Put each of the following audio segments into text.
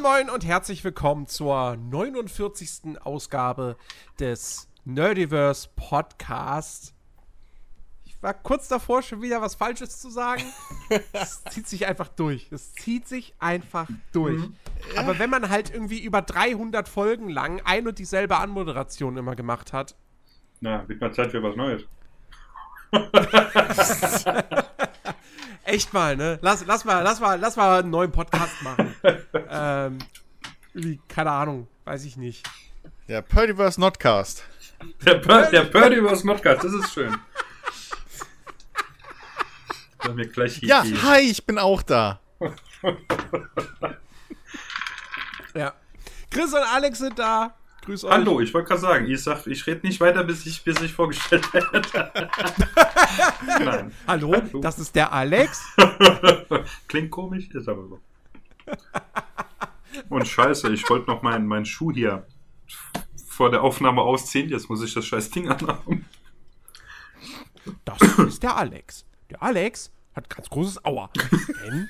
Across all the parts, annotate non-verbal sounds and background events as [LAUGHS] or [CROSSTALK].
Moin Moin und herzlich willkommen zur 49. Ausgabe des Nerdiverse Podcast. Ich war kurz davor, schon wieder was Falsches zu sagen. [LAUGHS] Es zieht sich einfach durch. Es zieht sich einfach durch. Mhm. Aber wenn man halt irgendwie über 300 Folgen lang ein und dieselbe Anmoderation immer gemacht hat, Na, wird mal Zeit für was Neues. [LAUGHS] echt mal, ne? Lass, lass, mal, lass, mal, lass mal einen neuen Podcast machen. [LAUGHS] ähm, irgendwie, keine Ahnung, weiß ich nicht. Der Perdiverse Notcast. Der, per der Perdiverse Modcast, das ist schön. [LAUGHS] Da mir gleich hier Ja, hi, ich bin auch da. [LAUGHS] Ja. Chris und Alex sind da. Grüß euch. Hallo, ich wollte gerade sagen, ich sag, ich rede nicht weiter, bis ich, bis ich vorgestellt werde. [LAUGHS] Nein. Hallo, Hallo. das ist der Alex. [LAUGHS] Klingt komisch, ist aber so. Und scheiße, ich wollte noch meinen meinen Schuh hier vor der Aufnahme ausziehen. Jetzt muss ich das scheiß Ding anhaben. Das ist der Alex. Der Alex hat ganz großes Aua. Denn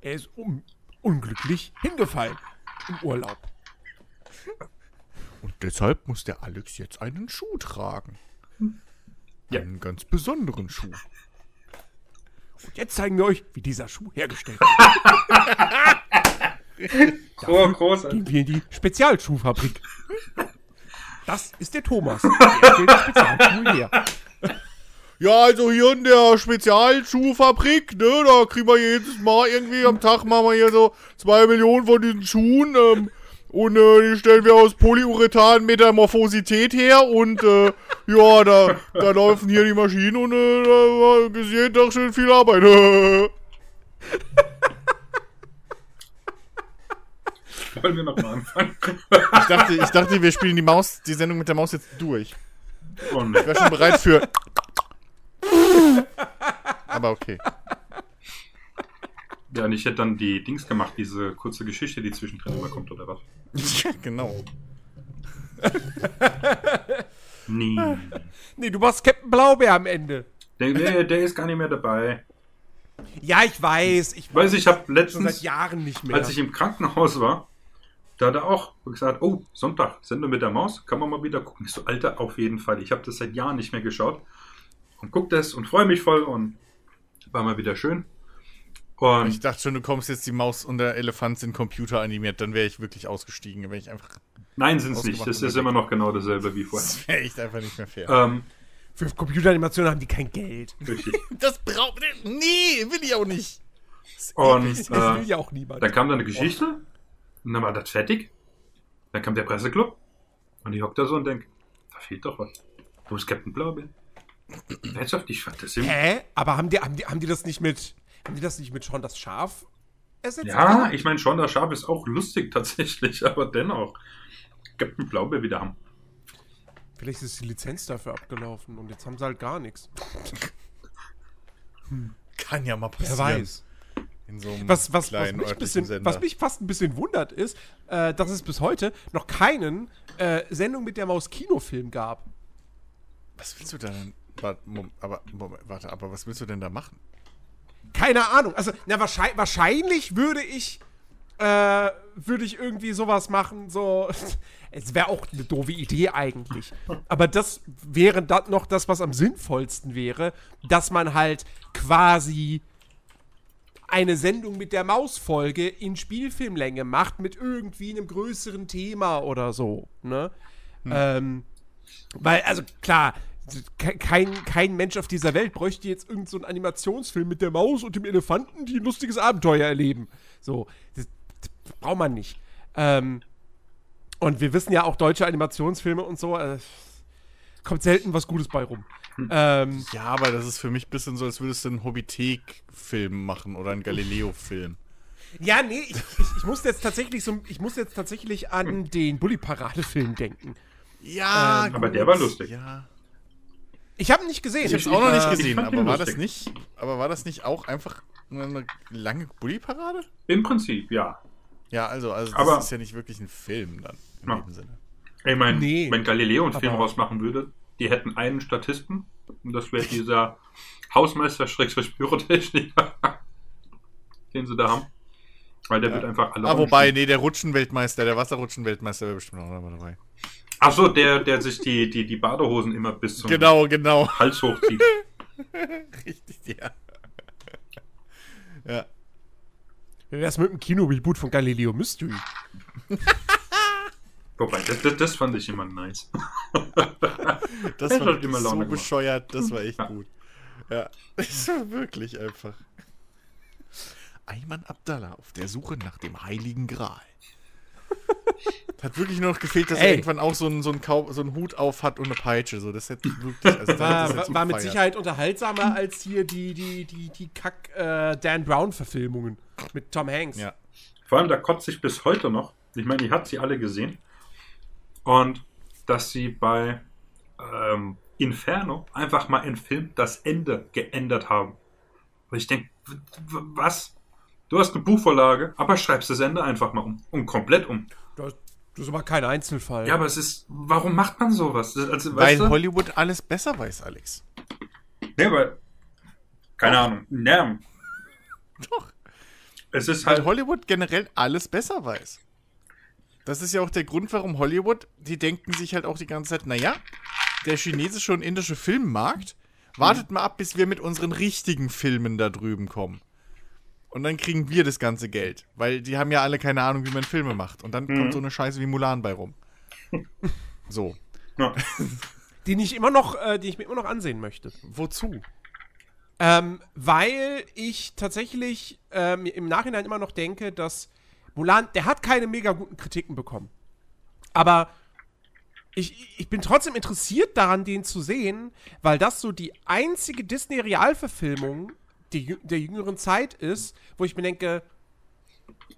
er ist un unglücklich hingefallen im Urlaub. Und deshalb muss der Alex jetzt einen Schuh tragen. Ja. Einen ganz besonderen Schuh. Und jetzt zeigen wir euch, wie dieser Schuh hergestellt wird. [LAUGHS] Oh, großartig. Gehen wir in die Spezialschuhfabrik. Das ist der Thomas. Der [LAUGHS] stellt Spezialschuhe her. Ja, also hier in der Spezialschuhfabrik, ne, da kriegen wir jedes Mal irgendwie am Tag machen wir hier so zwei Millionen von diesen Schuhen, ähm, und äh, die stellen wir aus Polyurethan Metamorphosität her und äh, [LAUGHS] ja, da, da laufen hier die Maschinen und äh, da ist jeden Tag schön viel Arbeit. [LAUGHS] [LAUGHS] Wollen wir nochmal anfangen? Ich dachte, ich dachte, wir spielen die Maus, die Sendung mit der Maus jetzt durch. Oh, nee. Ich wäre schon bereit für. Aber okay. Ja, und ich hätte dann die Dings gemacht, diese kurze Geschichte, die zwischendrin immer kommt, oder was? [LAUGHS] genau. [LAUGHS] Nie. Nee, du machst Captain Blaubeer am Ende. Der, der, der ist gar nicht mehr dabei. Ja, ich weiß. Ich Weiß ich, habe schon seit letztens, Jahren nicht mehr. als ich im Krankenhaus war, da hat er auch gesagt, oh, Sonntag, Sendung mit der Maus, kann man mal wieder gucken. Ich so, Alter, auf jeden Fall. Ich habe das seit Jahren nicht mehr geschaut. Und guck das und freue mich voll und war mal wieder schön. Und Ich dachte schon, du kommst jetzt die Maus und der Elefant sind Computer animiert, dann wäre ich wirklich ausgestiegen. Wäre ich einfach. nein, sind es nicht. Das und ist immer noch genau dasselbe wie vorher. Das wäre echt einfach nicht mehr fair. Ähm, Für Computeranimationen haben die kein Geld. richtig. [LAUGHS] Das braucht. Nee, will ich auch nicht. Und Das will äh, ja auch niemand. dann kam dann eine Geschichte und dann war das fertig. Dann kam der Presseclub und ich hock da so und denk, da fehlt doch was. Wo ist Captain Blaubeer? Ernsthaft, ich fand das Hä? Aber haben die, haben die, haben die das nicht mit. Haben die das nicht mit Sean das Schaf ersetzt? Ja, ich meine schon, der Schaf ist auch lustig [LAUGHS] tatsächlich, aber dennoch. Captain Blaubeer wieder haben. Vielleicht ist die Lizenz dafür abgelaufen und jetzt haben sie halt gar nichts. Kann ja mal Wer passieren. weiß. In so einem Was, was, was, mich, bisschen, was mich fast ein bisschen wundert ist, äh, dass es bis heute noch keinen äh, Sendung mit der Maus Kinofilm gab. was willst du da denn? Warte, aber, warte, aber was willst du denn da machen? Keine Ahnung. Also, na, wahrscheinlich, wahrscheinlich würde ich, äh, würde ich irgendwie sowas machen, so. [LAUGHS] Es wäre auch eine doofe Idee eigentlich. Aber das wäre dann noch das, was am sinnvollsten wäre, dass man halt quasi eine Sendung mit der Mausfolge in Spielfilmlänge macht mit irgendwie einem größeren Thema oder so. Ne? Ähm, weil, also klar, kein, kein Mensch auf dieser Welt bräuchte jetzt irgendeinen so einen Animationsfilm mit der Maus und dem Elefanten, die ein lustiges Abenteuer erleben. So, das, das braucht man nicht. Ähm, und wir wissen ja auch deutsche Animationsfilme und so, äh, kommt selten was Gutes bei rum. Ähm, Ja, aber das ist für mich ein bisschen so, als würdest du einen Hobbitek-Film machen oder einen Galileo-Film. ja, nee, ich, ich, ich muss jetzt tatsächlich so, ich muss jetzt tatsächlich an den Bully-Parade-Film denken. Ja, Ähm, aber der war lustig. Ja. Ich habe ihn nicht gesehen. Ich hab's auch noch nicht ich gesehen, aber war das nicht, aber war das nicht auch einfach nur eine lange Bulli-Parade? Im Prinzip, ja. Ja, also, also das Aber- ist ja nicht wirklich ein Film dann, in Ja. dem Sinne. Ich meine, Nee. wenn Galileo einen Film rausmachen würde, die hätten einen Statisten und das wäre dieser Hausmeister Pyrotechniker, [LAUGHS] den sie da haben. Weil der wird einfach alle Ah, wobei, nee, der Rutschenweltmeister, der Wasserrutschenweltmeister wäre bestimmt auch noch dabei. Ach so, der, der sich die, die, die Badehosen immer bis zum Genau, genau. Hals hochzieht. [LAUGHS] Richtig, ja. Ja. Wie wär's mit dem Kinoreboot von Galileo Mystery? [LAUGHS] Wobei, das, das, das fand ich immer nice. [LAUGHS] Das Das war immer so gemacht. bescheuert, das war echt Ja. gut. Ja, das war wirklich einfach. Ayman Abdallah auf der Suche nach dem Heiligen Gral. Hat wirklich nur noch gefehlt, dass er Ey. irgendwann auch so einen, so, einen Kau so einen Hut auf hat und eine Peitsche. So, das hätte wirklich. Also, War, war, war mit. Sicherheit unterhaltsamer als hier die, die, die, die Kack äh, Dan Brown-Verfilmungen mit Tom Hanks. Ja. Vor allem, da kotze ich bis heute noch. Ich meine, ich habe sie alle gesehen. Und dass sie bei ähm, Inferno einfach mal im Film das Ende geändert haben. Und ich denke, was? Du hast eine Buchvorlage, aber schreibst das Ende einfach mal um. Und komplett um. Das, ist aber kein Einzelfall. Ja, aber es ist, warum macht man sowas? Also, Weil weißt du? Hollywood alles besser weiß, Alex. Nee, weil, keine Ahnung, Nerven. Doch. Es ist Weil halt, Hollywood generell alles besser weiß. Das ist ja auch der Grund, warum Hollywood, die denken sich halt auch die ganze Zeit, naja, der chinesische und indische Filmmarkt, wartet mal ab, bis wir mit unseren richtigen Filmen da drüben kommen. Und dann kriegen wir das ganze Geld. Weil die haben ja alle keine Ahnung, wie man Filme macht. Und dann kommt so eine Scheiße wie Mulan bei rum. [LAUGHS] So. ja, [LAUGHS] Den ich immer noch, äh, den ich mir immer noch ansehen möchte. Wozu? Ähm, weil ich tatsächlich ähm, im Nachhinein immer noch denke, dass Mulan, der hat keine mega guten Kritiken bekommen. Aber ich, ich bin trotzdem interessiert daran, den zu sehen, weil das so die einzige Disney-Realverfilmung die, der jüngeren Zeit ist, wo ich mir denke,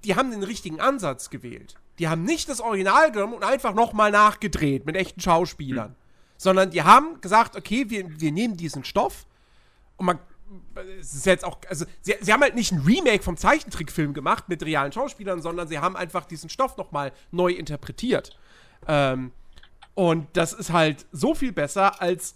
die haben den richtigen Ansatz gewählt. Die haben nicht das Original genommen und einfach nochmal nachgedreht mit echten Schauspielern. Sondern die haben gesagt, okay, wir, wir nehmen diesen Stoff und man. Es ist jetzt auch, also sie, sie haben halt nicht ein Remake vom Zeichentrickfilm gemacht mit realen Schauspielern, sondern sie haben einfach diesen Stoff nochmal neu interpretiert. Ähm, und das ist halt so viel besser als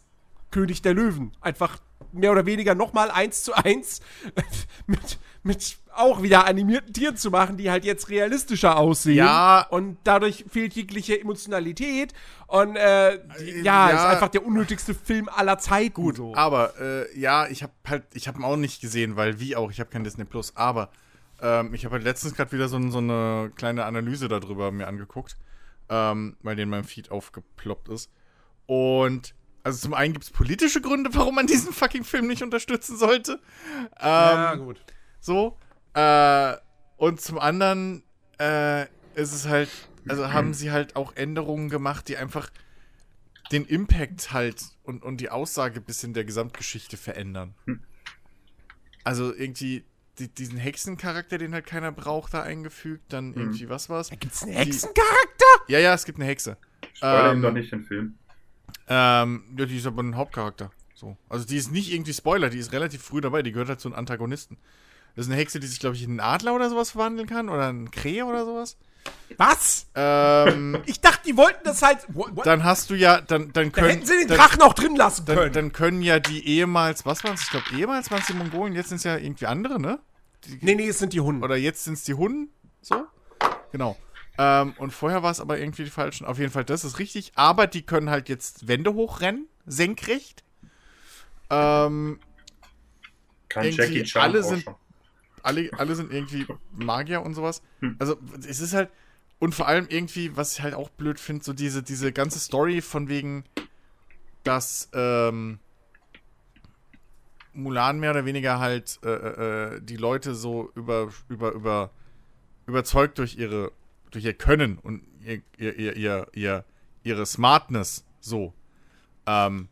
König der Löwen. Einfach mehr oder weniger nochmal eins zu eins [LAUGHS] mit, mit auch wieder animierten Tieren zu machen, die halt jetzt realistischer aussehen. Ja. Und dadurch fehlt jegliche Emotionalität. Und äh, die, ja, ja. ist einfach der unnötigste Film aller Zeiten. Gut, so. Aber, äh, ja, ich habe halt, ich habe ihn auch nicht gesehen, weil wie auch, ich habe kein Disney Plus. Aber ähm, ich habe halt letztens gerade wieder so, so eine kleine Analyse darüber mir angeguckt, ähm, weil den in meinem Feed aufgeploppt ist. Und also zum einen gibt es politische Gründe, warum man diesen fucking Film nicht unterstützen sollte. Ähm, ja, gut. so. Äh, und zum anderen äh, ist es halt, also haben sie halt auch Änderungen gemacht, die einfach den Impact halt und, und die Aussage bis in der Gesamtgeschichte verändern. Also irgendwie die, diesen Hexencharakter, den halt keiner braucht, da eingefügt, dann irgendwie, was war's? Gibt's einen Die- Hexencharakter? Ja, ja, es gibt eine Hexe. spoiler ihm Ähm, doch nicht den Film. Ähm, ja, die ist aber ein Hauptcharakter. So. Also die ist nicht irgendwie Spoiler, die ist relativ früh dabei, die gehört halt zu einem Antagonisten. Das ist eine Hexe, die sich, glaube ich, in einen Adler oder sowas verwandeln kann oder einen Krähe oder sowas. Was? Ähm, [LAUGHS] Ich dachte, die wollten das halt. What, what? dann hast du ja, dann, dann da können. hätten sie den dann, Drachen auch drin lassen dann, können. dann können ja die ehemals, was waren es? Ich glaube, ehemals waren es die Mongolen, jetzt sind es ja irgendwie andere, ne? Die, nee, nee, es sind die Hunde. Oder jetzt sind es die Hunden, so? Genau. Ähm, und vorher war es aber irgendwie die falschen. Auf jeden Fall, das ist richtig. Aber die können halt jetzt Wände hochrennen, senkrecht. Ähm, Kann Jackie Chan alle sind- schon. alle, alle sind irgendwie Magier und sowas. Hm. Also, es ist halt. Und vor allem irgendwie, was ich halt auch blöd finde, so diese, diese ganze Story von wegen, dass ähm, Mulan mehr oder weniger halt äh, äh, die Leute so über, über, über, überzeugt durch ihre, durch ihr Können und ihr, ihr, ihr, ihr, ihr ihre Smartness so. Ähm,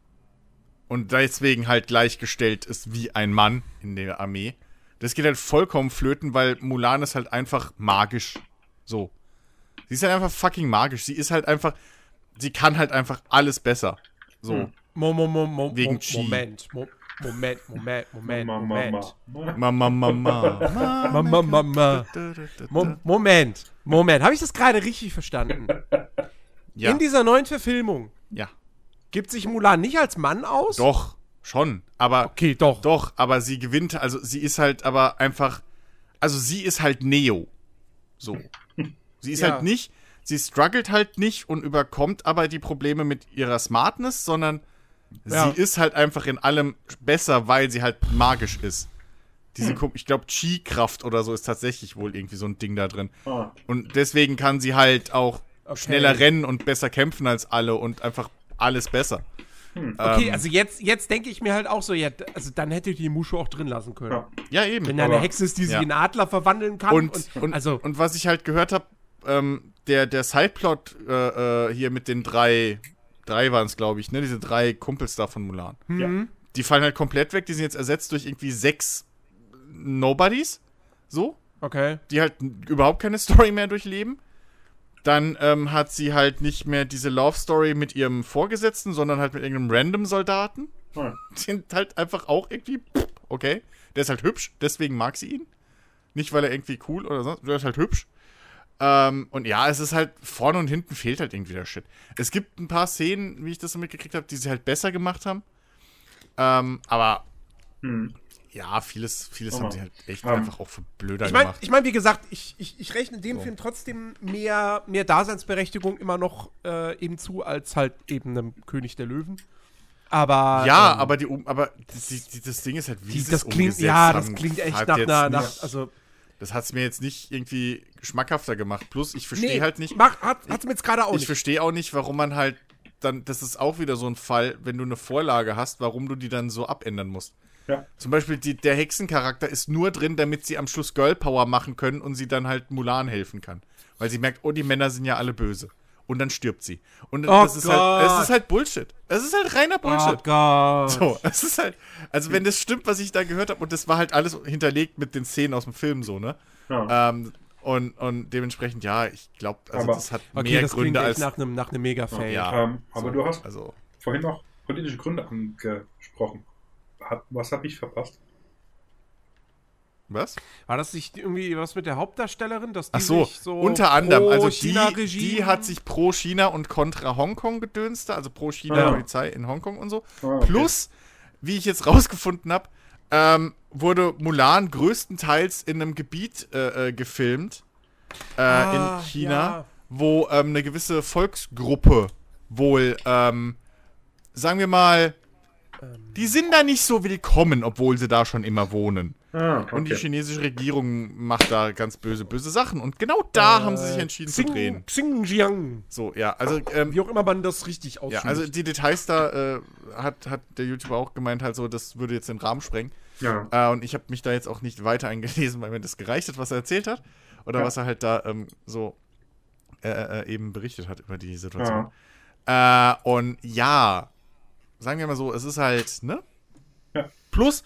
und deswegen halt gleichgestellt ist wie ein Mann in der Armee. Das geht halt vollkommen flöten, weil Mulan ist halt einfach magisch. So. Sie ist halt einfach fucking magisch. Sie ist halt einfach. Sie kann halt einfach alles besser. So. Hm. Mo, mo, mo, Wegen Chi. Moment. Mo, Moment, Moment, Moment, Moment. ma. Mama, Mama. [LAUGHS] Mama, Mama. Mo Moment, Moment. Habe ich das gerade richtig verstanden? [LAUGHS] Ja. In dieser neuen Verfilmung ja. gibt sich Mulan nicht als Mann aus? Doch, schon. Aber. Okay, doch. Doch, aber sie gewinnt, also sie ist halt aber einfach. Also sie ist halt Neo. So. Sie ist Ja. halt nicht, sie struggelt halt nicht und überkommt aber die Probleme mit ihrer Smartness, sondern Ja. sie ist halt einfach in allem besser, weil sie halt magisch ist. Diese, Hm. ich glaube, Chi-Kraft oder so ist tatsächlich wohl irgendwie so ein Ding da drin. Ah, Und deswegen kann sie halt auch Okay. schneller rennen und besser kämpfen als alle und einfach alles besser. Okay, Ähm, also jetzt, jetzt denke ich mir halt auch so, ja, also dann hätte die Mushu auch drin lassen können. ja. Ja, eben. Wenn da eine Hexe ist, die sich ja. in Adler verwandeln kann. Und, Und, und, also, und was ich halt gehört habe, ähm, der, der Sideplot äh, äh, hier mit den drei, drei waren es, glaube ich, ne? Diese drei Kumpels da von Mulan. hm, Die fallen halt komplett weg, die sind jetzt ersetzt durch irgendwie sechs Nobodies. So. okay. Die halt überhaupt keine Story mehr durchleben. Dann ähm, hat sie halt nicht mehr diese Love Story mit ihrem Vorgesetzten, sondern halt mit irgendeinem random Soldaten. [LAUGHS] Ah, sind halt einfach auch irgendwie, okay. Der ist halt hübsch, deswegen mag sie ihn. Nicht, weil er irgendwie cool oder sonst, der ist halt hübsch. Ähm, und ja, es ist halt, vorne und hinten fehlt halt irgendwie der Shit. Es gibt ein paar Szenen, wie ich das so mitgekriegt habe, die sie halt besser gemacht haben. Ähm, aber hm. ja, vieles, vieles Oh haben sie halt echt Ähm, einfach auch für blöder Ich meine, gemacht. ich mein, wie gesagt, ich, ich, ich rechne dem So. Film trotzdem mehr, mehr Daseinsberechtigung immer noch äh, eben zu, als halt eben einem König der Löwen. Aber. ja, ähm, aber, die, Um- aber die, die, das Ding ist halt, wie die, sie das es klingt, umgesetzt ja, das klingt echt nach einer, also, Das hat es mir jetzt nicht irgendwie geschmackhafter gemacht. Plus, ich verstehe nee, halt nicht. Mach, hat, hat's mir jetzt gerade auch ich nicht. verstehe auch nicht, warum man halt dann, das ist auch wieder so ein Fall, wenn du eine Vorlage hast, warum du die dann so abändern musst. Ja. Zum Beispiel die, der Hexencharakter ist nur drin, damit sie am Schluss Girl Power machen können und sie dann halt Mulan helfen kann. Weil sie merkt, oh, die Männer sind ja alle böse. Und dann stirbt sie. Und Oh das ist halt, es ist halt Bullshit. Es ist halt reiner oh Bullshit. Gott. So, es ist halt, also wenn das stimmt, was ich da gehört habe, und das war halt alles hinterlegt mit den Szenen aus dem Film so, ne? Ja. Ähm, und, und dementsprechend, ja, ich glaube, also Aber- das hat Okay, mehr das Gründe als. nach einem nach einem Mega-Fail. Ja. ähm, aber so, du hast Also, vorhin noch politische Gründe angesprochen. Hat, was habe ich verpasst? was? War das nicht irgendwie was mit der Hauptdarstellerin? Dass die Ach so, sich so unter anderem, also die, die hat sich pro China und kontra Hongkong gedönst, also pro China Ja. Polizei in Hongkong und so. Ah, okay. Plus, wie ich jetzt rausgefunden habe, ähm, wurde Mulan größtenteils in einem Gebiet äh, äh, gefilmt äh, Ah, in China, ja. wo ähm, eine gewisse Volksgruppe wohl, ähm, sagen wir mal, die sind da nicht so willkommen, obwohl sie da schon immer wohnen. Ah, okay. Und die chinesische Regierung macht da ganz böse, böse Sachen. Und genau da haben sie sich entschieden zu Xing- drehen. Xinjiang. So, ja, also, ähm, Wie auch immer man das richtig ja, ausspricht. also die Details da äh, hat, hat der YouTuber auch gemeint, halt so, das würde jetzt den Rahmen sprengen. Ja. Äh, und ich habe mich da jetzt auch nicht weiter eingelesen, weil mir das gereicht hat, was er erzählt hat. Oder Ja. was er halt da ähm, so äh, äh, eben berichtet hat über die Situation. Äh, und ja, sagen wir mal so, es ist halt, ne? Ja. Plus,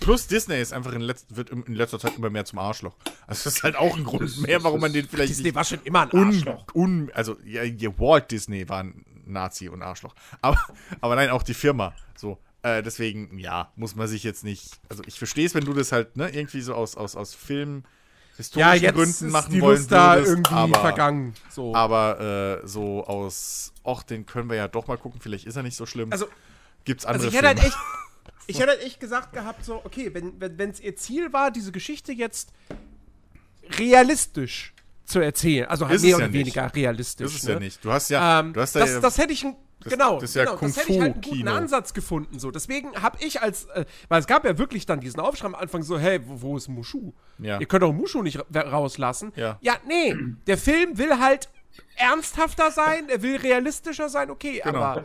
plus Disney ist einfach in, letz wird in letzter Zeit immer mehr zum Arschloch. Also das ist halt auch ein Grund mehr, warum man den vielleicht Disney nicht war schon immer ein un, Arschloch. un, also ja, ja, Walt Disney war ein Nazi und Arschloch. Aber, aber nein, auch die Firma. So. Äh, deswegen, ja, muss man sich jetzt nicht. Also ich verstehe es, wenn du das halt, ne, irgendwie so aus, aus, aus Film Ja, historischen jetzt Gründen ist machen die wollen Lust da würdest, irgendwie aber, vergangen. So. Aber äh, so aus, ach, den können wir ja doch mal gucken, vielleicht ist er nicht so schlimm. Also, Gibt's also andere ich hätte halt echt, ich hätte halt echt gesagt gehabt, so, okay, wenn es wenn, ihr Ziel war, diese Geschichte jetzt realistisch zu erzählen, also Ist mehr ja oder nicht. weniger realistisch. das ist ne? ja nicht. Du hast ja, Ähm, du hast da das, ja, das hätte ich, ein- genau, das ist ja genau, das hätte ich halt einen guten Kung-Fu-Kino. Ansatz gefunden. So. Deswegen habe ich als, äh, weil es gab ja wirklich dann diesen Aufschrei am Anfang so, hey, wo, wo ist Mushu? Ja. Ihr könnt doch Mushu nicht ra rauslassen. Ja. ja, nee, der Film will halt ernsthafter sein, er will realistischer sein, okay, Genau. aber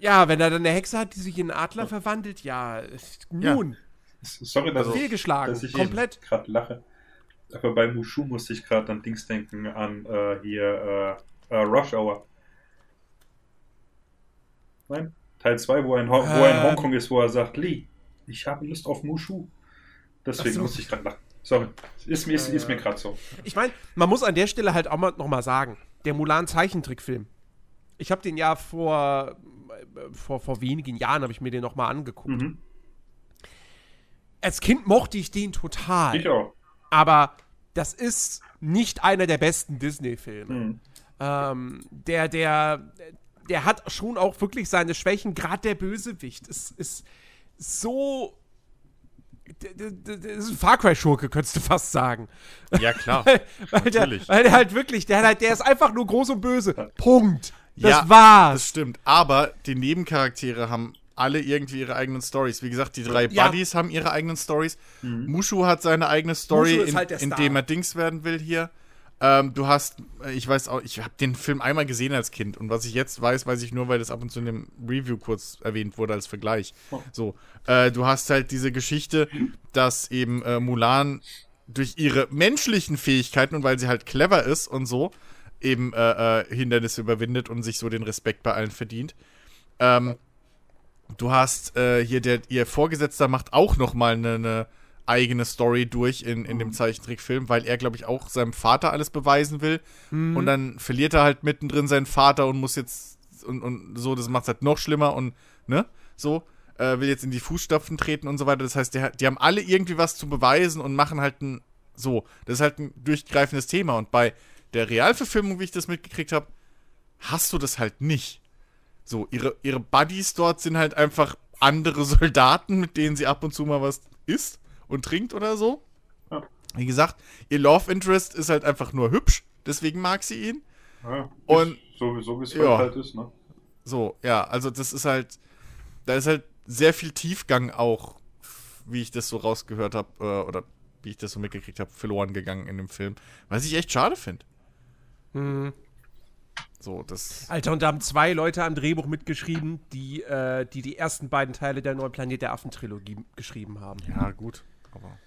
ja, wenn er dann eine Hexe hat, die sich in einen Adler verwandelt, ja, nun, Sorry, dass ich, fehlgeschlagen, dass ich komplett. gerade lache. Aber bei Mushu musste ich gerade an Dings denken, an äh, hier äh, äh, Rush Hour. Nein? Teil 2, wo, er in Ho- wo er in Ähm. Hongkong ist, wo er sagt, Lee, ich habe Lust auf Mushu. Deswegen so. musste ich gerade lachen. Sorry. Ist mir, ist, ist Äh. mir gerade so. Ich meine, man muss an der Stelle halt auch mal noch mal sagen, der Mulan Zeichentrickfilm. Ich habe den ja vor, äh, vor vor wenigen Jahren habe ich mir den noch mal angeguckt. Mhm. Als Kind mochte ich den total, Ich auch. aber das ist nicht einer der besten Disney-Filme. Mhm. Ähm, der, der, der hat schon auch wirklich seine Schwächen. Gerade der Bösewicht ist, ist so das ist ein Far Cry-Schurke, könntest du fast sagen. Ja, klar. [LAUGHS] weil, der, Natürlich. weil der halt wirklich, der, halt, der ist einfach nur groß und böse. Punkt. Das Ja, war's. Das stimmt. Aber die Nebencharaktere haben alle irgendwie ihre eigenen Stories. Wie gesagt, die drei Ja. Buddies haben ihre eigenen Stories. Mushu hat seine eigene Story, in, halt der in Star. dem er Dings werden will hier. Ähm, du hast, äh, ich weiß auch, ich habe den Film einmal gesehen als Kind und was ich jetzt weiß, weiß ich nur, weil das ab und zu in dem Review kurz erwähnt wurde als Vergleich. So, äh, du hast halt diese Geschichte, dass eben äh, Mulan durch ihre menschlichen Fähigkeiten und weil sie halt clever ist und so eben äh, äh, Hindernisse überwindet und sich so den Respekt bei allen verdient. Ähm, du hast äh, hier der ihr Vorgesetzter macht auch noch mal eine ne eigene Story durch in, in dem Zeichentrickfilm, weil er glaube ich auch seinem Vater alles beweisen will und dann verliert er halt mittendrin seinen Vater und muss jetzt und, und so das macht halt noch schlimmer und ne so äh, will jetzt in die Fußstapfen treten und so weiter. Das heißt, der, die haben alle irgendwie was zu beweisen und machen halt ein so. Das ist halt ein durchgreifendes Thema und bei der Realverfilmung, wie ich das mitgekriegt habe, hast du das halt nicht. So, ihre, ihre Buddies dort sind halt einfach andere [LAUGHS] Soldaten, mit denen sie ab und zu mal was isst und trinkt oder so. Ja. Wie gesagt, ihr Love Interest ist halt einfach nur hübsch, deswegen mag sie ihn. Ja, Und- ist so, so wie es Ja. halt ist, ne? So, ja, also das ist halt, da ist halt sehr viel Tiefgang auch, wie ich das so rausgehört habe, äh, oder wie ich das so mitgekriegt habe, verloren gegangen in dem Film. Was ich echt schade finde. Hm. So, das. Alter, und da haben zwei Leute am Drehbuch mitgeschrieben, die, äh, die die ersten beiden Teile der neuen Planet der Affen-Trilogie geschrieben haben. Ja, gut. Aber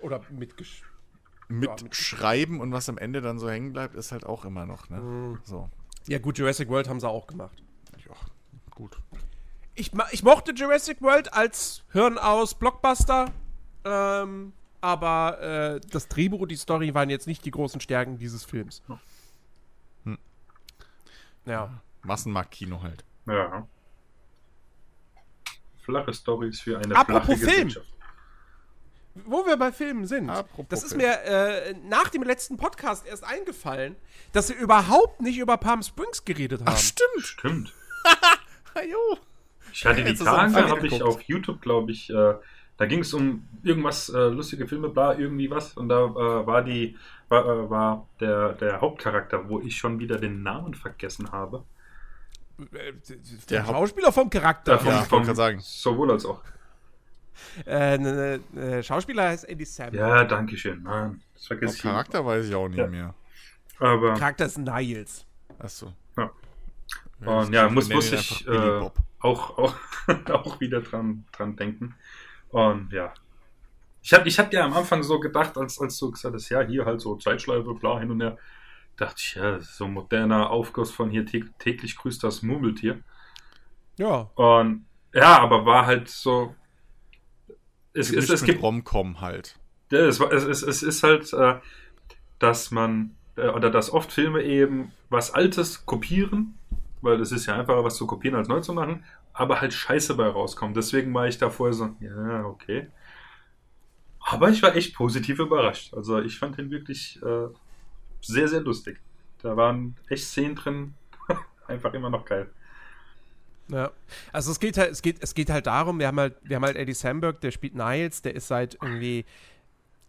Oder mitgeschrieben. mit mit- Schreiben und was am Ende dann so hängen bleibt, ist halt auch immer noch, ne? Mhm. So. Ja, gut, Jurassic World haben sie auch gemacht. Ja, gut. Ich, ich mochte Jurassic World als Hirn aus Blockbuster, ähm, aber äh, das Drehbuch und die Story waren jetzt nicht die großen Stärken dieses Films. Hm. Ja. Massenmarktkino halt. Ja. Flache Stories für eine Apropos flache Film. Gesellschaft. Wo wir bei Filmen sind. Apropos das ist Film. mir äh, nach dem letzten Podcast erst eingefallen, dass wir überhaupt nicht über Palm Springs geredet haben. stimmt. Stimmt. [LAUGHS] jo. Ich hatte die Tage, habe ich auf YouTube, glaube ich, äh, da ging es um irgendwas, äh, lustige Filme, bla, irgendwie was. Und da äh, war die, war, äh, war der, der Hauptcharakter, wo ich schon wieder den Namen vergessen habe. Äh, Der Schauspieler vom Charakter. Äh, Ja, grad sagen. Sowohl als auch. Äh, ne, ne, Schauspieler heißt Andy Sam. Ja, danke schön. Nein, das vergesse ich. Charakter weiß ich auch nicht Ja. mehr. Aber, Charakter ist Niles. Achso. Ja. und ja, muss, muss ich äh, auch, auch, [LAUGHS] auch wieder dran, dran denken. Und ja. Ich habe ich hab ja am Anfang so gedacht, als, als du gesagt hast, ja, hier halt so Zeitschleife, bla, hin und her, dachte ich, ja, das ist so ein moderner Aufguss von hier tä- täglich grüßt das Murmeltier. Ja. Und ja, aber war halt so. Es, es, es gibt Rom-Com halt. ja, es, es, es, es ist halt, äh, dass man, äh, oder dass oft Filme eben was Altes kopieren, weil es ist ja einfacher, was zu kopieren, als neu zu machen, aber halt Scheiße bei rauskommt. Deswegen war ich da vorher so, ja, okay. Aber ich war echt positiv überrascht. Also ich fand ihn wirklich äh, sehr, sehr lustig. Da waren echt Szenen drin, [LAUGHS] einfach immer noch geil. Ja. Also es geht halt, es geht, es geht halt darum, wir haben halt, wir haben halt Eddie Samberg, der spielt Niles, der ist seit irgendwie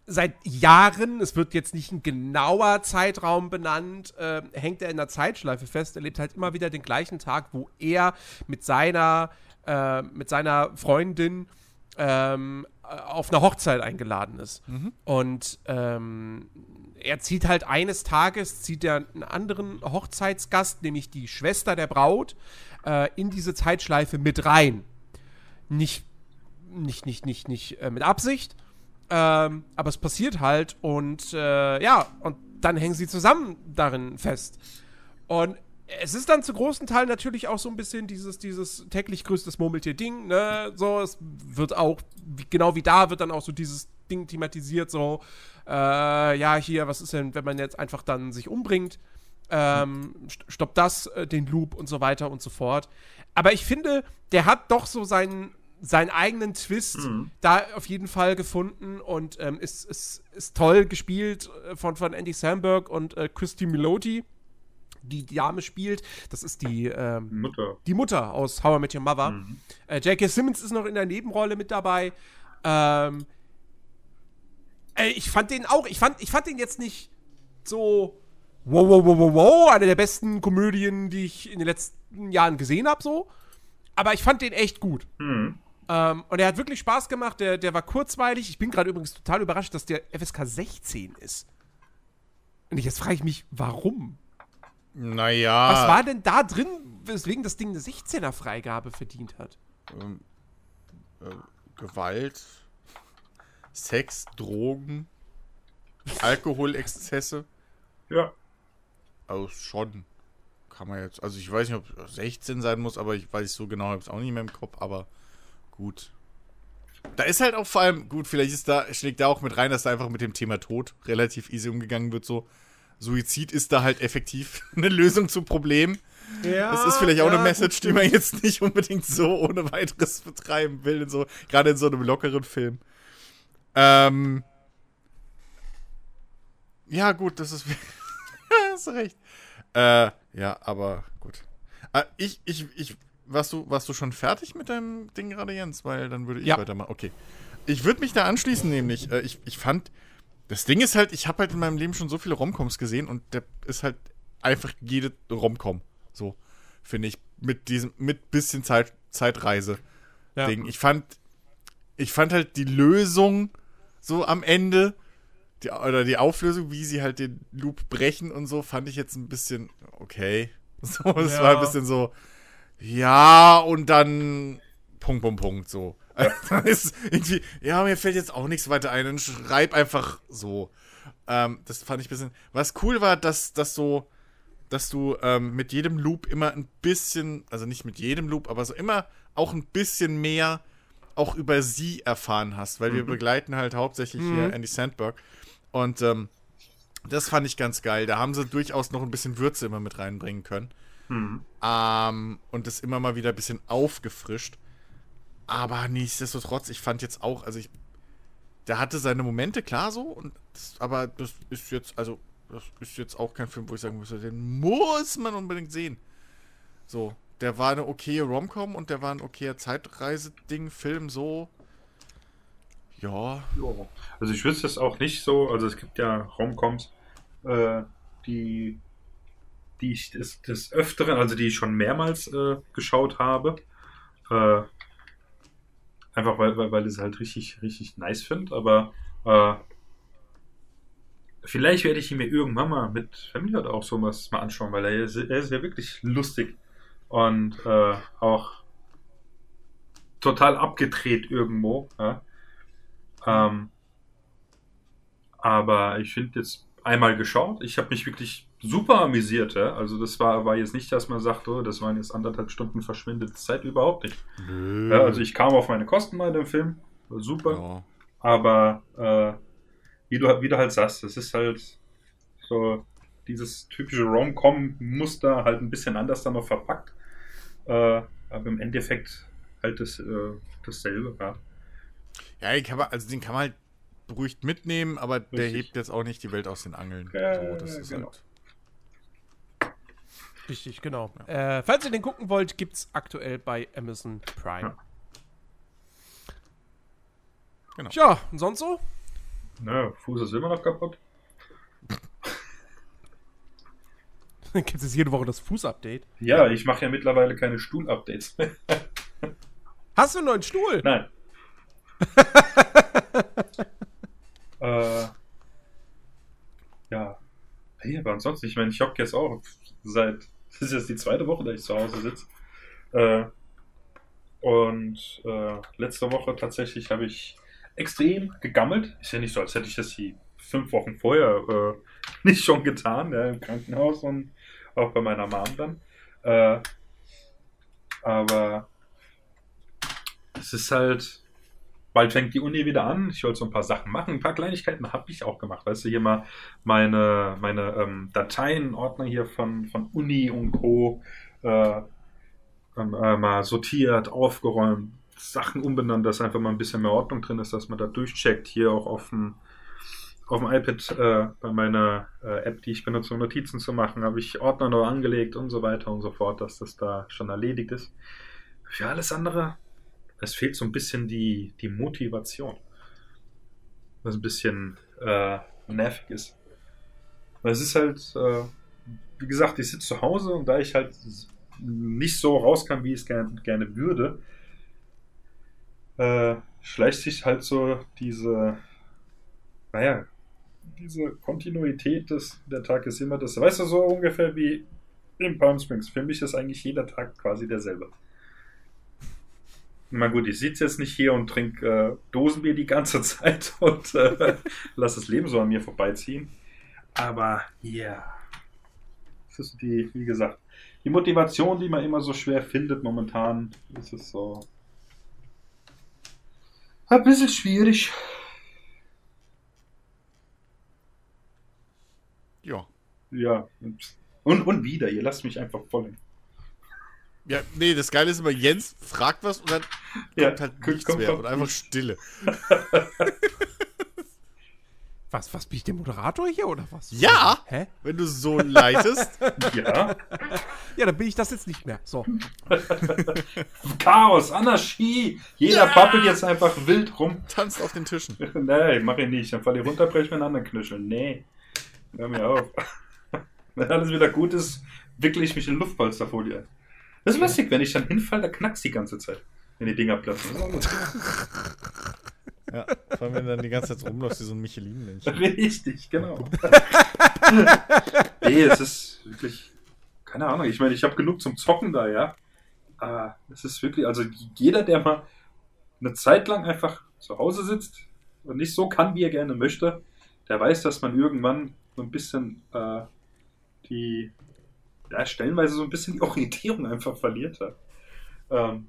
seit Jahren, es wird jetzt nicht ein genauer Zeitraum benannt, äh, hängt er in der Zeitschleife fest, er lebt halt immer wieder den gleichen Tag, wo er mit seiner, äh, mit seiner Freundin ähm, äh, auf einer Hochzeit eingeladen ist. Und ähm, er zieht halt eines Tages, zieht er einen anderen Hochzeitsgast, nämlich die Schwester der Braut, äh, in diese Zeitschleife mit rein. Nicht, nicht, nicht, nicht, nicht äh, mit Absicht, ähm, aber es passiert halt und äh, ja, und dann hängen sie zusammen darin fest. Und es ist dann zu großen Teilen natürlich auch so ein bisschen dieses, dieses täglich größtes Murmeltier-Ding, ne? So, es wird auch, wie, genau wie da wird dann auch so dieses Ding thematisiert, so, äh, ja, hier, was ist denn, wenn man jetzt einfach dann sich umbringt? Ähm, st- stoppt das, äh, den Loop und so weiter und so fort. Aber ich finde, der hat doch so seinen, seinen eigenen Twist da auf jeden Fall gefunden und ähm, ist, ist, ist toll gespielt äh, von, von Andy Samberg und äh, Christy Meloti. Die Dame spielt. Das ist die, ähm, Mutter. die Mutter aus How I Met Your Mother. Mhm. Äh, J.K. Simmons ist noch in der Nebenrolle mit dabei. Ähm, ey, ich fand den auch, ich fand, ich fand den jetzt nicht so wow, wow, wow, wow, wow, eine der besten Komödien, die ich in den letzten Jahren gesehen habe, so. Aber ich fand den echt gut. Mhm. Ähm, und er hat wirklich Spaß gemacht, der, der war kurzweilig. Ich bin gerade übrigens total überrascht, dass der FSK 16 ist. Und jetzt frage ich mich, warum? Naja. Was war denn da drin, weswegen das Ding eine 16er-Freigabe verdient hat? ähm, äh, Gewalt, Sex, Drogen, Alkoholexzesse. Ja. Also schon. Kann man jetzt. Also ich weiß nicht, ob es 16 sein muss, aber ich weiß so genau, habe es auch nicht mehr im Kopf, aber gut. Da ist halt auch vor allem, gut, vielleicht ist da, schlägt da auch mit rein, dass da einfach mit dem Thema Tod relativ easy umgegangen wird. So, Suizid ist da halt effektiv [LAUGHS] eine Lösung zum Problem. Ja, Das ist vielleicht auch eine Message, die man jetzt nicht unbedingt so ohne weiteres betreiben will, in so, gerade in so einem lockeren Film. Ähm. Ja, gut, das ist. [LAUGHS] hast recht. Äh, ja, aber gut. Äh, ich, ich, ich. Warst du, warst du schon fertig mit deinem Ding gerade, Jens? Weil dann würde ich Ja. weitermachen. Okay. Ich würde mich da anschließen, nämlich. Äh, ich, ich fand. Das Ding ist halt, ich habe halt in meinem Leben schon so viele Romcoms gesehen und der ist halt einfach jede Romcom. So, finde ich. Mit diesem, mit bisschen Zeit, Zeitreise. Ja. Ding. Ich fand, ich fand halt die Lösung so am Ende, die, oder die Auflösung, wie sie halt den Loop brechen und so, fand ich jetzt ein bisschen okay. [LAUGHS] So, es Ja. war ein bisschen so, ja, und dann Punkt, Punkt, Punkt, so. [LAUGHS] Dann ist irgendwie, ja, mir fällt jetzt auch nichts weiter ein, dann schreib einfach so. Ähm, das fand ich ein bisschen. Was cool war, dass, dass so, dass du ähm, mit jedem Loop immer ein bisschen, also nicht mit jedem Loop, aber so immer auch ein bisschen mehr auch über sie erfahren hast, weil wir begleiten halt hauptsächlich hier Andy Sandberg. Und ähm, das fand ich ganz geil. Da haben sie durchaus noch ein bisschen Würze immer mit reinbringen können. Mhm. Ähm, und das immer mal wieder ein bisschen aufgefrischt. Aber nichtsdestotrotz, ich fand jetzt auch, also ich, der hatte seine Momente, klar so, und das, aber das ist jetzt, also, das ist jetzt auch kein Film, wo ich sagen müsste, den muss man unbedingt sehen. So, der war eine okaye Romcom und der war ein okayer Zeitreise-Ding, Film, so. Ja, Ja. Also ich wüsste es auch nicht so. Also es gibt ja Romcoms, äh, die, die ich des, des Öfteren, also die ich schon mehrmals äh, geschaut habe. Äh, einfach weil, weil, weil ich es halt richtig, richtig nice finde. Aber äh, vielleicht werde ich ihn mir irgendwann mal mit Family oder auch sowas mal anschauen, weil er ist, er ist ja wirklich lustig und äh, auch total abgedreht irgendwo. Ja? Ähm, aber ich finde jetzt einmal geschaut, ich habe mich wirklich super amüsiert. Ja? Also das war, war jetzt nicht, dass man sagt, oh, das waren jetzt anderthalb Stunden verschwendete Zeit, überhaupt nicht. Ja, also ich kam auf meine Kosten bei dem Film, war super. ja. Aber äh, wie, du, wie du halt sagst, das ist halt so dieses typische Rom-Com-Muster halt ein bisschen anders dann noch verpackt. Äh, aber im Endeffekt halt das, äh, dasselbe. Ja. Ja, kann man, also den kann man halt beruhigt mitnehmen, aber der Richtig. hebt jetzt auch nicht die Welt aus den Angeln. Ja, so, das ist genau. halt. Richtig, genau. Äh, falls ihr den gucken wollt, gibt's aktuell bei Amazon Prime. Ja. Genau. Tja, und sonst so? Na, Fuß ist immer noch kaputt. [LAUGHS] Gibt es jede Woche das Fuß-Update? Ja, ich mache ja mittlerweile keine Stuhl-Updates mehr. [LAUGHS] Hast du einen neuen Stuhl? Nein. [LAUGHS] äh, ja. Hey, aber ansonsten, ich meine, ich hocke jetzt auch seit, [LAUGHS] das ist jetzt die zweite Woche, dass ich zu Hause sitze. Äh, und äh, letzte Woche tatsächlich habe ich extrem gegammelt. Ist ja nicht so, als hätte ich das die fünf Wochen vorher äh, [LAUGHS] nicht schon getan, ja, im Krankenhaus und auch bei meiner Mom dann. Äh, aber es ist halt, bald fängt die Uni wieder an. Ich wollte so ein paar Sachen machen. Ein paar Kleinigkeiten habe ich auch gemacht. Weißt du, hier mal meine, meine ähm, Dateien, Ordner hier von, von Uni und Co. Äh, ähm, äh, mal sortiert, aufgeräumt, Sachen umbenannt, dass einfach mal ein bisschen mehr Ordnung drin ist, dass man da durchcheckt. Hier auch auf dem, auf dem iPad äh, bei meiner äh, App, die ich benutze, um Notizen zu machen, habe ich Ordner noch angelegt und so weiter und so fort, dass das da schon erledigt ist. Für alles andere, es fehlt so ein bisschen die, die Motivation. Was ein bisschen äh, nervig ist. Weil es ist halt, äh, wie gesagt, ich sitze zu Hause und da ich halt nicht so raus kann, wie ich es gerne, gerne würde, äh, schleicht sich halt so diese, naja, diese Kontinuität des, der Tag ist immer das, weißt du, so ungefähr wie in Palm Springs. Für mich ist eigentlich jeder Tag quasi derselbe. Na gut, ich sitze jetzt nicht hier und trinke äh, Dosenbier die ganze [LAUGHS] Zeit und äh, [LAUGHS] lasse das Leben so an mir vorbeiziehen. Aber ja, yeah. das ist die, wie gesagt, die Motivation, die man immer so schwer findet momentan, ist es so ein bisschen schwierig. Ja. Ja. Und, und wieder, ihr lasst mich einfach voll. Ja, nee, das Geile ist immer, Jens fragt was und dann [LAUGHS] Ja, kommt halt nichts kommt- mehr kommt und einfach. Stille. [LAUGHS] Was, was bin ich der Moderator hier oder was? Ja! Hä? Wenn du so leitest, [LAUGHS] Ja. Ja, dann bin ich das jetzt nicht mehr. So. Chaos, Anarchie. Jeder babbelt jetzt einfach wild rum. tanzt auf den Tischen. nee, mach ich nicht. Dann falle ich runter, brech mir einen anderen Knüschel. Nee. Hör mir auf. Wenn alles wieder gut ist, wickle ich mich in Luftpolsterfolie ein. Das ist lustig, wenn ich dann hinfalle, da knackst die ganze Zeit. Wenn die Dinger platzen. Das ist auch lustig. Ja, vor allem, wenn du dann die ganze Zeit rumläufst wie so ein Michelin-Mensch. Richtig, genau. [LAUGHS] nee, es ist wirklich, keine Ahnung. Ich meine, ich habe genug zum Zocken da, ja. Aber es ist wirklich, also jeder, der mal eine Zeit lang einfach zu Hause sitzt und nicht so kann, wie er gerne möchte, der weiß, dass man irgendwann so ein bisschen äh, die, ja, stellenweise so ein bisschen die Orientierung einfach verliert hat. Ähm,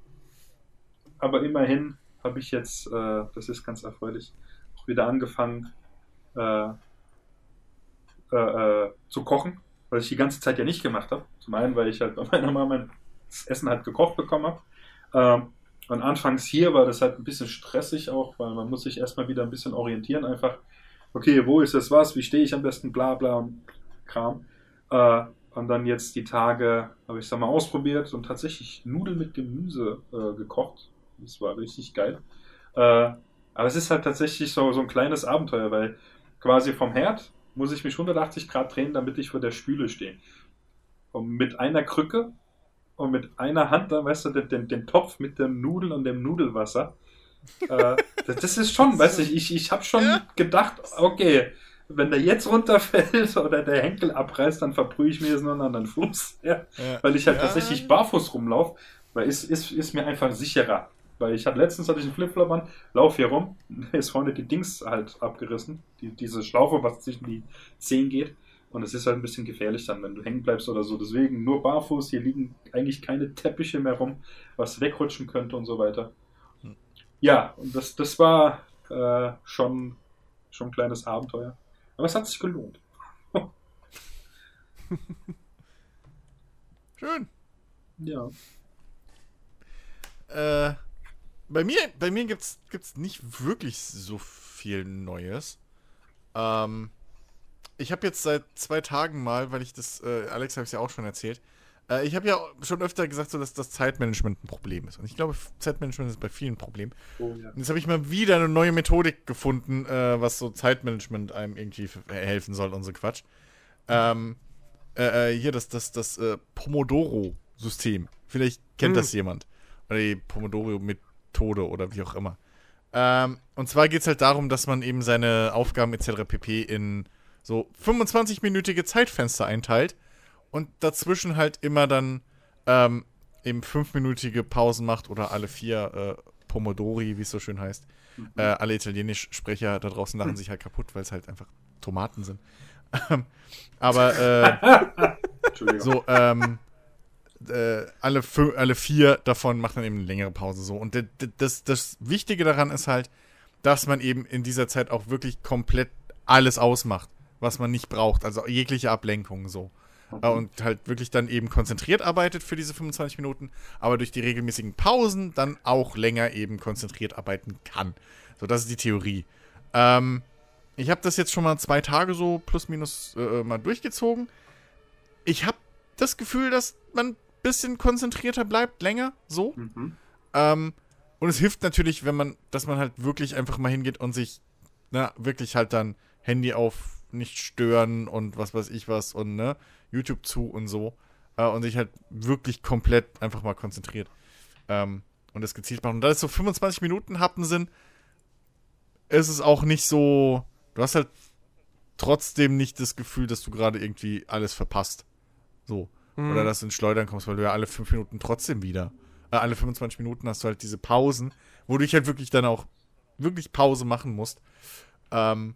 aber immerhin habe ich jetzt, äh, das ist ganz erfreulich, auch wieder angefangen, äh, äh, äh, zu kochen, was ich die ganze Zeit ja nicht gemacht habe. Zum einen, weil ich halt bei meiner Mama das Essen halt gekocht bekommen habe. Ähm, und anfangs hier war das halt ein bisschen stressig auch, weil man muss sich erstmal wieder ein bisschen orientieren, einfach, okay, wo ist das was, wie stehe ich am besten, bla bla und Kram. Äh, und dann jetzt die Tage habe ich es mal ausprobiert und tatsächlich Nudeln mit Gemüse äh, gekocht. Das war richtig geil. Äh, aber es ist halt tatsächlich so, so ein kleines Abenteuer, weil quasi vom Herd muss ich mich 180 Grad drehen, damit ich vor der Spüle stehe. Und mit einer Krücke und mit einer Hand dann, weißt du, den, den, den Topf mit dem Nudeln und dem Nudelwasser. äh, das, das ist schon, weißt du, ich, ich habe schon gedacht, okay, wenn der jetzt runterfällt [LAUGHS] oder der Henkel abreißt, dann verbrühe ich mir jetzt nur einen anderen Fuß. Ja Ja. weil ich halt Ja. tatsächlich barfuß rumlaufe, weil es ist, ist mir einfach sicherer. Weil ich hatte letztens hatte ich einen Flipflop an, lauf hier rum, [LAUGHS] ist vorne die Dings halt abgerissen, die, diese Schlaufe, was zwischen die Zehen geht. Und es ist halt ein bisschen gefährlich dann, wenn du hängen bleibst oder so. Deswegen nur barfuß, hier liegen eigentlich keine Teppiche mehr rum, was wegrutschen könnte und so weiter. Hm. Ja, und das, das war äh, schon, schon ein kleines Abenteuer. Aber es hat sich gelohnt. [LAUGHS] Schön. Ja. Äh, bei mir, bei mir gibt's, gibt's nicht wirklich so viel Neues. Ähm, ich habe jetzt seit zwei Tagen mal, weil ich das, äh, Alex habe es ja auch schon erzählt, äh, ich habe ja schon öfter gesagt, so, dass das Zeitmanagement ein Problem ist. Und ich glaube, Zeitmanagement ist bei vielen ein Problem. Oh, ja. Und jetzt habe ich mal wieder eine neue Methodik gefunden, äh, was so Zeitmanagement einem irgendwie helfen soll und so Quatsch. Ähm, äh, äh, hier das, das, das äh, Pomodoro-System. Vielleicht kennt Hm. das jemand. Oder die Pomodoro-Methode oder wie auch immer. Ähm, und zwar geht es halt darum, dass man eben seine Aufgaben etc. pp. in so 25-minütige Zeitfenster einteilt und dazwischen halt immer dann ähm, eben fünfminütige Pausen macht oder alle vier äh, Pomodori, wie es so schön heißt. Äh, alle Italienisch-Sprecher da draußen lachen sich halt kaputt, weil es halt einfach Tomaten sind. Ähm, Aber äh, [LAUGHS] so, ähm, äh, alle, alle vier davon machen dann eben eine längere Pause so. Und das, das Wichtige daran ist halt, dass man eben in dieser Zeit auch wirklich komplett alles ausmacht, was man nicht braucht. Also jegliche Ablenkung so. Äh, Und halt wirklich dann eben konzentriert arbeitet für diese 25 Minuten, aber durch die regelmäßigen Pausen dann auch länger eben konzentriert arbeiten kann. So, das ist die Theorie. Ähm, ich habe das jetzt schon mal zwei Tage so plus minus äh, mal durchgezogen. Ich habe das Gefühl, dass man ein bisschen konzentrierter bleibt, länger, so. Mhm. Ähm, und es hilft natürlich, wenn man, dass man halt wirklich einfach mal hingeht und sich, na, wirklich halt dann Handy auf nicht stören und was weiß ich was und ne, YouTube zu und so. Äh, und sich halt wirklich komplett einfach mal konzentriert. Ähm, und das gezielt machen. Und da es so 25 Minuten Happen sind, ist es auch nicht so. Du hast halt trotzdem nicht das Gefühl, dass du gerade irgendwie alles verpasst. So. Hm. Oder dass du ins Schleudern kommst, weil du ja alle 5 Minuten trotzdem wieder. Äh, alle 25 Minuten hast du halt diese Pausen, wo du dich halt wirklich dann auch wirklich Pause machen musst. Ähm,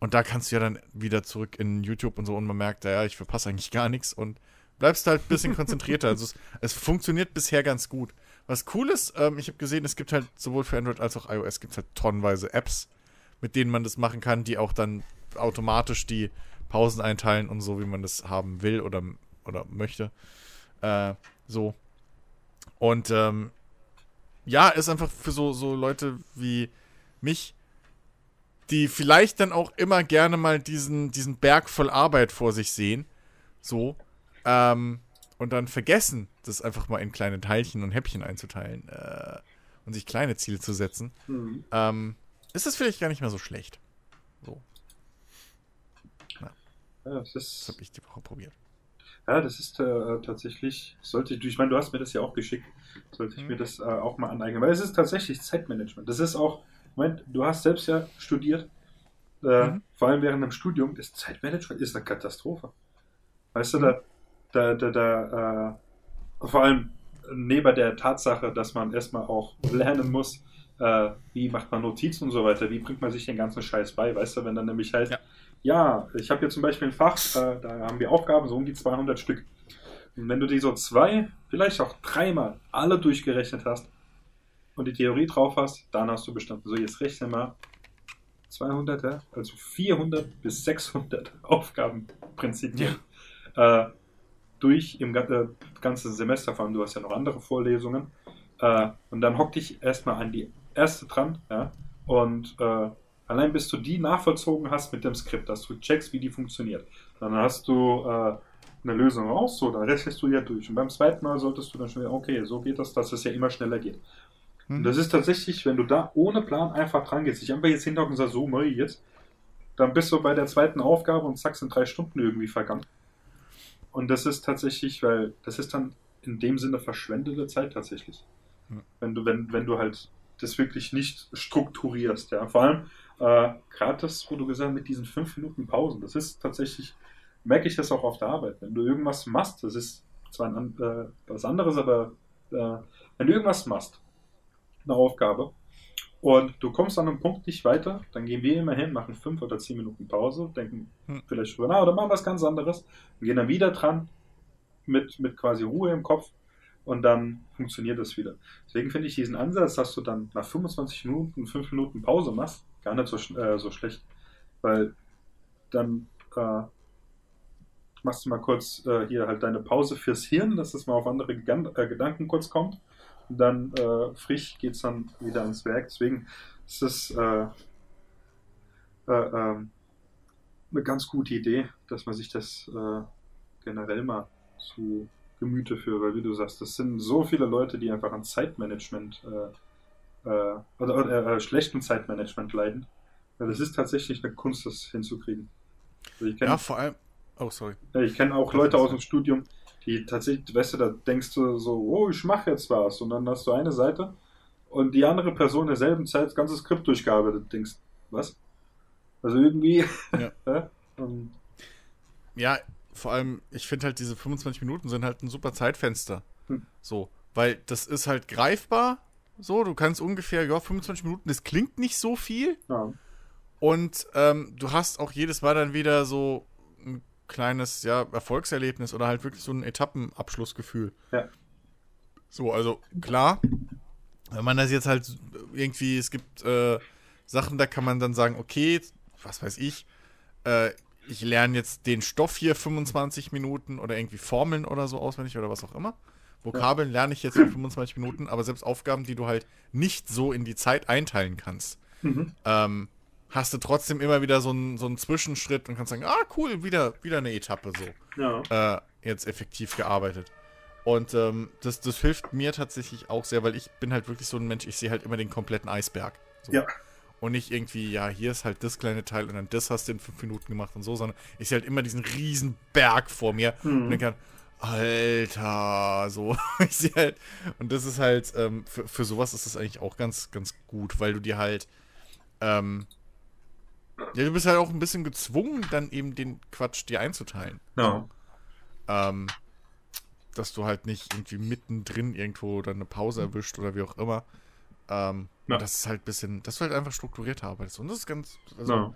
und da kannst du ja dann wieder zurück in YouTube und so und man merkt, ja, ich verpasse eigentlich gar nichts und bleibst halt ein bisschen konzentrierter. Also es, es funktioniert bisher ganz gut. Was cool ist, ähm, ich habe gesehen, es gibt halt sowohl für Android als auch iOS gibt es halt tonnenweise Apps, mit denen man das machen kann, die auch dann automatisch die Pausen einteilen und so, wie man das haben will oder, oder möchte. Äh, so. Und ähm, ja, ist einfach für so, so Leute wie mich, die vielleicht dann auch immer gerne mal diesen, diesen Berg voll Arbeit vor sich sehen. So. Ähm, und dann vergessen, das einfach mal in kleine Teilchen und Häppchen einzuteilen äh, und sich kleine Ziele zu setzen, Mhm. ähm, ist das vielleicht gar nicht mehr so schlecht. So, Ja, das das habe ich die Woche probiert. ja, das ist äh, tatsächlich, sollte ich, ich meine, du hast mir das ja auch geschickt, sollte ich Mhm. mir das äh, auch mal aneignen, weil es ist tatsächlich Zeitmanagement. Das ist auch, meine, du hast selbst ja studiert, äh, Mhm. vor allem während dem Studium, das Zeitmanagement ist eine Katastrophe. Weißt du, Mhm. da, da, da, da äh, vor allem neben der Tatsache, dass man erstmal auch lernen muss, äh, wie macht man Notizen und so weiter, wie bringt man sich den ganzen Scheiß bei, weißt du, wenn dann nämlich halt, Ja. ja, ich habe hier zum Beispiel ein Fach, äh, da haben wir Aufgaben, so um die 200 Stück. Und wenn du die so zwei, vielleicht auch dreimal alle durchgerechnet hast und die Theorie drauf hast, dann hast du bestanden. So, jetzt rechne mal 200, [LAUGHS] ja, also 400 bis 600 Aufgaben prinzipiell äh, durch im äh, ganzen Semester, vor allem du hast ja noch andere Vorlesungen. Äh, und dann hock dich erstmal an die erste dran, ja, und äh, allein bis du die nachvollzogen hast mit dem Skript, dass du checkst, wie die funktioniert, dann hast du äh, eine Lösung raus, so, dann rechnest du ja durch. Und beim zweiten Mal solltest du dann schon wieder, okay, so geht das, dass es ja immer schneller geht. Und Mhm. das ist tatsächlich, wenn du da ohne Plan einfach dran gehst, ich einfach jetzt hinterher und sag, so neu jetzt, dann bist du bei der zweiten Aufgabe und zack, sind drei Stunden irgendwie vergangen. Und das ist tatsächlich, weil das ist dann in dem Sinne verschwendete Zeit tatsächlich. Hm. Wenn du, wenn, wenn du halt das wirklich nicht strukturierst, ja. Vor allem, äh, gerade das, wo du gesagt hast, mit diesen fünf Minuten Pausen, das ist tatsächlich, merke ich das auch auf der Arbeit. Wenn du irgendwas machst, das ist zwar ein, äh, was anderes, aber äh, wenn du irgendwas machst, eine Aufgabe, und du kommst an einem Punkt nicht weiter, dann gehen wir immer hin, machen fünf oder zehn Minuten Pause, denken Hm. vielleicht drüber nach oder machen was ganz anderes und gehen dann wieder dran mit, mit quasi Ruhe im Kopf und dann funktioniert das wieder. Deswegen finde ich diesen Ansatz, dass du dann nach 25 Minuten, 5 Minuten Pause machst, gar nicht so, äh, so schlecht, weil dann äh, machst du mal kurz äh, hier halt deine Pause fürs Hirn, dass es mal auf andere Gegan äh, Gedanken kurz kommt dann äh, frisch geht es dann wieder ans Werk. Deswegen ist es äh, äh, ähm, eine ganz gute Idee, dass man sich das äh, generell mal zu Gemüte führt, weil wie du sagst, das sind so viele Leute, die einfach an Zeitmanagement äh, äh, oder, oder äh, schlechtem Zeitmanagement leiden. Ja, das ist tatsächlich eine Kunst, das hinzukriegen. Also ich kenne Ja, vor allem. Oh, sorry. ich kenne auch Leute aus dem Studium, die tatsächlich, weißt du, da denkst du so, oh, ich mache jetzt was. Und dann hast du eine Seite und die andere Person in derselben Zeit das ganze Skript durchgearbeitet. Denkst, was? Also irgendwie. Ja. [LAUGHS] ja, vor allem, ich finde halt, diese 25 Minuten sind halt ein super Zeitfenster. Hm. So, weil das ist halt greifbar. So, du kannst ungefähr, ja, 25 Minuten, das klingt nicht so viel. ja. Und ähm, du hast auch jedes Mal dann wieder so ein kleines, ja, Erfolgserlebnis oder halt wirklich so ein Etappenabschlussgefühl. Ja. So, also klar, wenn man das jetzt halt irgendwie, es gibt äh, Sachen, da kann man dann sagen, okay, was weiß ich, äh, ich lerne jetzt den Stoff hier 25 Minuten oder irgendwie Formeln oder so auswendig oder was auch immer. Vokabeln lerne ich jetzt in 25 Minuten, aber selbst Aufgaben, die du halt nicht so in die Zeit einteilen kannst, Mhm. ähm, hast du trotzdem immer wieder so einen, so einen Zwischenschritt und kannst sagen, ah, cool, wieder, wieder eine Etappe so. Ja. Äh, jetzt effektiv gearbeitet. Und ähm, das, das hilft mir tatsächlich auch sehr, weil ich bin halt wirklich so ein Mensch, ich sehe halt immer den kompletten Eisberg. So. Ja. Und nicht irgendwie, ja, hier ist halt das kleine Teil und dann das hast du in fünf Minuten gemacht und so, sondern ich sehe halt immer diesen riesen Berg vor mir Mhm. und denke dann, Alter, so. [LAUGHS] ich sehe halt, und das ist halt, ähm, für, für sowas ist das eigentlich auch ganz, ganz gut, weil du dir halt, ähm, ja, du bist halt auch ein bisschen gezwungen, dann eben den Quatsch dir einzuteilen. Ja. Ähm, dass du halt nicht irgendwie mittendrin irgendwo dann eine Pause erwischt oder wie auch immer. Ähm, Ja. Das ist halt ein bisschen, dass du halt einfach strukturiert arbeitest. Und das ist ganz, also, Ja.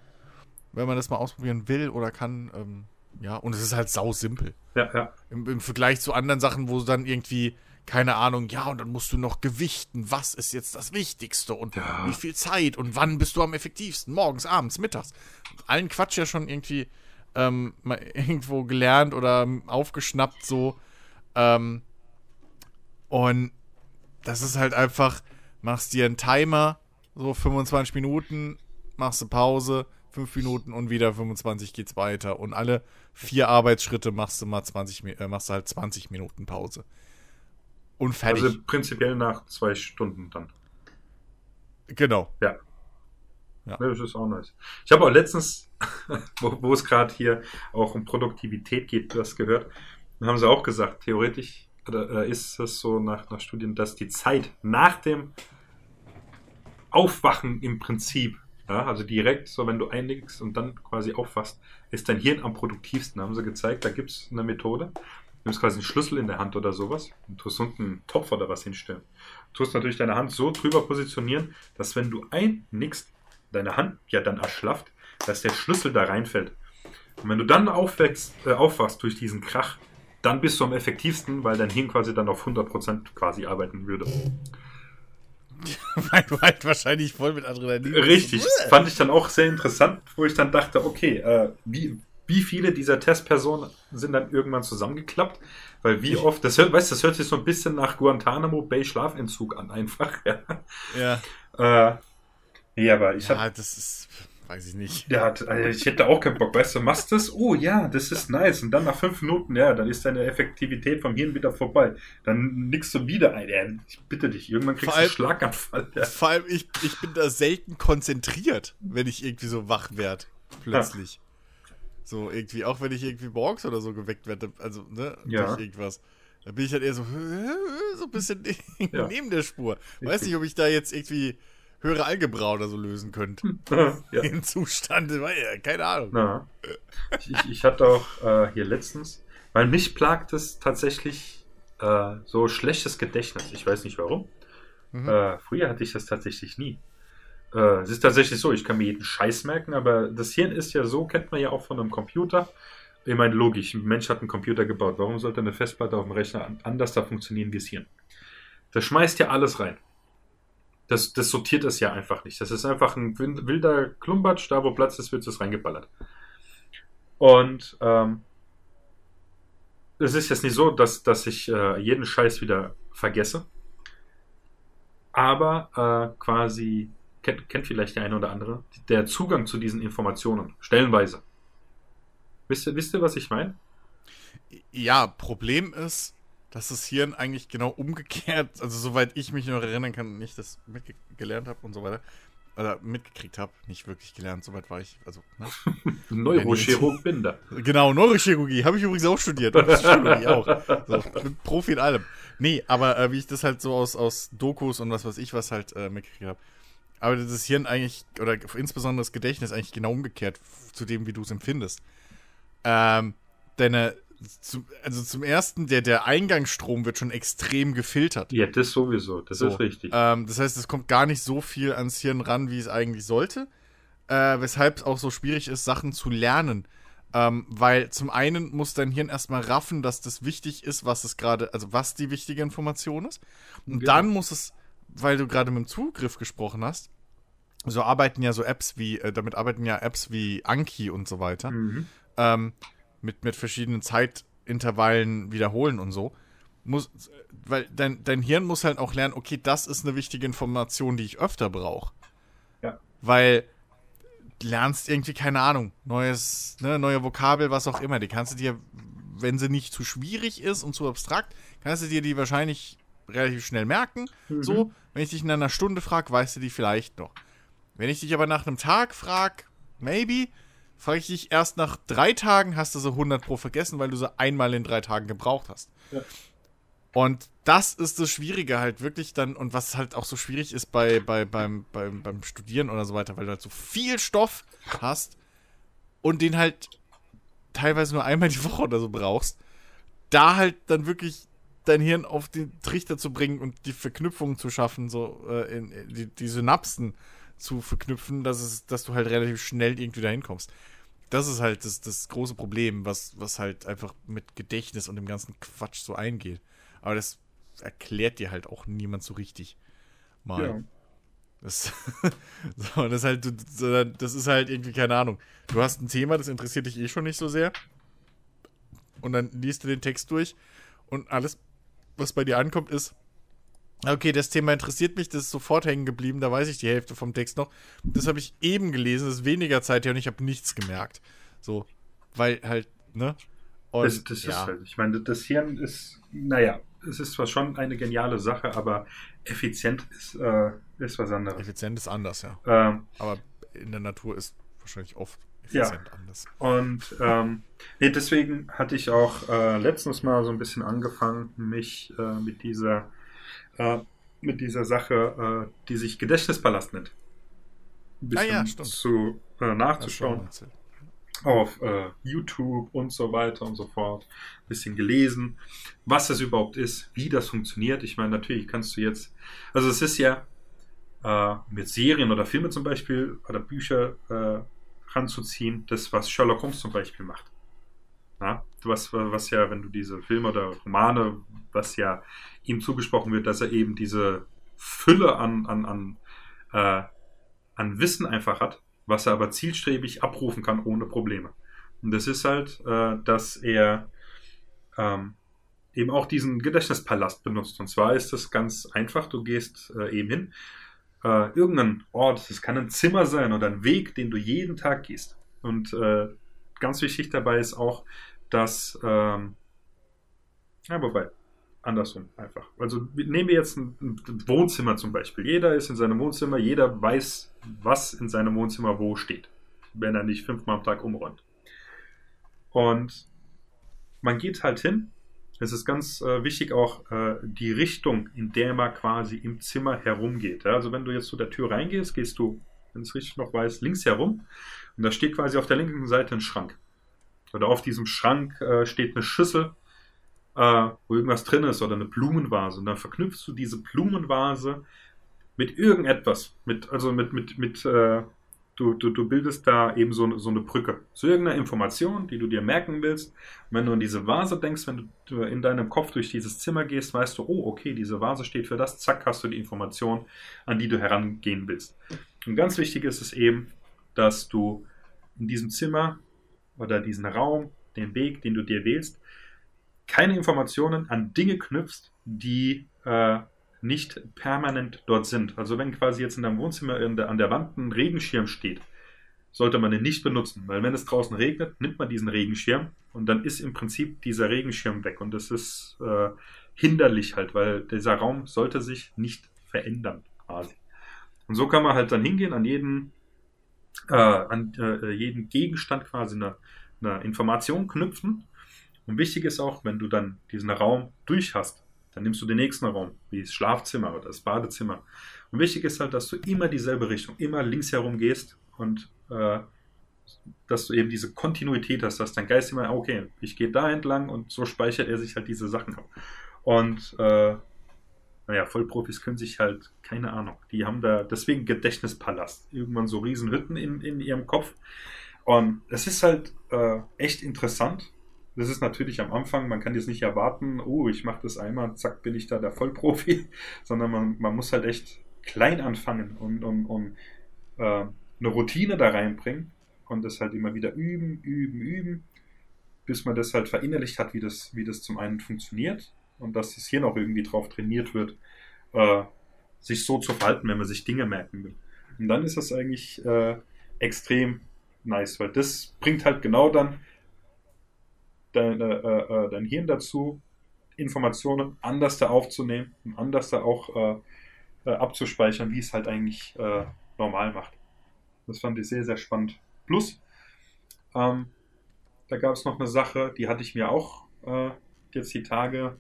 wenn man das mal ausprobieren will oder kann, ähm, ja, und es ist halt sau simpel. Ja, ja. Im, Im Vergleich zu anderen Sachen, wo dann irgendwie, keine Ahnung, ja, und dann musst du noch gewichten, was ist jetzt das Wichtigste und Ja. wie viel Zeit und wann bist du am effektivsten, morgens, abends, mittags. Allen Quatsch ja schon irgendwie ähm, mal [LAUGHS] irgendwo gelernt oder aufgeschnappt so. Ähm, und das ist halt einfach, machst dir einen Timer, so 25 Minuten, machst du Pause, 5 Minuten und wieder 25 geht's weiter. Und alle vier Arbeitsschritte machst du mal 20, Mi- äh, machst du halt 20 Minuten Pause. Und fertig. Also prinzipiell nach zwei Stunden dann. genau. Ja. Ja. Das ist auch nice. Ich habe auch letztens, [LAUGHS] wo, wo es gerade hier auch um Produktivität geht, das gehört, dann haben sie auch gesagt, theoretisch oder, äh, ist es so nach, nach Studien, dass die Zeit nach dem Aufwachen im Prinzip, ja, also direkt, so wenn du einlegst und dann quasi aufwachst, ist dein Hirn am produktivsten, haben sie gezeigt. Da gibt es eine Methode. Du nimmst quasi einen Schlüssel in der Hand oder sowas und tust unten einen Topf oder was hinstellen. Du tust natürlich deine Hand so drüber positionieren, dass wenn du einnickst, deine Hand ja dann erschlafft, dass der Schlüssel da reinfällt. Und wenn du dann aufwächst, äh, aufwachst durch diesen Krach, dann bist du am effektivsten, weil dein Hirn quasi dann auf 100% quasi arbeiten würde. [LAUGHS] Weil du halt wahrscheinlich voll mit Adrenalin. Richtig, das fand ich dann auch sehr interessant, wo ich dann dachte, okay, äh, wie, wie viele dieser Testpersonen sind dann irgendwann zusammengeklappt? Weil wie oft, das hört, weißt du, das hört sich so ein bisschen nach Guantanamo Bay Schlafentzug an, einfach. Ja, Ja, äh, nee, aber ich hab, ja das ist, weiß ich nicht. Ja, also ich hätte auch keinen Bock. Weißt du, machst das, oh ja, das ist nice. Und dann nach fünf Minuten, ja, dann ist deine Effektivität vom Hirn wieder vorbei. Dann nickst du wieder ein. Ja, ich bitte dich, irgendwann kriegst du einen Schlaganfall. Ja. Vor allem, ich, ich bin da selten konzentriert, wenn ich irgendwie so wach werde. Plötzlich. So irgendwie, auch wenn ich irgendwie morgens oder so geweckt werde, also, ne, Ja. durch irgendwas. Da bin ich halt eher so, [LAUGHS] so ein bisschen [LAUGHS] Ja. neben der Spur. Weiß nicht, ob ich da jetzt irgendwie höhere Algebra oder so lösen könnte. [LAUGHS] ja. Im Zustand, keine Ahnung. Na. Ich, ich- ich hatte auch äh, hier letztens, weil mich plagt es tatsächlich äh, so schlechtes Gedächtnis. Ich weiß nicht warum. Mhm. Äh, früher hatte ich das tatsächlich nie. Äh, es ist tatsächlich so, ich kann mir jeden Scheiß merken, aber das Hirn ist ja so, kennt man ja auch von einem Computer. Ich meine, logisch, ein Mensch hat einen Computer gebaut. Warum sollte eine Festplatte auf dem Rechner an- anders da funktionieren wie das Hirn? Das schmeißt ja alles rein. Das, das sortiert es ja einfach nicht. Das ist einfach ein wild- wilder Klumpatsch, da wo Platz ist, wird es reingeballert. Und ähm, es ist jetzt nicht so, dass, dass ich äh, jeden Scheiß wieder vergesse. Aber äh, quasi, kennt, kennt vielleicht der eine oder andere, der Zugang zu diesen Informationen, stellenweise. Wisst ihr, wisst ihr was ich meine? Ja, Problem ist, dass das Hirn eigentlich genau umgekehrt, also soweit ich mich noch erinnern kann, nicht das mitgelernt habe und so weiter, oder mitgekriegt habe, nicht wirklich gelernt, soweit war ich, also, ne? [LAUGHS] Neurochirurg Binder. Genau, Neurochirurgie habe ich übrigens auch studiert. Psychologie [LAUGHS] auch. So, bin Profi in allem. Nee, aber äh, wie ich das halt so aus, aus Dokus und was weiß ich was halt äh, mitgekriegt habe, aber das Hirn eigentlich, oder insbesondere das Gedächtnis eigentlich genau umgekehrt zu dem, wie du es empfindest. Ähm, deine, zu, also zum ersten, der, der Eingangsstrom wird schon extrem gefiltert. Ja, das sowieso, das So, ist richtig. Ähm, das heißt, es kommt gar nicht so viel ans Hirn ran, wie es eigentlich sollte. Äh, weshalb es auch so schwierig ist, Sachen zu lernen. Ähm, weil zum einen muss dein Hirn erstmal raffen, dass das wichtig ist, was es gerade, also was die wichtige Information ist. Und Genau. dann muss es, weil du gerade mit dem Zugriff gesprochen hast, so arbeiten ja so Apps wie, äh, damit arbeiten ja Apps wie Anki und so weiter Mhm. ähm, mit, mit verschiedenen Zeitintervallen wiederholen und so. Muss, weil dein, dein Hirn muss halt auch lernen, okay, das ist eine wichtige Information, die ich öfter brauche. Ja. Weil lernst irgendwie, keine Ahnung, neues, ne, neue Vokabel, was auch immer. Die kannst du dir, wenn sie nicht zu schwierig ist und zu abstrakt, kannst du dir die wahrscheinlich relativ schnell merken. Mhm. So, wenn ich dich in einer Stunde frage, weißt du die vielleicht noch. Wenn ich dich aber nach einem Tag frage, maybe, frage ich dich erst nach drei Tagen, hast du sie 100 pro vergessen, weil du sie einmal in drei Tagen gebraucht hast. Ja. Und das ist das Schwierige halt wirklich dann, und was halt auch so schwierig ist bei, bei, beim, beim, beim Studieren oder so weiter, weil du halt so viel Stoff hast und den halt teilweise nur einmal die Woche oder so brauchst, da halt dann wirklich dein Hirn auf den Trichter zu bringen und die Verknüpfungen zu schaffen, so äh, in, die, die Synapsen zu verknüpfen, dass, es, dass du halt relativ schnell irgendwie dahin kommst. Das ist halt das, das große Problem, was, was halt einfach mit Gedächtnis und dem ganzen Quatsch so eingeht. Aber das erklärt dir halt auch niemand so richtig mal. Ja. Das, [LAUGHS] so, das, halt, das ist halt irgendwie, keine Ahnung. Du hast ein Thema, das interessiert dich eh schon nicht so sehr. Und dann liest du den Text durch und alles, was bei dir ankommt, ist, okay, das Thema interessiert mich, das ist sofort hängen geblieben, da weiß ich die Hälfte vom Text noch. Das habe ich eben gelesen, das ist weniger Zeit her und ich habe nichts gemerkt. So, weil halt, ne? Und, Das, das ist halt, ich meine, das Hirn ist, naja, es ist zwar schon eine geniale Sache, aber effizient ist, äh, ist was anderes. Effizient ist anders, ja. Ähm, Aber in der Natur ist wahrscheinlich oft Ja. anders. Und ähm, nee, deswegen hatte ich auch äh, letztens mal so ein bisschen angefangen, mich äh, mit dieser äh, mit dieser Sache, äh, die sich Gedächtnispalast nennt, ein bisschen Ah ja, stimmt. zu äh, nachzuschauen auf äh, YouTube und so weiter und so fort. Ein bisschen gelesen, was das überhaupt ist, wie das funktioniert. Ich meine, natürlich kannst du jetzt, also es ist ja mit Serien oder Filme zum Beispiel oder Bücher ranzuziehen, das, was Sherlock Holmes zum Beispiel macht. Na, was, was ja, wenn du diese Filme oder Romane, was ja ihm zugesprochen wird, dass er eben diese Fülle an, an, an, äh, an Wissen einfach hat, was er aber zielstrebig abrufen kann ohne Probleme. Und das ist halt, äh, dass er ähm, eben auch diesen Gedächtnispalast benutzt. Und zwar ist das ganz einfach. Du gehst äh, eben hin, äh, irgendein Ort, es kann ein Zimmer sein oder ein Weg, den du jeden Tag gehst. Und äh, ganz wichtig dabei ist auch, dass, ähm, ja, wobei, andersrum einfach. Also nehmen wir jetzt ein, ein Wohnzimmer zum Beispiel. Jeder ist in seinem Wohnzimmer, jeder weiß, was in seinem Wohnzimmer wo steht, wenn er nicht fünfmal am Tag umräumt. Und man geht halt hin. Es ist ganz äh, wichtig auch äh, die Richtung, in der man quasi im Zimmer herumgeht. Ja? Also wenn du jetzt zu der Tür reingehst, gehst du, wenn es richtig noch weiß, links herum. Und da steht quasi auf der linken Seite ein Schrank. Oder auf diesem Schrank äh, steht eine Schüssel, äh, wo irgendwas drin ist oder eine Blumenvase. Und dann verknüpfst du diese Blumenvase mit irgendetwas. Mit, also mit, mit, mit äh, du, du, du bildest da eben so, so eine Brücke zu irgendeiner Information, die du dir merken willst. Und wenn du an diese Vase denkst, wenn du in deinem Kopf durch dieses Zimmer gehst, weißt du, oh, okay, diese Vase steht für das, zack, hast du die Information, an die du herangehen willst. Und ganz wichtig ist es eben, dass du in diesem Zimmer oder diesen Raum, den Weg, den du dir wählst, keine Informationen an Dinge knüpfst, die äh, nicht permanent dort sind. Also wenn quasi jetzt in deinem Wohnzimmer in der, an der Wand ein Regenschirm steht, sollte man den nicht benutzen, weil wenn es draußen regnet, nimmt man diesen Regenschirm und dann ist im Prinzip dieser Regenschirm weg und das ist äh, hinderlich halt, weil dieser Raum sollte sich nicht verändern quasi. Und so kann man halt dann hingehen an jeden äh, an äh, jeden Gegenstand quasi eine, eine Information knüpfen. Und wichtig ist auch, wenn du dann diesen Raum durch hast, dann nimmst du den nächsten Raum, wie das Schlafzimmer oder das Badezimmer. Und wichtig ist halt, dass du immer dieselbe Richtung, immer links herum gehst und äh, dass du eben diese Kontinuität hast, dass dein Geist immer, okay, ich gehe da entlang und so speichert er sich halt diese Sachen ab. Und äh, naja, Vollprofis können sich halt, keine Ahnung, die haben da deswegen Gedächtnispalast, irgendwann so Riesenhütten in, in ihrem Kopf. Und es ist halt äh, echt interessant. Das ist natürlich am Anfang, man kann jetzt nicht erwarten, oh, ich mache das einmal, zack, bin ich da der Vollprofi, [LAUGHS] sondern man, man muss halt echt klein anfangen und, und, und äh, eine Routine da reinbringen und das halt immer wieder üben, üben, üben, bis man das halt verinnerlicht hat, wie das, wie das zum einen funktioniert und dass das Hirn auch irgendwie drauf trainiert wird, äh, sich so zu verhalten, wenn man sich Dinge merken will. Und dann ist das eigentlich äh, extrem nice, weil das bringt halt genau dann dein, äh, äh, dein Hirn dazu, Informationen anders da aufzunehmen und anders da auch äh, äh, abzuspeichern, wie es halt eigentlich äh, normal macht. Das fand ich sehr, sehr spannend. Plus, ähm, da gab es noch eine Sache, die hatte ich mir auch äh, jetzt die Tage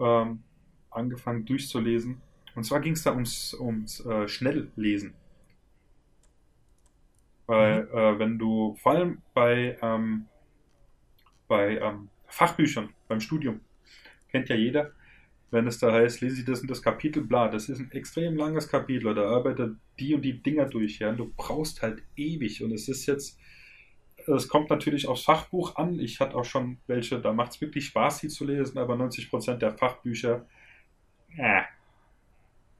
ähm, angefangen durchzulesen. Und zwar ging es da ums, ums Schnelllesen. Weil, Mhm. wenn du, vor allem bei, ähm, bei ähm, Fachbüchern, beim Studium, kennt ja jeder, wenn es da heißt, lese ich das und das Kapitel, bla, das ist ein extrem langes Kapitel, da arbeitet die und die Dinger durch, ja, und du brauchst halt ewig. Und es ist jetzt, es kommt natürlich aufs Fachbuch an, ich hatte auch schon welche, da macht es wirklich Spaß, die zu lesen, aber 90% der Fachbücher, ja,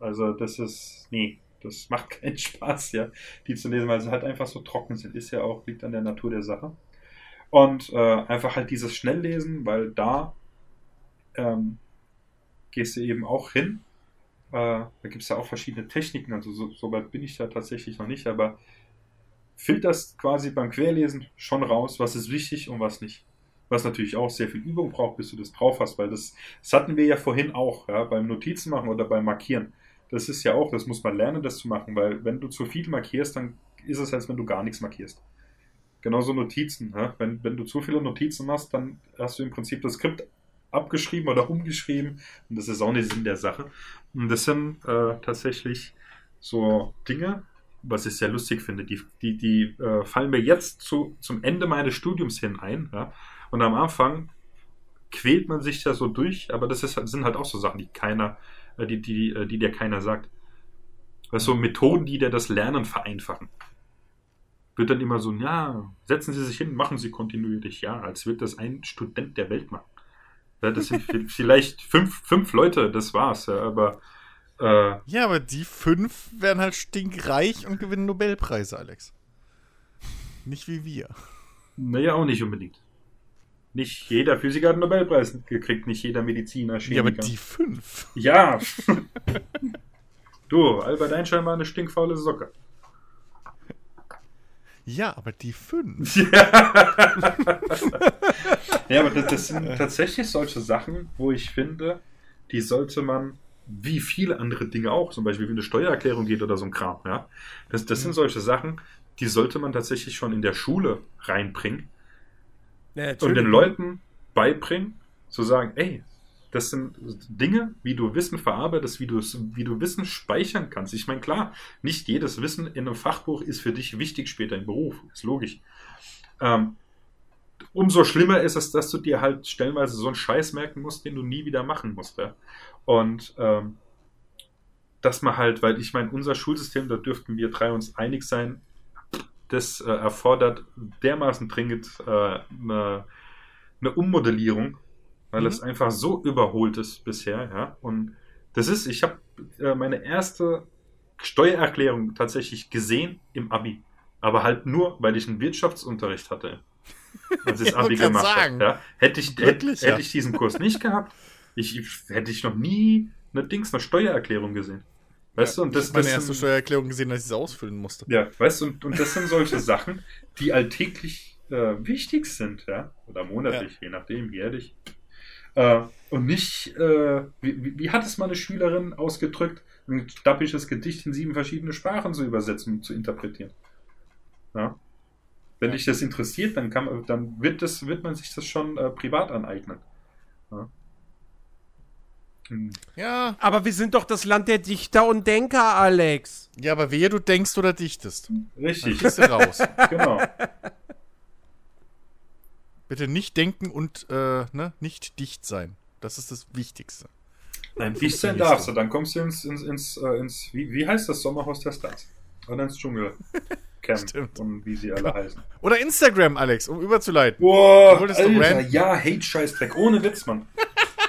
also das ist, nee, das macht [LAUGHS] keinen Spaß, ja, die zu lesen, weil sie halt einfach so trocken sind, ist ja auch, liegt an der Natur der Sache. Und äh, einfach halt dieses Schnelllesen, weil da ähm, gehst du eben auch hin. Äh, da gibt es ja auch verschiedene Techniken, also so, so weit bin ich da tatsächlich noch nicht, aber filterst quasi beim Querlesen schon raus, was ist wichtig und was nicht. Was natürlich auch sehr viel Übung braucht, bis du das drauf hast, weil das, das hatten wir ja vorhin auch, ja, beim Notizen machen oder beim Markieren. Das ist ja auch, das muss man lernen, das zu machen, weil wenn du zu viel markierst, dann ist es, als wenn du gar nichts markierst. Genauso Notizen. Ja? Wenn, wenn du zu viele Notizen machst, dann hast du im Prinzip das Skript abgeschrieben oder umgeschrieben. Und das ist auch nicht Sinn der Sache. Und das sind äh, tatsächlich so Dinge, was ich sehr lustig finde. Die, die, die äh, fallen mir jetzt zu, zum Ende meines Studiums hin ein. Ja? Und am Anfang quält man sich da so durch, aber das ist, sind halt auch so Sachen, die keiner, äh, die, die, äh, die dir keiner sagt. Das sind so Methoden, die dir das Lernen vereinfachen wird dann immer so, ja, setzen Sie sich hin, machen Sie kontinuierlich, ja, als wird das ein Student der Welt machen. Ja, das sind [LAUGHS] vielleicht fünf, fünf Leute, das war's, ja, aber äh, Ja, aber die fünf werden halt stinkreich und gewinnen Nobelpreise, Alex. Nicht wie wir. naja, auch nicht unbedingt. Nicht jeder Physiker hat einen Nobelpreis gekriegt, nicht jeder Mediziner, Ja, Chemiker. aber die fünf. Ja. [LAUGHS] du, Albert Einstein war eine stinkfaule Socke. Ja, aber die fünf. [LAUGHS] Ja, aber das, das sind tatsächlich solche Sachen, wo ich finde, die sollte man, wie viele andere Dinge auch, zum Beispiel wie eine Steuererklärung geht oder so ein Kram, ja. Das, das sind solche Sachen, die sollte man tatsächlich schon in der Schule reinbringen Ja, und den Leuten beibringen, zu sagen, ey, das sind Dinge, wie du Wissen verarbeitest, wie du, wie du Wissen speichern kannst. Ich meine, klar, nicht jedes Wissen in einem Fachbuch ist für dich wichtig später im Beruf, ist logisch. Ähm, umso schlimmer ist es, dass du dir halt stellenweise so einen Scheiß merken musst, den du nie wieder machen musst. Ja? Und ähm, dass man halt, weil ich meine, unser Schulsystem, da dürften wir drei uns einig sein, das äh, erfordert dermaßen dringend äh, eine, eine Ummodellierung, weil Mhm. es einfach so überholt ist bisher, ja. Und das ist, ich habe äh, meine erste Steuererklärung tatsächlich gesehen im Abi. Aber halt nur, weil ich einen Wirtschaftsunterricht hatte. Als ich [LAUGHS] das Abi gemacht habe. Ja. Hätte, ich, hätte, Wirklich, ja. hätte ich diesen Kurs nicht gehabt, ich, hätte ich noch nie eine Dings, eine Steuererklärung gesehen. Weißt du, und das, ich habe meine das erste sind- Steuererklärung gesehen, als ich sie ausfüllen musste. ja, weißt du, und, und das sind solche Sachen, die alltäglich äh, wichtig sind, ja, oder monatlich, je nachdem, jährlich. Äh, und nicht, äh, wie, wie- hat es mal eine Schülerin ausgedrückt, ein stappisches Gedicht in sieben verschiedene Sprachen zu übersetzen und zu interpretieren. Ja. Wenn dich das interessiert, dann, kann, dann wird, das, wird man sich das schon äh, privat aneignen. Ja. Hm. Ja, Aber wir sind doch das Land der Dichter und Denker, Alex. ja, aber wehe, du denkst oder dichtest. Dann Richtig, kriegst du raus. [LAUGHS] genau. Bitte nicht denken und äh, ne, nicht dicht sein. Das ist das Wichtigste. Nein, dicht sein darfst so. du, dann kommst du ins, ins, ins, äh, ins wie, wie heißt das Sommerhaus der Stars? Oder ins Dschungelcamp [LAUGHS] Stimmt. und wie sie alle heißen. Oder Instagram, Alex, um überzuleiten. Boah, Du wolltest doch Alter, ja, Hate-Scheißdreck, ohne Witz, Mann.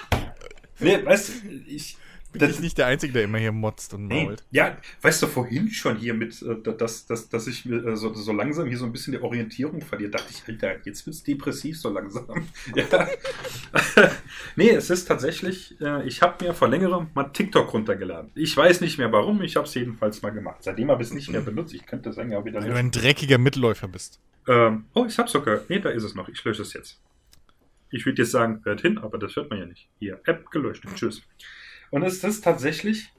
[LAUGHS] nee, weißt du, ich... Bin ich nicht der Einzige, der immer hier motzt und mault. ja, weißt du, vorhin schon hier mit, äh, dass, dass, dass ich mir äh, so, so langsam hier so ein bisschen die Orientierung verliere, dachte ich, Alter, jetzt wird's depressiv so langsam. [LAUGHS] ja. [LAUGHS] Nee, es ist tatsächlich, äh, ich habe mir vor längerem mal TikTok runtergeladen. Ich weiß nicht mehr warum, ich habe es jedenfalls mal gemacht. Seitdem habe ich es nicht mehr benutzt. Ich könnte sagen, ja wieder Weil du ein dreckiger Mitläufer bist. Ähm, oh, ich habe sogar. Nee, da ist es noch. Ich lösche es jetzt. Ich würde jetzt sagen, hört hin, aber das hört man ja nicht. Hier, App gelöscht. Tschüss. Und es ist tatsächlich,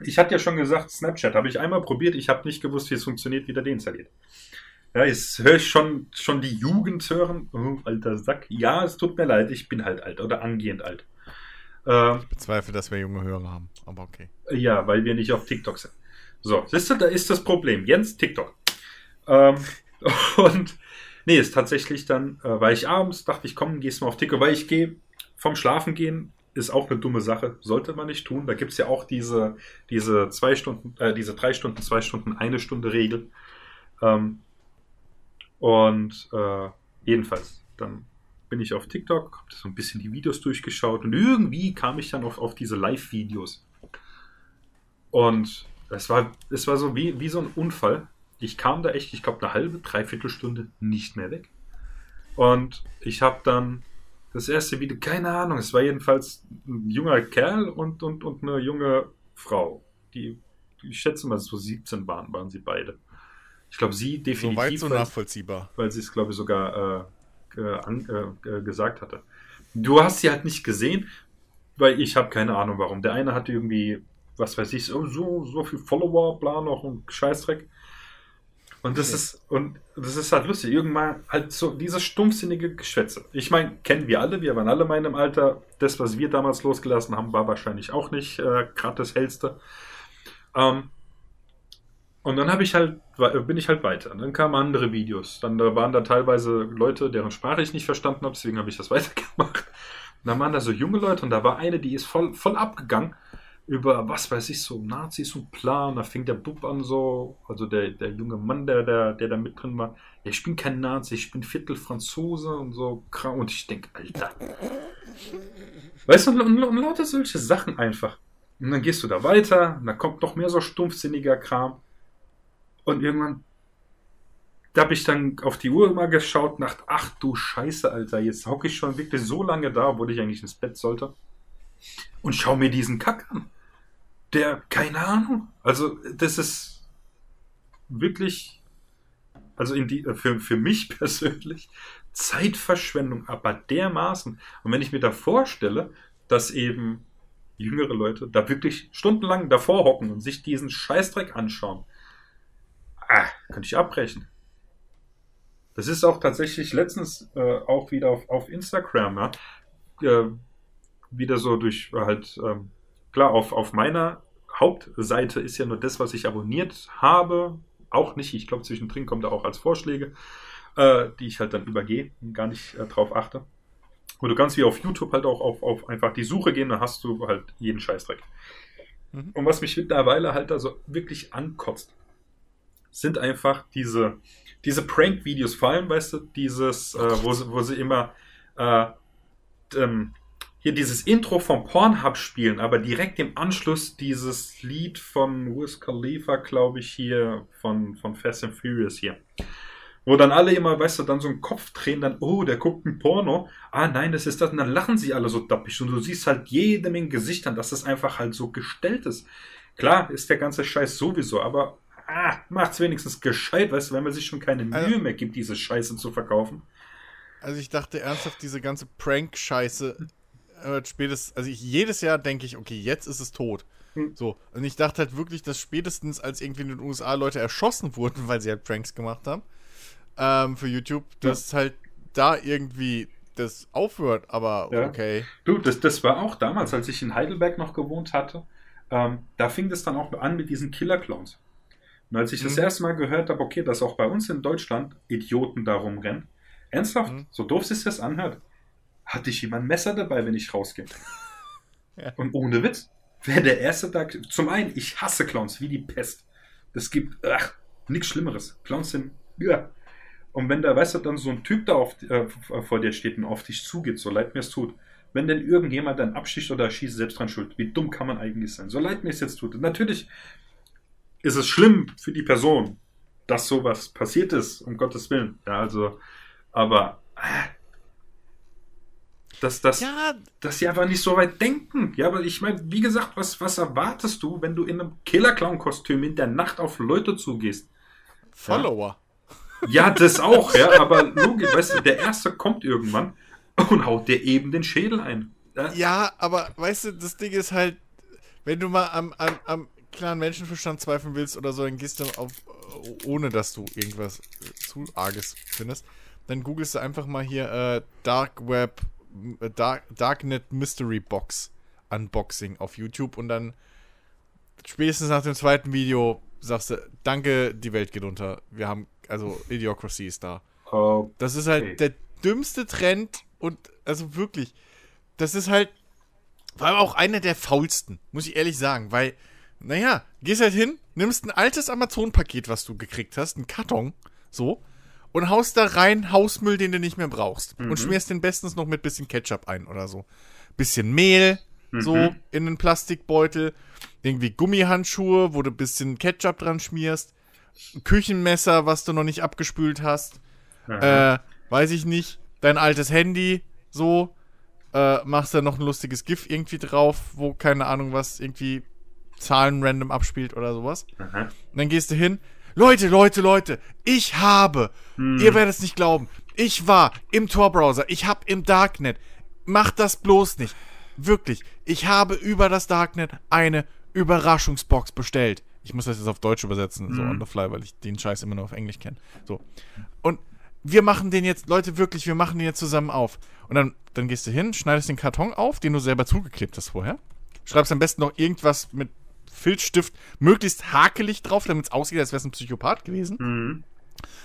ich hatte ja schon gesagt, Snapchat habe ich einmal probiert. Ich habe nicht gewusst, wie es funktioniert, wieder deinstalliert. Ja, jetzt höre ich schon, schon die Jugend hören. Oh, alter Sack. Ja, es tut mir leid, ich bin halt alt oder angehend alt. Ähm, Ich bezweifle, dass wir junge Hörer haben, aber okay. ja, weil wir nicht auf TikTok sind. So, siehst du, da ist das Problem. Jens, TikTok. Ähm, [LAUGHS] und nee, ist tatsächlich dann, äh, weil ich abends dachte, ich komm, gehst mal auf TikTok, weil ich gehe vom Schlafen gehen, ist auch eine dumme Sache, sollte man nicht tun. Da gibt's ja auch diese, diese zwei Stunden, äh, diese drei Stunden, zwei Stunden, eine Stunde Regel. Ähm, und äh, jedenfalls, dann bin ich auf TikTok, hab so ein bisschen die Videos durchgeschaut und irgendwie kam ich dann auf, auf diese Live-Videos. Und es war, es war so wie, wie so ein Unfall. Ich kam da echt, ich glaube, eine halbe, dreiviertel Stunde nicht mehr weg. Und ich habe dann das erste Video, keine Ahnung, es war jedenfalls ein junger Kerl und, und, und eine junge Frau. Die, ich schätze mal, so 17 waren, waren sie beide. Ich glaube, sie definitiv. Soweit so weil- nachvollziehbar. weil sie es, glaube ich, sogar äh, an, äh, gesagt hatte. Du hast sie halt nicht gesehen, weil ich habe keine Ahnung warum. Der eine hatte irgendwie, was weiß ich, so, so, so viel Follower, bla noch und Scheißdreck. Und das Okay. ist, und das ist halt lustig. Irgendwann halt so dieses stumpfsinnige Geschwätze. Ich meine, kennen wir alle, wir waren alle mal in einem Alter. Das, was wir damals losgelassen haben, war wahrscheinlich auch nicht äh, gerade das Hellste. Ähm, und dann habe ich halt, bin ich halt weiter. Dann kamen andere Videos. Dann da waren da teilweise Leute, deren Sprache ich nicht verstanden habe, deswegen habe ich das [LAUGHS] weitergemacht. Und dann waren da so junge Leute und da war eine, die ist voll, voll abgegangen über, was weiß ich, so Nazis und Plan. Da fing der Bub an so, also der, der junge Mann, der, der, der da mit drin war. Ja, ich bin kein Nazi, ich bin Viertel Franzose und so. Und ich denke, Alter. Weißt du, und, und, und lauter solche Sachen einfach. Und dann gehst du da weiter, und da kommt noch mehr so stumpfsinniger Kram. Und irgendwann, da habe ich dann auf die Uhr mal geschaut und dachte, ach du Scheiße, Alter, jetzt hocke ich schon wirklich so lange da, obwohl ich eigentlich ins Bett sollte. Und schau mir diesen Kack an. Der, keine Ahnung. Also, das ist wirklich, also in die, für, für mich [LAUGHS] persönlich, Zeitverschwendung, aber dermaßen. Und wenn ich mir da vorstelle, dass eben jüngere Leute da wirklich stundenlang davor hocken und sich diesen Scheißdreck anschauen, ah, könnte ich abbrechen. Das ist auch tatsächlich letztens äh, auch wieder auf, auf Instagram, ja, äh, wieder so durch halt, ähm, klar, auf, auf meiner Hauptseite ist ja nur das, was ich abonniert habe, auch nicht. Ich glaube, zwischendrin kommt da auch als Vorschläge, äh, die ich halt dann übergehe und gar nicht äh, drauf achte. Und du kannst wie auf YouTube halt auch auf, auf einfach die Suche gehen, dann hast du halt jeden Scheißdreck. Mhm. Und was mich mittlerweile halt also wirklich ankotzt, sind einfach diese, diese Prank-Videos, vor allem, weißt du, dieses, äh, wo, sie, wo sie immer äh, ähm, hier dieses Intro vom Pornhub spielen, aber direkt im Anschluss dieses Lied von Wiz Khalifa, glaube ich, hier von, von Fast and Furious hier. Wo dann alle immer, weißt du, dann so einen Kopf drehen, dann, oh, der guckt ein Porno. Ah, nein, das ist das. Und dann lachen sie alle so dappig. Und du siehst halt jedem in Gesichtern, dass das einfach halt so gestellt ist. Klar, ist der ganze Scheiß sowieso, aber ah, macht's wenigstens gescheit, weißt du, wenn man sich schon keine Mühe Also- mehr gibt, diese Scheiße zu verkaufen. Also ich dachte ernsthaft, diese ganze Prank-Scheiße hört spätestens, also ich, jedes Jahr denke ich, okay, jetzt ist es tot. Hm. So. Und ich dachte halt wirklich, dass spätestens, als irgendwie in den USA Leute erschossen wurden, [LAUGHS] weil sie halt Pranks gemacht haben, ähm, für YouTube, dass halt da irgendwie das aufhört, aber Ja. okay. Du, das, das war auch damals, als ich in Heidelberg noch gewohnt hatte. Ähm, da fing das dann auch an mit diesen Killer-Clowns. Und als ich das Mhm. erste Mal gehört habe, okay, dass auch bei uns in Deutschland Idioten da rumrennen, ernsthaft, Mhm. so doof sich das anhört, hatte ich immer ein Messer dabei, wenn ich rausgehe. [LAUGHS] Ja. Und ohne Witz, wäre der erste Tag. Zum einen, ich hasse Clowns wie die Pest. Es gibt, ach, nichts Schlimmeres. Clowns sind, ja. Und wenn da, weißt du, dann so ein Typ da auf, äh, vor dir steht und auf dich zugeht, so leid mir es tut, wenn denn irgendjemand dann absticht oder schießt, selbst dran schuld. Wie dumm kann man eigentlich sein? So leid mir es jetzt tut. Und natürlich ist es schlimm für die Person, dass sowas passiert ist, um Gottes Willen. Ja, also, aber, äh, dass, dass, Ja, dass sie einfach nicht so weit denken. Ja, aber ich meine, wie gesagt, was, was erwartest du, wenn du in einem Killer-Clown-Kostüm in der Nacht auf Leute zugehst? Follower. Ja, das auch, ja, aber logisch, weißt du, der Erste kommt irgendwann und haut dir eben den Schädel ein. Ja, Ja, aber weißt du, das Ding ist halt, wenn du mal am, am, am klaren Menschenverstand zweifeln willst oder so, dann gehst du auf, ohne dass du irgendwas äh, zu Arges findest, dann googelst du einfach mal hier äh, Dark Web, äh, Dark, Darknet Mystery Box Unboxing auf YouTube und dann spätestens nach dem zweiten Video sagst du, danke, die Welt geht unter. Wir haben, also Idiocracy ist da. Oh, Das ist halt Okay. der dümmste Trend und also wirklich, das ist halt vor allem auch einer der faulsten, muss ich ehrlich sagen, weil, naja, gehst halt hin, nimmst ein altes Amazon-Paket, was du gekriegt hast, einen Karton, so, und haust da rein Hausmüll, den du nicht mehr brauchst. Und schmierst den bestens noch mit bisschen Ketchup ein oder so. Bisschen Mehl, so, in einen Plastikbeutel, irgendwie Gummihandschuhe, wo du bisschen Ketchup dran schmierst, ein Küchenmesser, was du noch nicht abgespült hast, äh, weiß ich nicht, dein altes Handy, so, äh, machst da noch ein lustiges GIF irgendwie drauf, wo keine Ahnung was irgendwie Zahlen random abspielt oder sowas. Und dann gehst du hin, Leute, Leute, Leute, ich habe, ihr werdet es nicht glauben, ich war im Tor-Browser, ich habe im Darknet, macht das bloß nicht. Wirklich, ich habe über das Darknet eine Überraschungsbox bestellt. Ich muss das jetzt auf Deutsch übersetzen, so on the fly, weil ich den Scheiß immer nur auf Englisch kenne. So. Und wir machen den jetzt, Leute, wirklich, wir machen den jetzt zusammen auf. Und dann, dann gehst du hin, schneidest den Karton auf, den du selber zugeklebt hast vorher. Schreibst am besten noch irgendwas mit Filzstift, möglichst hakelig drauf, damit es aussieht, als wäre es ein Psychopath gewesen. Mhm.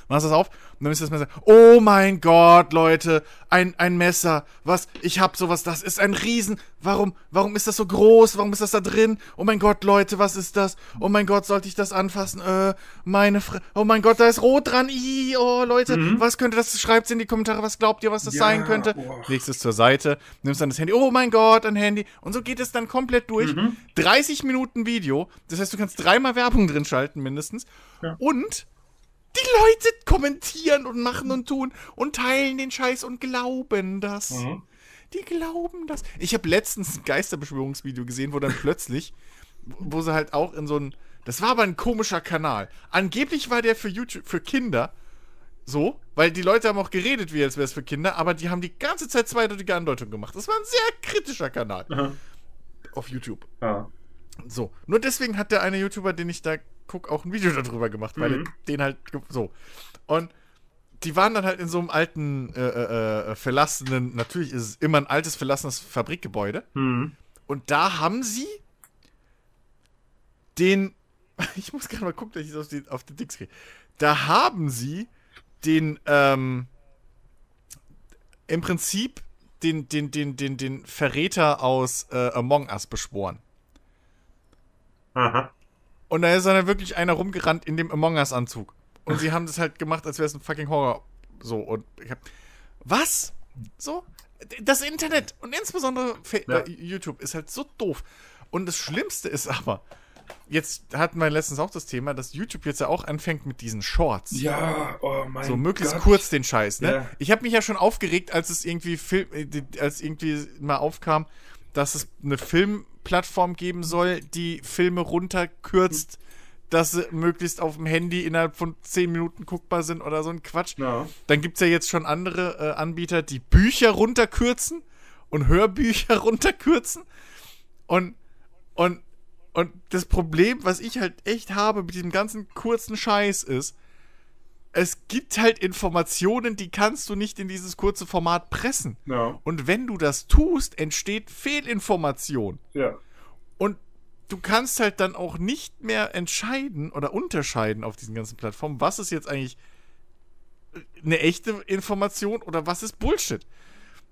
Machst das auf und dann ist das Messer. Oh mein Gott, Leute, ein, ein Messer. Was? Ich hab sowas. Das ist ein Riesen. Warum? Warum ist das so groß? Warum ist das da drin? Oh mein Gott, Leute, was ist das? Oh mein Gott, sollte ich das anfassen? Äh, meine Fre Oh mein Gott, da ist rot dran. Ih, oh Leute, was könnte das? Schreibt's in die Kommentare. Was glaubt ihr, was das Ja, sein könnte? boah. Legst es zur Seite, nimmst dann das Handy. Oh mein Gott, ein Handy. Und so geht es dann komplett durch. 30 Minuten Video. Das heißt, du kannst dreimal Werbung drin schalten, mindestens. Und die Leute kommentieren und machen und tun und teilen den Scheiß und glauben das. Die glauben das. Ich habe letztens ein Geisterbeschwörungsvideo gesehen, wo dann plötzlich, wo sie halt auch in so ein, das war aber ein komischer Kanal. Angeblich war der für YouTube, für Kinder so, weil die Leute haben auch geredet, wie als wäre es für Kinder, aber die haben die ganze Zeit zweideutige Andeutungen gemacht. Das war ein sehr kritischer Kanal Aha. auf YouTube. Ja. So. Nur deswegen hat der eine YouTuber, den ich da guck, auch ein Video darüber gemacht, weil Mhm. er den halt so. Und die waren dann halt in so einem alten, äh, äh, äh, verlassenen, natürlich ist es immer ein altes, verlassenes Fabrikgebäude. Mhm. Und da haben sie den, [LAUGHS] ich muss gerade mal gucken, dass ich das auf die, auf den Dix kriege. Da haben sie den, ähm, im Prinzip den, den, den, den, den Verräter aus äh, Among Us beschworen. Aha. Und da ist dann wirklich einer rumgerannt in dem Among Us-Anzug. Und sie haben das halt gemacht, als wäre es ein fucking Horror. So, und ich hab. Was? So? Das Internet und insbesondere Ja. äh, YouTube ist halt so doof. Und das Schlimmste ist aber, jetzt hatten wir letztens auch das Thema, dass YouTube jetzt ja auch anfängt mit diesen Shorts. Ja, oh mein So möglichst Gott. kurz den Scheiß, ne? Ja. Ich habe mich ja schon aufgeregt, als es irgendwie Film, äh, als irgendwie mal aufkam, dass es eine Filmplattform geben soll, die Filme runterkürzt, dass sie möglichst auf dem Handy innerhalb von 10 Minuten guckbar sind oder so ein Quatsch. Ja. Dann gibt es ja jetzt schon andere äh, Anbieter, die Bücher runterkürzen und Hörbücher [LAUGHS] runterkürzen. Und, und, und das Problem, was ich halt echt habe mit diesem ganzen kurzen Scheiß ist, es gibt halt Informationen, die kannst du nicht in dieses kurze Format pressen. Ja. Und wenn du das tust, entsteht Fehlinformation. Ja. Und du kannst halt dann auch nicht mehr entscheiden oder unterscheiden auf diesen ganzen Plattformen, was ist jetzt eigentlich eine echte Information oder was ist Bullshit.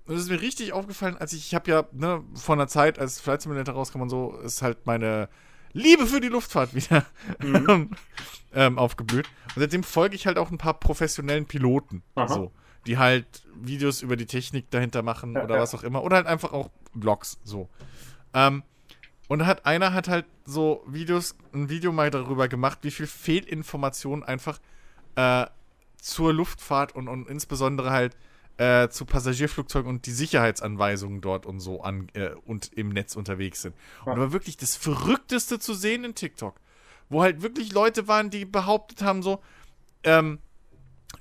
Und das ist mir richtig aufgefallen, als ich, ich habe ja ne, vor einer Zeit, als Flight Simulator rauskam und so, ist halt meine Liebe für die Luftfahrt wieder [LAUGHS] ähm, aufgeblüht. Und seitdem folge ich halt auch ein paar professionellen Piloten, Aha. so, die halt Videos über die Technik dahinter machen Ja, oder ja. was auch immer. Oder halt einfach auch Vlogs, so. Ähm, und hat einer hat halt so Videos, ein Video mal darüber gemacht, wie viel Fehlinformationen einfach äh, zur Luftfahrt und, und insbesondere halt äh, zu Passagierflugzeugen und die Sicherheitsanweisungen dort und so an äh, und im Netz unterwegs sind. Und da war wirklich das Verrückteste zu sehen in TikTok. Wo halt wirklich Leute waren, die behauptet haben, so, ähm,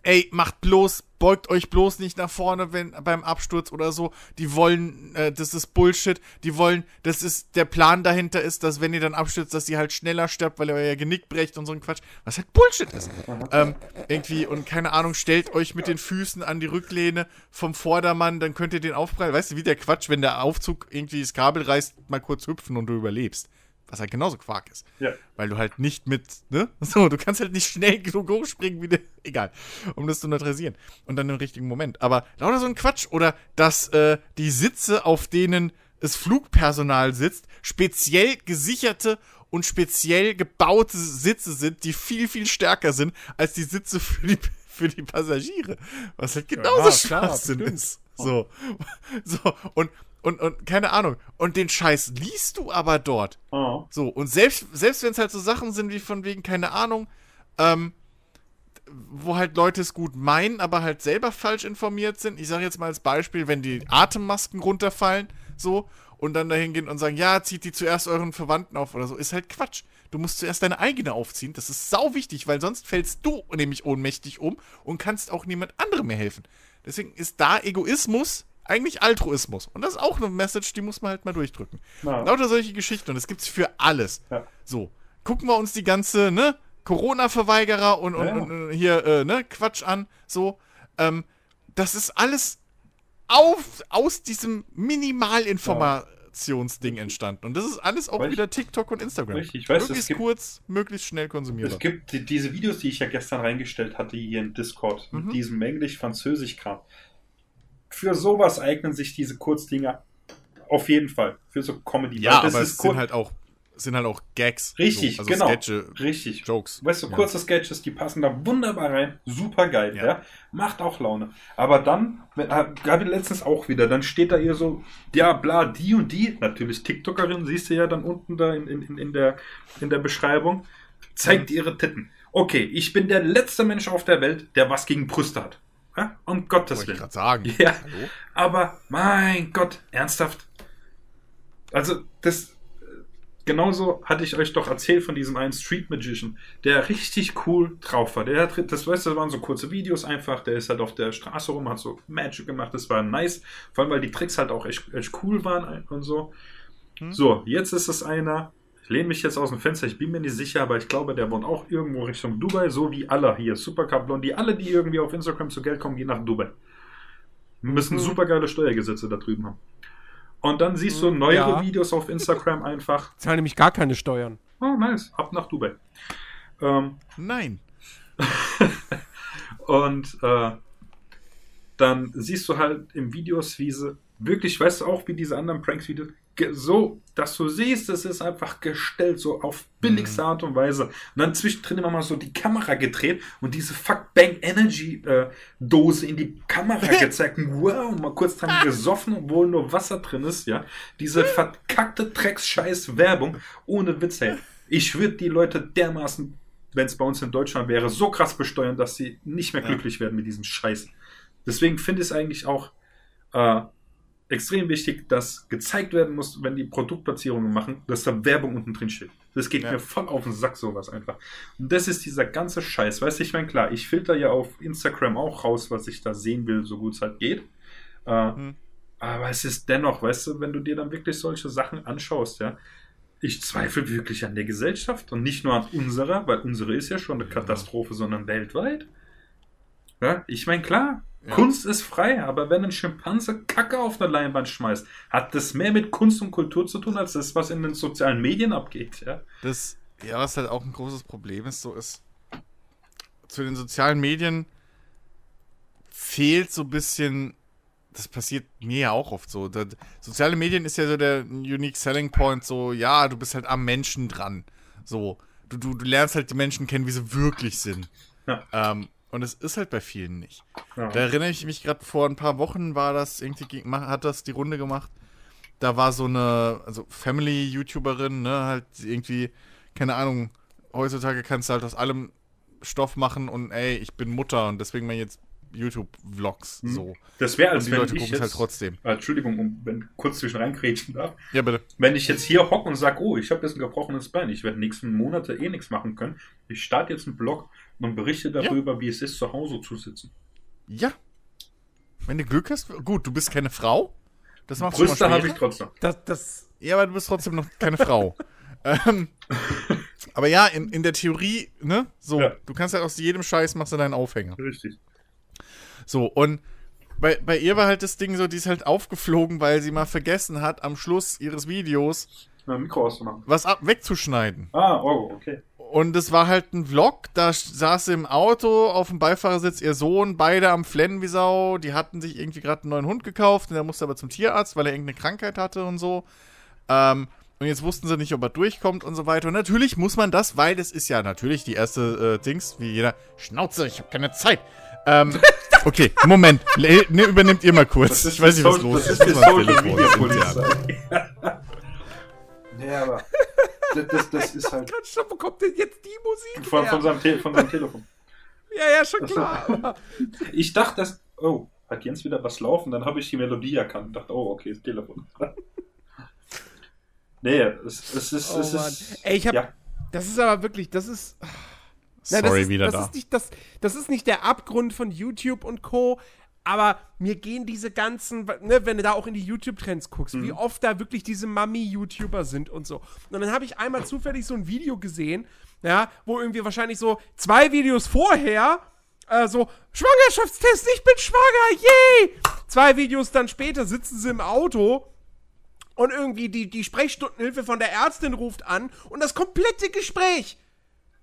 ey, macht bloß, beugt euch bloß nicht nach vorne, wenn beim Absturz oder so. Die wollen, äh, das ist Bullshit. Die wollen, das ist, der Plan dahinter ist, dass wenn ihr dann abstürzt, dass ihr halt schneller stirbt, weil ihr euer Genick brecht und so ein Quatsch. Was halt Bullshit ist. Ähm, irgendwie, und keine Ahnung, stellt euch mit den Füßen an die Rücklehne vom Vordermann, dann könnt ihr den aufprallen. Weißt du, wie der Quatsch, wenn der Aufzug irgendwie das Kabel reißt, mal kurz hüpfen und du überlebst. Was halt genauso Quark ist. Ja. Weil du halt nicht mit, ne? [LAUGHS] So, du kannst halt nicht schnell [LAUGHS] genug hochspringen wie der. [LAUGHS] Egal. Um das zu neutralisieren. Und dann im richtigen Moment. Aber lauter so ein Quatsch. Oder dass äh, die Sitze, auf denen das Flugpersonal sitzt, speziell gesicherte und speziell gebaute Sitze sind, die viel, viel stärker sind als die Sitze für die, für die Passagiere. Was halt genauso Ja, Schwachsinn ist. So. So. Und, und, und keine Ahnung. Und den Scheiß liest du aber dort. Oh. So, und selbst, selbst wenn es halt so Sachen sind wie von wegen, keine Ahnung, ähm, wo halt Leute es gut meinen, aber halt selber falsch informiert sind. Ich sage jetzt mal als Beispiel, wenn die Atemmasken runterfallen, so, und dann dahin gehen und sagen, ja, zieht die zuerst euren Verwandten auf oder so, ist halt Quatsch. Du musst zuerst deine eigene aufziehen. Das ist sau wichtig, weil sonst fällst du nämlich ohnmächtig um und kannst auch niemand anderem mehr helfen. Deswegen ist da Egoismus eigentlich Altruismus. Und das ist auch eine Message, die muss man halt mal durchdrücken. Ja. Lauter solche Geschichten und das gibt's für alles. Ja. So, gucken wir uns die ganze, ne, Corona-Verweigerer und, und, Ja. und, hier, äh, ne, Quatsch an, so. Ähm, das ist alles auf, aus diesem Minimalinformationsding entstanden. Und das ist alles auch ich- wieder TikTok und Instagram. Richtig, ich weiß, es möglichst gibt- kurz, möglichst schnell konsumierbar. Es gibt die, diese Videos, die ich ja gestern reingestellt hatte hier in Discord, Mhm. mit diesem Englisch-Französisch-Kram. Für sowas eignen sich diese Kurzdinger auf jeden Fall. Für so Comedy. ja, aber es sind halt auch, sind halt auch Gags. Richtig, so, also genau. Sketche, Richtig. Jokes. Weißt du, Ja. kurze Sketches, die passen da wunderbar rein. Super geil, ja. Ja. Macht auch Laune. Aber dann, gab ich letztens auch wieder, dann steht da ihr so, ja, bla, die und die, natürlich TikTokerin, siehst du ja dann unten da in, in, in, der, in der Beschreibung, zeigt ihre Titten. Okay, ich bin der letzte Mensch auf der Welt, der was gegen Brüste hat. Ja? Um Gottes Wollte ich Willen. gerade sagen. [LAUGHS] Ja. Hallo? Aber mein Gott, ernsthaft. Also, das. Genauso hatte ich euch doch erzählt von diesem einen Street Magician, der richtig cool drauf war. Der hat, das weißt du, das waren so kurze Videos einfach. Der ist halt auf der Straße rum, hat so Magic gemacht. Das war nice. Vor allem, weil die Tricks halt auch echt, echt cool waren und so. So, jetzt ist es einer. Ich lehne mich jetzt aus dem Fenster, ich bin mir nicht sicher, aber ich glaube, der wohnt auch irgendwo Richtung Dubai, so wie alle hier. Supercup Blondie, alle, die irgendwie auf Instagram zu Geld kommen, gehen nach Dubai. Müssen Mhm. super geile Steuergesetze da drüben haben. Und dann siehst du neuere Ja. Videos auf Instagram einfach. Zahlen nämlich gar keine Steuern. Oh, nice. Ab nach Dubai. Ähm, Nein. [LAUGHS] und äh, dann siehst du halt im Videos, wie sie wirklich, weißt du auch, wie diese anderen Pranks-Videos, so, dass du siehst, es ist einfach gestellt, so auf billigste Art und Weise. Und dann zwischendrin immer mal so die Kamera gedreht und diese Fuck Bang Energy äh, Dose in die Kamera [LAUGHS] gezeigt. Und wow, mal kurz dran gesoffen, obwohl nur Wasser drin ist, ja. Diese [LAUGHS] verkackte Drecks-Scheiß Werbung, ohne Witz, ey. Ich würde die Leute dermaßen, wenn es bei uns in Deutschland wäre, so krass besteuern, dass sie nicht mehr glücklich werden mit diesem Scheiß. Deswegen finde ich es eigentlich auch äh, extrem wichtig, dass gezeigt werden muss, wenn die Produktplatzierungen machen, dass da Werbung unten drin steht. Das geht Ja. mir voll auf den Sack, sowas einfach. Und das ist dieser ganze Scheiß. Weißt du, ich meine, klar, ich filter ja auf Instagram auch raus, was ich da sehen will, so gut es halt geht. Äh, Hm. Aber es ist dennoch, weißt du, wenn du dir dann wirklich solche Sachen anschaust, ja, ich zweifle wirklich an der Gesellschaft und nicht nur an unserer, weil unsere ist ja schon eine Katastrophe, sondern weltweit. Ja, ich meine, klar, Ja. Kunst ist frei, aber wenn ein Schimpanse Kacke auf eine Leinwand schmeißt, hat das mehr mit Kunst und Kultur zu tun, als das, was in den sozialen Medien abgeht. Ja, Das, ja, was halt auch ein großes Problem ist, so ist, zu den sozialen Medien fehlt so ein bisschen, das passiert mir ja auch oft so. Das, soziale Medien ist ja so der unique selling point, so, ja, du bist halt am Menschen dran. So, du, du, du lernst halt die Menschen kennen, wie sie wirklich sind. Ja. Ähm, und es ist halt bei vielen nicht. ja. Da erinnere ich mich gerade vor ein paar Wochen war das irgendwie hat das die Runde gemacht. Da war so eine also Family YouTuberin, ne, halt irgendwie keine Ahnung, heutzutage kannst du halt aus allem Stoff machen und ey, ich bin Mutter und deswegen mal jetzt YouTube-Vlogs so. Das wäre, als die wenn Leute ich gucken es jetzt, halt trotzdem. Entschuldigung, um, wenn kurz zwischen reingrätschen darf. Ja, bitte. Wenn ich jetzt hier hocke und sage, oh, ich habe jetzt ein gebrochenes Bein, ich werde nächsten Monate eh nichts machen können. Ich starte jetzt einen Blog und berichte darüber, wie es ist, zu Hause zu sitzen. Ja. Wenn du Glück hast, gut, du bist keine Frau. Das macht Brüste habe ich trotzdem. Das, das, Ja, aber du bist trotzdem noch keine Frau. [LAUGHS] ähm, aber ja, in, in der Theorie, ne? So, Ja. du kannst halt aus jedem Scheiß machst du deinen Aufhänger. Richtig. So, und bei, bei ihr war halt das Ding so, die ist halt aufgeflogen, weil sie mal vergessen hat, am Schluss ihres Videos Na, Mikro auszumachen. was ab wegzuschneiden. Ah, oh, okay. Und es war halt ein Vlog, da saß sie im Auto, auf dem Beifahrersitz ihr Sohn, beide am Flennen wie Sau. Die hatten sich irgendwie gerade einen neuen Hund gekauft und der musste aber zum Tierarzt, weil er irgendeine Krankheit hatte und so. Ähm, und jetzt wussten sie nicht, ob er durchkommt und so weiter. Und natürlich muss man das, weil das ist ja natürlich die erste äh, Dings, wie jeder. Schnauze, ich habe keine Zeit. Ähm, okay, Moment. Le ne, übernimmt ihr mal kurz. Ich weiß nicht, was los Das ist. ist muss mal Social Media Telefon. Polizei. Nee, aber das, das, das ist halt Ganz stopp, wo kommt denn jetzt die Musik von, her? von, seinem Te von seinem Telefon. ja, ja, schon klar. [LAUGHS] Ich dachte, dass, oh, hat Jens wieder was laufen? Dann habe ich die Melodie erkannt und dachte, oh, okay, das Telefon. [LAUGHS] nee, es, es ist, Oh es Mann. ist, Ey, ich hab, ja, das ist aber wirklich, das ist, Na, das Sorry, ist, wieder das da. Ist nicht, das, das ist nicht der Abgrund von YouTube und Co., aber mir gehen diese ganzen, ne, wenn du da auch in die YouTube-Trends guckst, Mhm. wie oft da wirklich diese Mami-YouTuber sind und so. Und dann habe ich einmal zufällig so ein Video gesehen, ja, wo irgendwie wahrscheinlich so zwei Videos vorher äh, so, Schwangerschaftstest, ich bin schwanger, yay! Zwei Videos dann später sitzen sie im Auto und irgendwie die, die Sprechstundenhilfe von der Ärztin ruft an und das komplette Gespräch,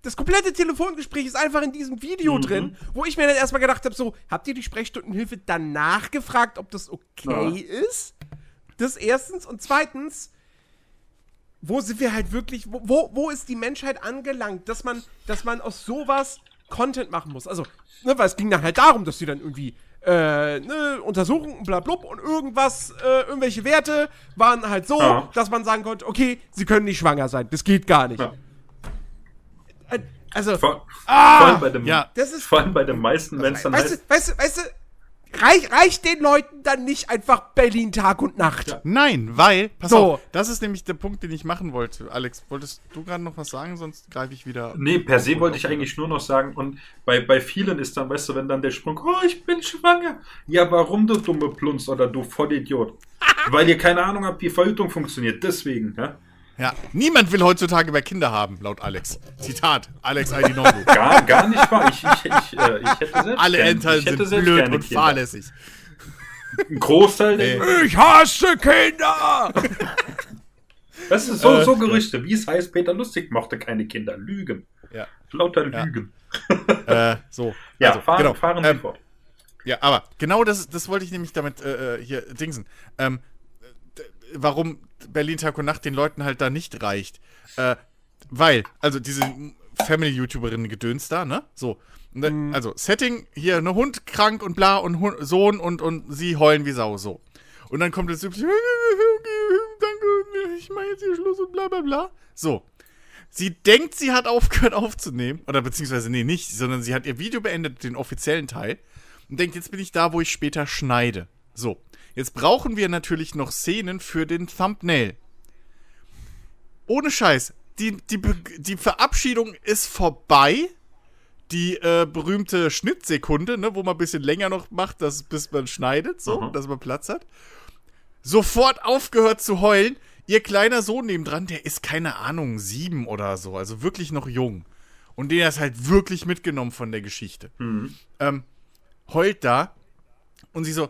das komplette Telefongespräch ist einfach in diesem Video drin, wo ich mir dann erstmal gedacht habe, so, habt ihr die Sprechstundenhilfe danach gefragt, ob das okay ist? Das erstens und zweitens, wo sind wir halt wirklich, wo, wo, ist die Menschheit angelangt, dass man, dass man aus sowas Content machen muss? Also, ne, weil es ging dann halt darum, dass die dann irgendwie äh, ne, Untersuchungen, blablub und irgendwas, äh, irgendwelche Werte waren halt so, Ja. dass man sagen konnte, okay, sie können nicht schwanger sein, das geht gar nicht. Ja. Also, vor, Ah! vor, allem bei dem, Ja. das ist, vor allem bei den meisten, wenn es dann weißt heißt, du, weißt du, weißt du, reich, reicht den Leuten dann nicht einfach Berlin Tag und Nacht? Ja. Nein, weil, pass So. auf, das ist nämlich der Punkt, den ich machen wollte. Alex, wolltest du gerade noch was sagen, sonst greife ich wieder. Nee, per se wollte ich eigentlich nur noch sagen, und bei, bei vielen ist dann, weißt du, wenn dann der Sprung, oh, ich bin schwanger. Ja, warum, du dumme Plunz oder du Vollidiot? [LAUGHS] Weil ihr keine Ahnung habt, wie Verhütung funktioniert, deswegen, ja? Ja, niemand will heutzutage mehr Kinder haben, laut Alex. Zitat, Alex Aidinobu. [LAUGHS] Gar, gar nicht wahr. Ich, ich, ich, äh, ich hätte selbst Alle gern- Eltern sind selbst blöd und Kinder. fahrlässig. Ein Großteil Ey. Ich hasse Kinder! Das ist so, Äh, so Gerüchte. Wie es heißt, Peter Lustig mochte keine Kinder. Lügen. Ja. Lauter Ja. Lügen. äh, so. [LAUGHS] Ja, also, fahren, genau. fahren Sie ähm, fort. Ja, aber genau das, das wollte ich nämlich damit äh, äh, hier dingsen. Ähm, warum Berlin Tag und Nacht den Leuten halt da nicht reicht. Äh, weil, also diese Family-YouTuberinnen gedöns da, ne? So. Dann, Also, Setting, hier, ne Hund krank und bla und Hund, Sohn und, und sie heulen wie Sau, so. Und dann kommt das danke, ich mache jetzt hier Schluss und bla bla bla. So. Sie denkt, sie hat aufgehört aufzunehmen. Oder beziehungsweise, nee, nicht, sondern sie hat ihr Video beendet, den offiziellen Teil. Und denkt, jetzt bin ich da, wo ich später schneide. So. Jetzt brauchen wir natürlich noch Szenen für den Thumbnail. Ohne Scheiß. Die, die, die Verabschiedung ist vorbei. Die äh, berühmte Schnittsekunde, ne, wo man ein bisschen länger noch macht, dass, bis man schneidet, so, Mhm. dass man Platz hat. Sofort aufgehört zu heulen. Ihr kleiner Sohn nebendran, der ist keine Ahnung, sieben oder so, also wirklich noch jung. Und der ist halt wirklich mitgenommen von der Geschichte. Mhm. Ähm, heult da und sie so,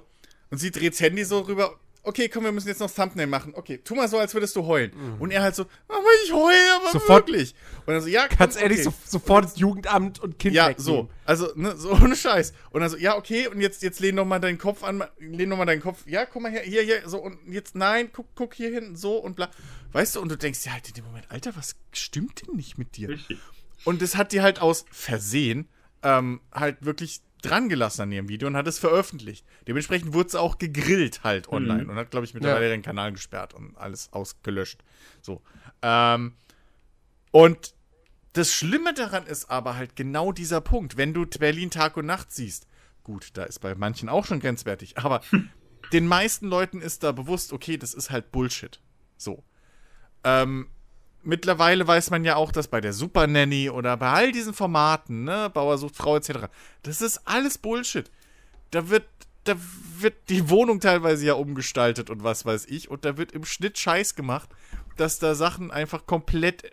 und sie dreht das Handy so rüber. Okay, komm, wir müssen jetzt noch Thumbnail machen. Okay, tu mal so, als würdest du heulen. Und er halt so, aber ich heule, aber Sofort- wirklich. Und dann so, ja, komm, Ganz ehrlich, okay. so, sofort das Jugendamt und Kind Ja, wegnehmen. so. Also, ne, so ohne Scheiß. Und dann so, ja, okay, und jetzt, jetzt lehn doch mal deinen Kopf an, lehn doch mal deinen Kopf. Ja, guck mal her, hier, hier, so, und jetzt, nein, guck, guck hier hin, so und bla. Weißt du, und du denkst dir halt in dem Moment, Alter, was stimmt denn nicht mit dir? Richtig. Und das hat die halt aus Versehen ähm, halt wirklich dran gelassen an ihrem Video und hat es veröffentlicht. Dementsprechend wurde es auch gegrillt halt online und hat, glaube ich, mittlerweile Ja. den Kanal gesperrt und alles ausgelöscht. So. Ähm, und das Schlimme daran ist aber halt genau dieser Punkt. Wenn du Berlin Tag und Nacht siehst, gut, da ist bei manchen auch schon grenzwertig, aber den meisten Leuten ist da bewusst, okay, das ist halt Bullshit. So. Ähm, mittlerweile weiß man ja auch, dass bei der Super Nanny oder bei all diesen Formaten, ne, Bauer sucht Frau etc., das ist alles Bullshit. Da wird, da wird die Wohnung teilweise ja umgestaltet und was weiß ich, und da wird im Schnitt Scheiß gemacht, dass da Sachen einfach komplett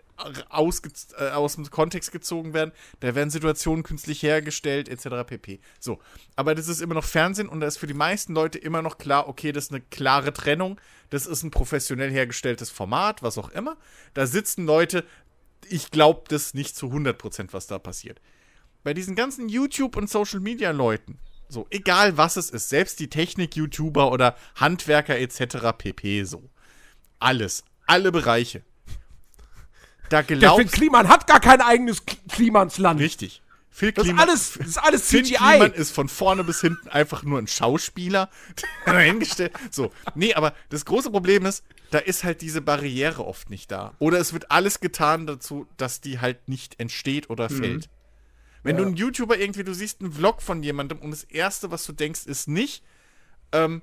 ausge äh, aus dem Kontext gezogen werden. Da werden Situationen künstlich hergestellt, etc. pp. So. Aber das ist immer noch Fernsehen und da ist für die meisten Leute immer noch klar, okay, das ist eine klare Trennung. Das ist ein professionell hergestelltes Format, was auch immer. Da sitzen Leute, ich glaube das nicht zu 100%, was da passiert. Bei diesen ganzen YouTube- und Social-Media-Leuten, so, egal was es ist, selbst die Technik-YouTuber oder Handwerker etc. pp. so. Alles, alle Bereiche. Da Der Phil glaubt Kliman hat gar kein eigenes Klimansland. Richtig. Phil Das ist Kliman, alles, das ist alles Phil CGI. Kliman ist von vorne bis hinten einfach nur ein Schauspieler. [LAUGHS] dahingestellt. So. Nee, aber das große Problem ist, da ist halt diese Barriere oft nicht da. Oder es wird alles getan dazu, dass die halt nicht entsteht oder fällt. Wenn du einen YouTuber irgendwie, du siehst einen Vlog von jemandem und das Erste, was du denkst, ist nicht, ähm,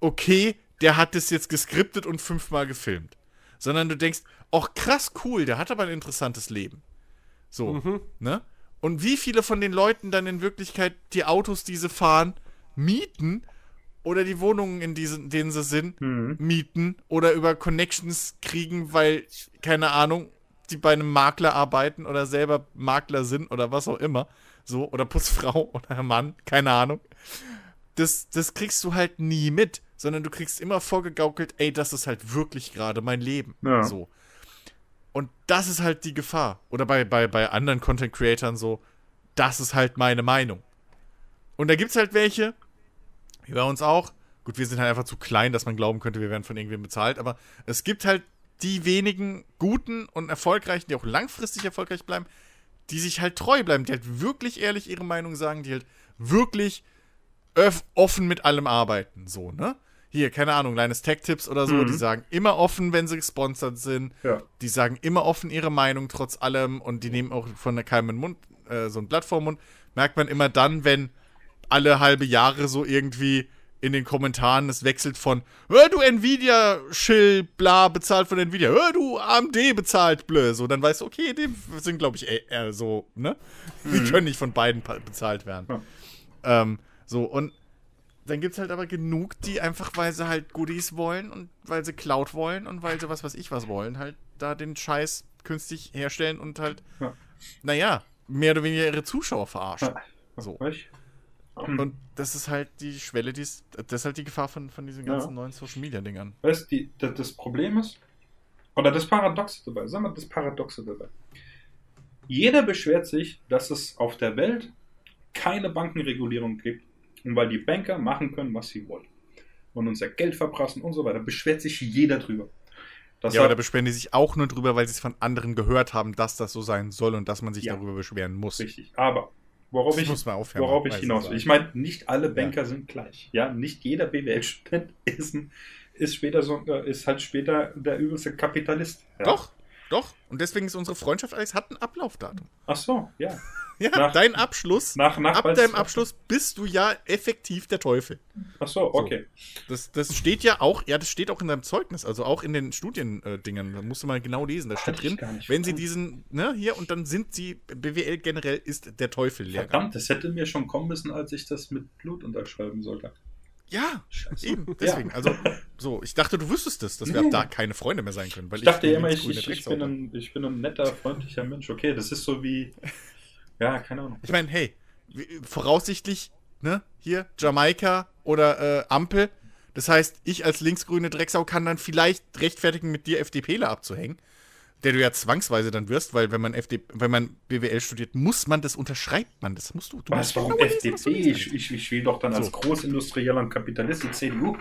okay, der hat das jetzt geskriptet und fünfmal gefilmt. Sondern du denkst, ach krass, cool, der hat aber ein interessantes Leben. So, ne? Und wie viele von den Leuten dann in Wirklichkeit die Autos, die sie fahren, mieten oder die Wohnungen, in diesen, denen sie sind, mieten oder über Connections kriegen, weil, keine Ahnung, die bei einem Makler arbeiten oder selber Makler sind oder was auch immer. So, oder Putzfrau [LAUGHS] oder Mann, keine Ahnung. Das, das kriegst du halt nie mit, sondern du kriegst immer vorgegaukelt, ey, das ist halt wirklich gerade mein Leben. Ja. So. Und das ist halt die Gefahr. Oder bei, bei, bei anderen Content Creatern so, das ist halt meine Meinung. Und da gibt's halt welche, wie bei uns auch. Gut, wir sind halt einfach zu klein, dass man glauben könnte, wir werden von irgendwem bezahlt. Aber es gibt halt die wenigen guten und erfolgreichen, die auch langfristig erfolgreich bleiben, die sich halt treu bleiben, die halt wirklich ehrlich ihre Meinung sagen, die halt wirklich offen mit allem arbeiten. So, ne? Hier, keine Ahnung, kleines Tech-Tipps oder so, die sagen immer offen, wenn sie gesponsert sind. Ja. Die sagen immer offen ihre Meinung trotz allem und die nehmen auch von der keinem Mund, äh, so ein Blatt vor den Mund. Merkt man immer dann, wenn alle halbe Jahre so irgendwie in den Kommentaren es wechselt von Hör du Nvidia Schill bla bezahlt von Nvidia, hör du AMD bezahlt blö, so dann weißt du, okay, die sind glaube ich eher, so, ne? Die können nicht von beiden bezahlt werden. Ja. Ähm, so und dann gibt's halt aber genug, die einfach, weil sie halt Goodies wollen und weil sie Cloud wollen und weil sie was weiß ich was wollen, halt da den Scheiß künstlich herstellen und halt, Ja. naja, mehr oder weniger ihre Zuschauer verarschen. So. Weißt Und das ist halt die Schwelle, die ist, das ist halt die Gefahr von, von diesen ganzen Ja. neuen Social Media Dingern. Weißt du, das, Problem ist, oder das Paradoxe dabei, sagen wir das Paradoxe dabei. Jeder beschwert sich, dass es auf der Welt keine Bankenregulierung gibt und weil die Banker machen können, was sie wollen und unser Geld verprassen und so weiter, beschwert sich jeder drüber. Das ja, aber da beschweren die sich auch nur drüber, weil sie es von anderen gehört haben, dass das so sein soll und dass man sich Ja. darüber beschweren muss. Richtig. Aber worauf ich, muss aufhören, worauf ich hinaus will. Ich meine, nicht alle Banker sind gleich. Ja, nicht jeder BWL-Student [LAUGHS] ist, ist später so, äh, ist halt später der übelste Kapitalist. Ja. Doch, doch. Und deswegen ist unsere Freundschaft, Alex, hat ein Ablaufdatum. Ach so, ja. Ja, Nach- dein Abschluss, Nach, nach ab deinem Abschluss bist du ja effektiv der Teufel. Ach so, okay. Das, das steht ja auch, ja, das steht auch in deinem Zeugnis, also auch in den Studiendingern. Da musst du mal genau lesen. Da steht drin, wenn sie diesen, ne, hier, und dann sind sie, BWL generell ist der Teufel Lehrer. Verdammt, das hätte mir schon kommen müssen, als ich das mit Blut unterschreiben sollte. Ja, Scheiße. eben, deswegen. Ja. Also, so, ich dachte, du wüsstest das, dass wir ab da keine Freunde mehr sein können. Weil Ich dachte ja immer, ich, ich, ich, bin ein, ich bin ein netter, freundlicher Mensch. Okay, das ist so wie. Ja, keine Ahnung. Ich meine, hey, voraussichtlich, ne, hier, Jamaika oder äh, Ampel. Das heißt, ich als linksgrüne Drecksau kann dann vielleicht rechtfertigen, mit dir FDPler abzuhängen. Der du ja zwangsweise dann wirst, weil wenn man FD, wenn man BWL studiert, muss man das unterschreibt man. Das musst du. du Was, warum was FDP? lesen Ich, ich, ich will doch dann als So. Großindustrieller und Kapitalist die CDU.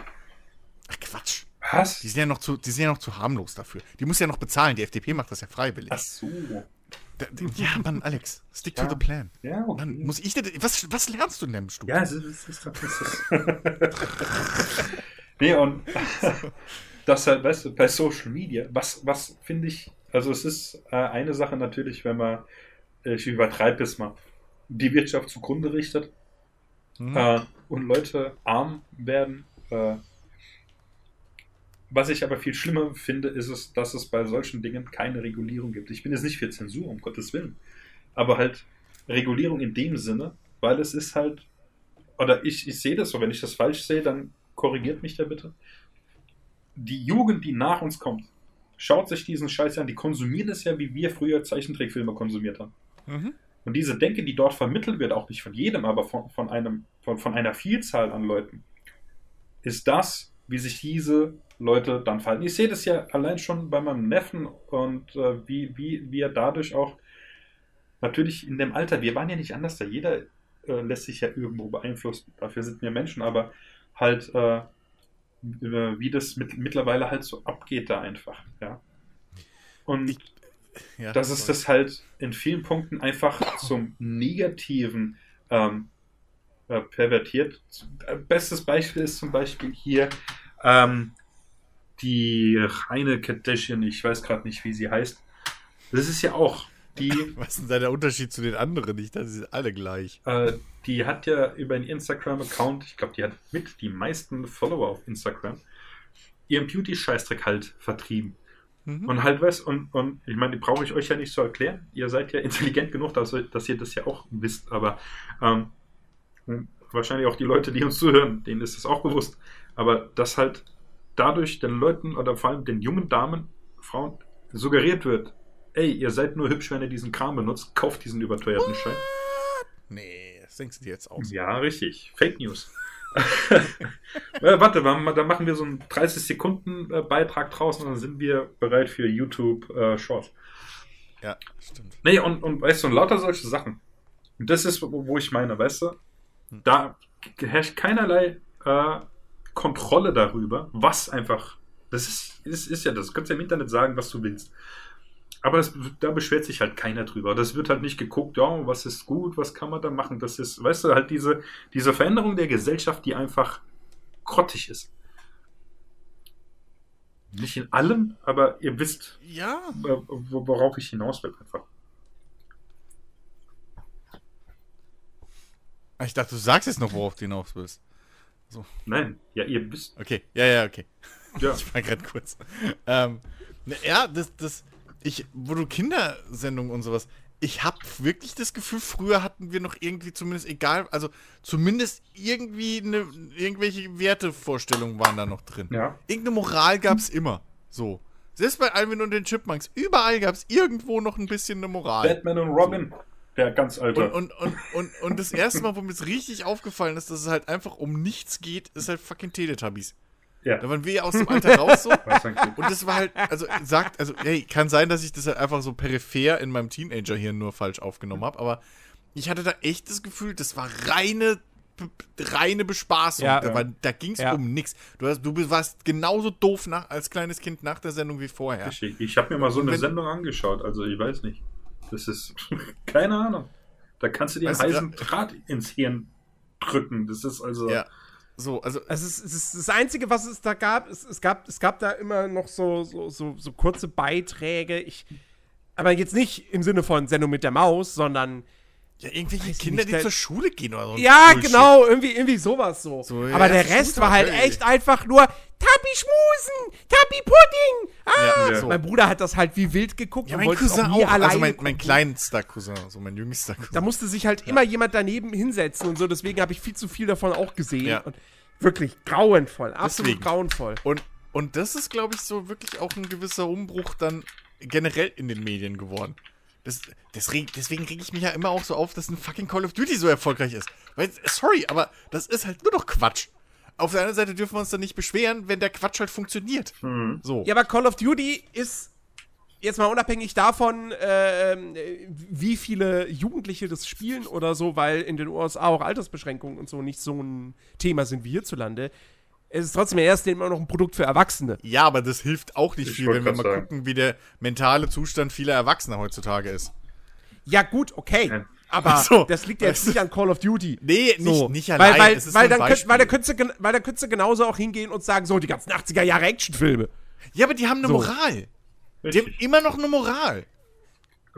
Ach Quatsch. Was? Die sind ja noch zu, die sind ja noch zu harmlos dafür. Die muss ja noch bezahlen. Die FDP macht das ja freiwillig. Ach so. Da- die- Ja, Mann, Alex, stick to Ja. the plan. Ja, okay. Mann, muss ich dir, was, was lernst du denn im Studium? Ja, es ist, es ist, ist. nee, und [LAUGHS] [LAUGHS] das halt, weißt du, bei Social Media, was, was finde ich, also es ist äh, eine Sache natürlich, wenn man, äh, ich übertreibe es mal, die Wirtschaft zugrunde richtet. äh, und Leute arm werden. Äh, was ich aber viel schlimmer finde, ist es, dass es bei solchen Dingen keine Regulierung gibt. Ich bin jetzt nicht für Zensur, um Gottes Willen. Aber halt Regulierung in dem Sinne, weil es ist halt, oder ich, ich sehe das so, wenn ich das falsch sehe, dann korrigiert mich da bitte. Die Jugend, die nach uns kommt, schaut sich diesen Scheiß an, die konsumieren es ja, wie wir früher Zeichentrickfilme konsumiert haben. Mhm. Und diese Denke, die dort vermittelt wird, auch nicht von jedem, aber von, von, einem, von, von einer Vielzahl an Leuten, ist das, wie sich diese Leute dann verhalten. Ich sehe das ja allein schon bei meinem Neffen und äh, wie, wie, wie er dadurch auch natürlich in dem Alter, wir waren ja nicht anders da, jeder äh, lässt sich ja irgendwo beeinflussen, dafür sind wir Menschen, aber halt, äh, wie das mit, mittlerweile halt so abgeht da einfach, ja. Und Ich- Ja, dass es das halt in vielen Punkten einfach zum Negativen ähm, äh, pervertiert. Äh, Bestes Beispiel ist zum Beispiel hier ähm, die Reine Kardashian, ich weiß gerade nicht, wie sie heißt. Das ist ja auch die, [LAUGHS] Was ist denn da der Unterschied zu den anderen? Ich dachte, sie sind alle gleich. äh, die hat ja über einen Instagram-Account, ich glaube, die hat mit die meisten Follower auf Instagram, ihren Beauty-Scheißdreck halt vertrieben. Mhm. Und halt was, und, und ich meine, die brauche ich euch ja nicht zu erklären. Ihr seid ja intelligent genug, dass, dass ihr das ja auch wisst, aber ähm, wahrscheinlich auch die Leute, die uns zuhören, denen ist das auch bewusst. Aber dass halt dadurch den Leuten oder vor allem den jungen Damen, Frauen suggeriert wird, ey, ihr seid nur hübsch, wenn ihr diesen Kram benutzt, kauft diesen überteuerten Schein. Nee, das denkst du dir jetzt aus. Ja, richtig. Fake News. [LAUGHS] äh, warte, wir- da machen wir so einen 30 Sekunden äh, Beitrag draus und dann sind wir bereit für YouTube äh, Short. Ja, stimmt. Nee, und, und weißt du, und lauter solche Sachen. Und das ist, wo, wo ich meine, weißt du, da herrscht keinerlei äh, Kontrolle darüber, was einfach, das ist, ist, ist ja das, du kannst ja im Internet sagen, was du willst. Aber es, da beschwert sich halt keiner drüber. Das wird halt nicht geguckt, ja, was ist gut, was kann man da machen. Das ist, weißt du, halt diese, diese Veränderung der Gesellschaft, die einfach grottig ist. Nicht in allem, aber ihr wisst, Ja, wo- worauf ich hinaus will einfach. Ah, ich dachte, du sagst jetzt noch, worauf du hinaus willst. Nein, ja, ihr wisst. Okay, ja, ja, okay. Ja. [LAUGHS] Ich war gerade kurz. Ähm, ja, das, das, ich, wo du Kindersendungen und sowas, ich habe wirklich das Gefühl, früher hatten wir noch irgendwie zumindest egal, also zumindest irgendwie eine, irgendwelche Wertevorstellungen waren da noch drin. Ja. Irgendeine Moral gab es immer. So. Selbst bei Alvin und den Chipmunks, überall gab es irgendwo noch ein bisschen eine Moral. Batman und Robin. Der ganz alte. Und, und, und, und, und das erste Mal, wo mir es richtig aufgefallen ist, dass es halt einfach um nichts geht, ist halt fucking Teletubbies. Ja. Da waren wir ja aus dem Alter raus so. [LAUGHS] Und das war halt, also sagt, also, hey, kann sein, dass ich das halt einfach so peripher in meinem Teenager hier nur falsch aufgenommen habe, aber ich hatte da echt das Gefühl, das war reine, reine Bespaßung. Ja. da war, da ging es Ja. um nichts. Du, hast, du warst genauso doof nach, als kleines Kind nach der Sendung wie vorher. Richtig. Ich habe mir mal so eine wenn- Sendung angeschaut, also ich weiß nicht. Das ist [LAUGHS] keine Ahnung. Da kannst du dir einen heißen Draht ins Hirn drücken. Das ist also. Ja. So, also, Also es, es ist das Einzige, was es da gab, es, es gab, es gab da immer noch so, so, so, so kurze Beiträge. Ich, aber jetzt nicht im Sinne von Sendung mit der Maus, sondern ja, irgendwelche Kinder, nicht, die zur Schule gehen oder so. ja, Bullshit. genau, irgendwie, irgendwie sowas so. So, ja, aber der Rest war halt echt einfach nur Tappi schmusen, Tappi Pudding. Ah, Ja, Ja. so. mein Bruder hat das halt wie wild geguckt Ja, und wollte Cousin auch nie auch. alleine Also mein, mein kleinster Cousin, so mein jüngster Cousin. Da musste sich halt immer jemand daneben hinsetzen und so, deswegen habe ich viel zu viel davon auch gesehen. Ja. Und wirklich grauenvoll, absolut Deswegen. grauenvoll. Und, und das ist, glaube ich, so wirklich auch ein gewisser Umbruch dann generell in den Medien geworden. Das, das reg, deswegen reg ich mich ja immer auch so auf, dass ein fucking Call of Duty so erfolgreich ist. Weil, sorry, aber das ist halt nur noch Quatsch. Auf der anderen Seite dürfen wir uns dann nicht beschweren, wenn der Quatsch halt funktioniert. So. Ja, aber Call of Duty ist jetzt mal unabhängig davon, ähm, wie viele Jugendliche das spielen oder so, weil in den USA auch Altersbeschränkungen und so nicht so ein Thema sind wie hierzulande. Es ist trotzdem erst immer noch ein Produkt für Erwachsene. Ja, aber das hilft auch nicht Ich viel, wenn wir mal sagen. gucken, wie der mentale Zustand vieler Erwachsener heutzutage ist. Ja, gut, okay. Ja. Aber so. das liegt ja jetzt nicht an Call of Duty. Nee, nicht, So. nicht weil, allein. weil, es ist weil, dann könnt, weil, da Beispiel. könntest du, weil könntest genauso auch hingehen und sagen, so, die ganzen 80er Jahre Actionfilme. Ja, aber die haben eine So. Moral. Die haben immer noch eine Moral.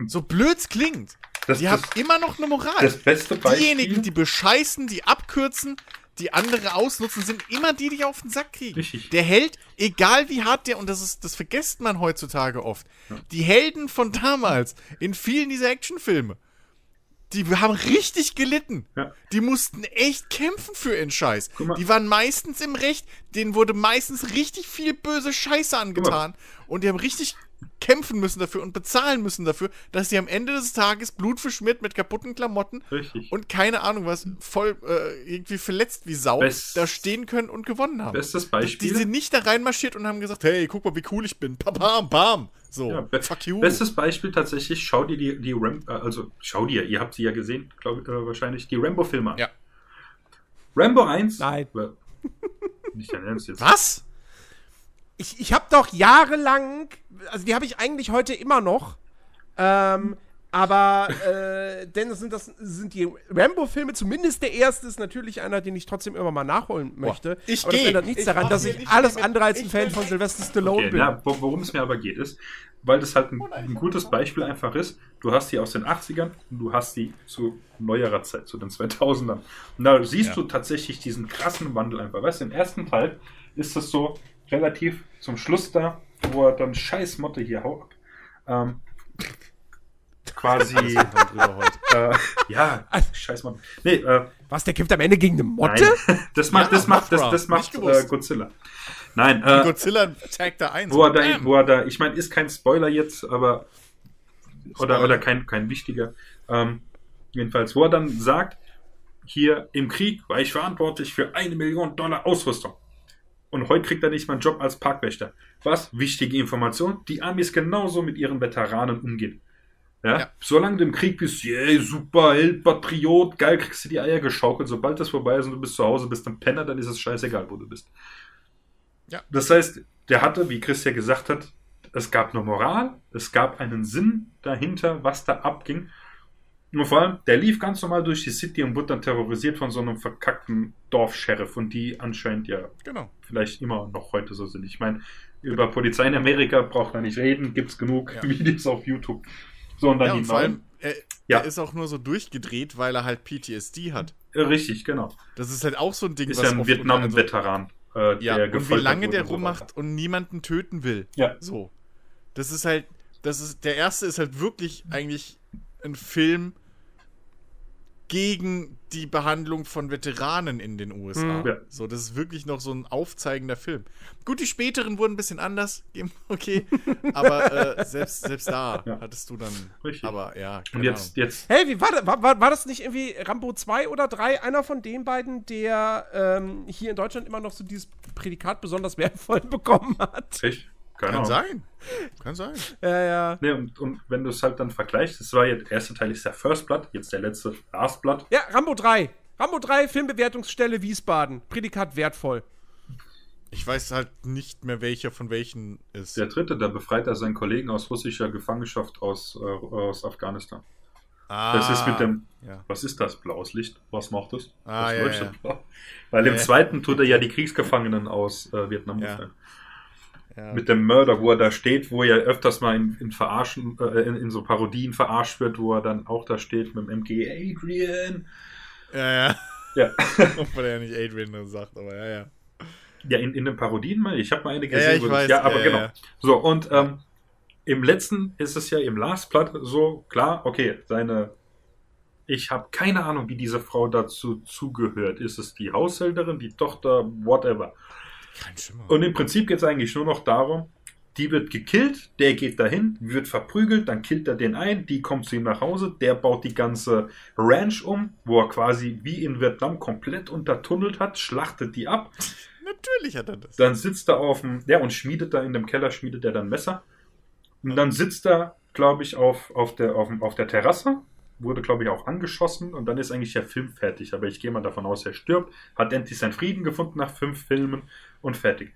So blöd's klingt. Das, Die das, haben immer noch eine Moral. das beste Beispiel. Diejenigen, die bescheißen, die abkürzen, die andere ausnutzen, sind immer die, die auf den Sack kriegen. Richtig. Der Held, egal wie hart der, und das ist, das vergisst man heutzutage oft. Die Helden von damals in vielen dieser Actionfilme, die haben richtig gelitten. Ja. Die mussten echt kämpfen für ihren Scheiß. Die waren meistens im Recht, denen wurde meistens richtig viel böse Scheiße angetan. Und die haben richtig kämpfen müssen dafür und bezahlen müssen dafür, dass sie am Ende des Tages blutverschmiert mit kaputten Klamotten Richtig. und keine Ahnung was, voll äh, irgendwie verletzt wie Sau, Best- da stehen können und gewonnen haben. Bestes Die Beispiel. sind nicht da reinmarschiert und haben gesagt, hey, guck mal, wie cool ich bin. Bam, bam. So, Ja, be fuck you. Bestes Beispiel tatsächlich, schau dir die, die Ram äh, also schau dir, ihr habt sie ja gesehen, glaube ich, äh, wahrscheinlich, die Rambo-Filme an. Ja. Rambo 1. Nein. [LAUGHS] Nicht dein Ernst jetzt. Was? Ich, ich habe doch jahrelang, also die habe ich eigentlich heute immer noch, ähm, aber äh, denn das sind, das sind die Rambo-Filme, zumindest der erste ist natürlich einer, den ich trotzdem immer mal nachholen möchte. ich aber das geh. ändert nichts Ich daran, dass ich nicht alles mit. andere als ein Fan von Sylvester Stallone Okay, bin. wo- worum es mir aber geht, ist, weil das halt ein, ein gutes Beispiel einfach ist. Du hast die aus den 80ern und du hast die zu neuerer Zeit, zu den 2000ern. Und da siehst Ja. du tatsächlich diesen krassen Wandel einfach. Weißt du, im ersten Teil ist es so relativ zum Schluss da, wo er dann scheiß Motte hier haut. Ähm, quasi, [LAUGHS] äh, ja, scheiß Motte. Nee, äh, Was, der kämpft am Ende gegen eine Motte? Nein. [LAUGHS] Das macht, Ja, das macht, das, das macht äh, Godzilla. Nein, äh, Godzilla tagt da ein. wo er da, wo er da, ich meine, ist kein Spoiler jetzt, aber oder, Spoiler. oder kein, kein wichtiger. Ähm, jedenfalls, wo er dann sagt, hier im Krieg war ich verantwortlich für eine Million Dollar Ausrüstung. Und heute kriegt er nicht mal einen Job als Parkwächter. Was? Wichtige Information. Die Amis genauso mit ihren Veteranen umgehen. Ja? Ja. Solange du im Krieg bist, yeah, super, Held, Patriot, geil, kriegst du die Eier geschaukelt. Sobald das vorbei ist und du bist zu Hause, bist ein Penner, dann ist es scheißegal, wo du bist. Ja. Das heißt, der hatte, wie Chris ja gesagt hat, es gab eine Moral, es gab einen Sinn dahinter, was da abging. Und vor allem, der lief ganz normal durch die City und wurde dann terrorisiert von so einem verkackten Dorfsheriff und die anscheinend ja Genau. vielleicht immer noch heute so sind. Ich meine, über Polizei in Amerika braucht man nicht reden, gibt's genug Ja. [LAUGHS] Videos auf YouTube. So, und dann Ja, die und vor allem, er, Ja. er ist auch nur so durchgedreht, weil er halt PTSD hat. Äh, Richtig, genau. Das ist halt auch so ein Ding, Ist ja ein Vietnam-Veteran. äh, Ja, der und wie lange der so rummacht und niemanden töten will. Ja. So. Das ist halt, das ist, der erste ist halt wirklich eigentlich ein Film gegen die Behandlung von Veteranen in den USA. Mhm. Ja. So, das ist wirklich noch so ein aufzeigender Film. Gut, die späteren wurden ein bisschen anders, [LAUGHS] okay, aber äh, selbst, selbst da [LAUGHS] Ja. hattest du dann, Richtig. aber ja, Und jetzt, jetzt Hey, wie war, das- war, war, war das nicht irgendwie Rambo 2 oder 3? Einer von den beiden, der ähm, hier in Deutschland immer noch so dieses Prädikat besonders wertvoll [LAUGHS] bekommen hat? echt? Keine Kann Ahnung. sein. Kann sein. Ja, ja. Nee, und, und wenn du es halt dann vergleichst, das war ja der erste Teil ist der First Blood, jetzt der letzte Last Blood. Ja, Rambo 3. Rambo 3, Filmbewertungsstelle Wiesbaden. Prädikat wertvoll. Ich weiß halt nicht mehr, welcher von welchen ist. Der dritte, da befreit er seinen Kollegen aus russischer Gefangenschaft aus, äh, aus Afghanistan. Ah, Das ist mit dem, Ja. was ist das? Blaues Licht? Was macht das? Ah, das ja, ja. blau. Weil im zweiten tut er ja die Kriegsgefangenen aus äh, Vietnam Ja. befreien. Ja. Mit dem Mörder, wo er da steht, wo er öfters mal in, in Verarschen, äh, in, in so Parodien verarscht wird, wo er dann auch da steht mit dem MG Adrian. Ja, ja. Ja. [LAUGHS] Obwohl er ja nicht Adrian nur sagt, aber ja, ja. Ja, in, in den Parodien mal. Ich habe mal eine Ja, gesehen. ja, ich weiß. ja aber Ja, genau. ja. So, und ähm, im letzten ist es ja im Last Blood so, klar, okay, seine. Ich habe keine Ahnung, wie diese Frau dazu zugehört. Ist es die Haushälterin, die Tochter, whatever. Kein Schimmer. Und im Prinzip geht es eigentlich nur noch darum, die wird gekillt, der geht dahin, wird verprügelt, dann killt er den ein, die kommt zu ihm nach Hause, der baut die ganze Ranch um, wo er quasi wie in Vietnam komplett untertunnelt hat, schlachtet die ab, [LAUGHS] Natürlich hat er das. dann sitzt er auf dem, ja, und schmiedet da in dem Keller, schmiedet er dann Messer. Und dann sitzt er, glaube ich, auf, auf, der, auf, dem- auf der Terrasse, wurde, glaube ich, auch angeschossen und dann ist eigentlich der Film fertig. Aber ich gehe mal davon aus, er stirbt, hat endlich seinen Frieden gefunden nach fünf Filmen und fertig.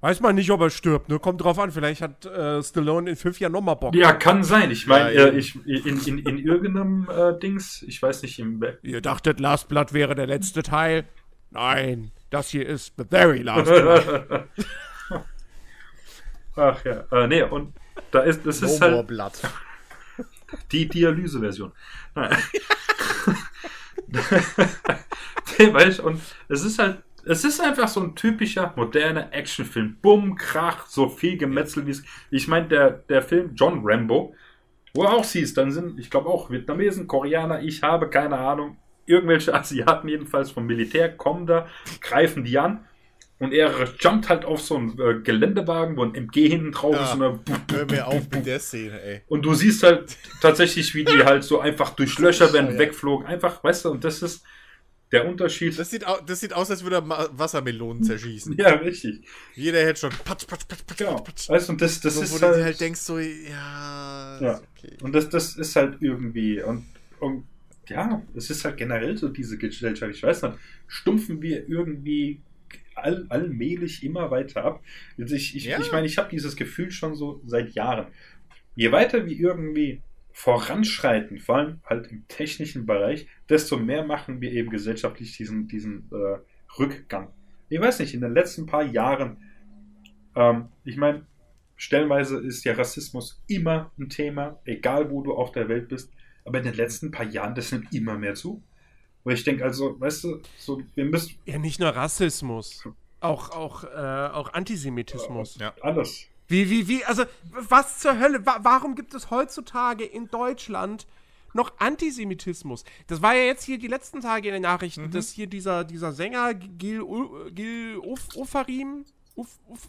Weiß man nicht, ob er stirbt, ne? Kommt drauf an, vielleicht hat äh, Stallone in fünf Jahren nochmal Bock. Ja, kann sein. Ich meine, Ja, äh, ich, in, in, in irgendeinem äh, Dings, ich weiß nicht, im, Ihr dachtet, Last Blood wäre der letzte Teil? Nein, das hier ist The Very Last Blood. [LAUGHS] ach ja, äh, nee, und da ist, das No ist halt, blood. Die Dialyse-Version. [LAUGHS] Und es ist halt, es ist einfach so ein typischer moderner Actionfilm. Bumm, Krach, so viel Gemetzel wie es. Ich meine, der, der Film John Rambo, wo du auch siehst, dann sind, ich glaube auch Vietnamesen, Koreaner, ich habe keine Ahnung, irgendwelche Asiaten jedenfalls vom Militär kommen da, greifen die an und er jumpt halt auf so einen äh, Geländewagen, wo ein MG hinten drauf Ja. ist. Und, dann- Hör mir auf mit der Szene, ey. und du siehst halt tatsächlich, wie die halt so einfach [LAUGHS] durch Löcher werden, Ja. wegflogen. Einfach, weißt du, und das ist der Unterschied. Das sieht, das sieht aus, als würde er Wassermelonen zerschießen. [LAUGHS] ja, richtig. Jeder hätte schon patsch, patsch, patsch, patsch, Genau. patsch. Weißt du, und das, das so, wo ist du halt, dir halt denkst, so, ja, Ja. okay. Und das, das ist halt irgendwie, und, und ja, es ist halt generell so diese Gesellschaft, ich weiß nicht, stumpfen wir irgendwie all, allmählich immer weiter ab. Also ich ich, Ja. ich meine, ich habe dieses Gefühl schon so seit Jahren. Je weiter wir irgendwie voranschreiten, vor allem halt im technischen Bereich, desto mehr machen wir eben gesellschaftlich diesen, diesen äh, Rückgang. Ich weiß nicht, in den letzten paar Jahren, ähm, ich meine, stellenweise ist ja Rassismus immer ein Thema, egal wo du auf der Welt bist, aber in den letzten paar Jahren, das nimmt immer mehr zu. Weil ich denke, also, weißt du, so, wir müssen Ja, nicht nur Rassismus. Auch, auch, äh, auch Antisemitismus. Ja. Alles. Wie, wie, wie, also, was zur Hölle? Wa warum gibt es heutzutage in Deutschland noch Antisemitismus? Das war ja jetzt hier die letzten Tage in den Nachrichten, dass hier dieser, dieser Sänger Gil, Gil Uf, Ufarim, Uf, Uf,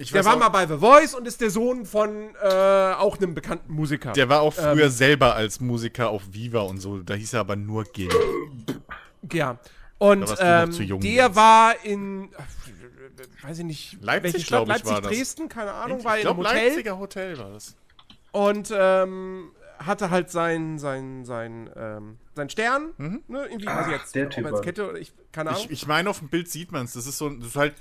Ich der war auch, mal bei The Voice und ist der Sohn von äh, auch einem bekannten Musiker. der war auch früher Ähm. selber als Musiker auf Viva und so. Da hieß er aber nur Gil. Ja. Und ähm, zu jung, der Jens. war in, weiß ich nicht, Leipzig, welche Stadt? glaub ich, war Leipzig, das. Dresden, keine Ahnung, Ich war in einem glaube, Hotel Leipziger Hotel war das. und ähm, hatte halt sein, sein, sein, ähm, sein Stern, ne, irgendwie, weiß ich jetzt, der Typ als war- Kette oder ich, keine Ahnung. Ich, ich meine, auf dem Bild sieht man es. Das ist so, das ist halt,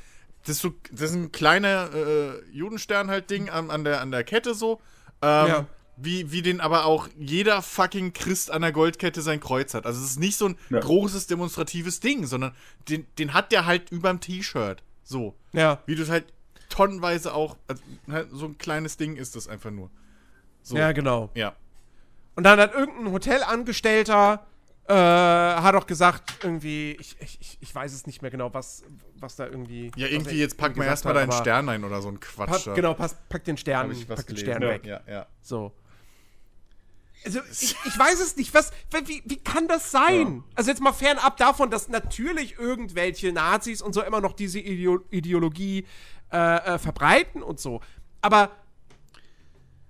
das ist so, das ist ein kleiner äh, Judenstern halt Ding an, an, der, an der Kette so. Ähm, Ja. Wie, wie den aber auch jeder fucking Christ an der Goldkette sein Kreuz hat. Also es ist nicht so ein Ja. großes demonstratives Ding, sondern den, den hat der halt überm T-Shirt. So. ja, Wie du es halt tonnenweise auch, also, halt so ein kleines Ding ist das einfach nur. So. ja, genau. Ja. Und dann hat irgendein Hotelangestellter äh, hat auch gesagt, irgendwie, ich, ich, ich- weiß es nicht mehr genau, was, was da irgendwie. Ja, irgendwie jetzt pack mal gesagt erstmal deinen Stern ein oder so ein Quatsch. Pack, genau, pass, pack den Stern, pack den. Stern weg. Ja, ja. So. Also, ich, ich weiß es nicht. Was, wie, wie kann das sein? Also, jetzt mal fernab davon, dass natürlich irgendwelche Nazis und so immer noch diese Ideo Ideologie äh, äh, verbreiten und so. Aber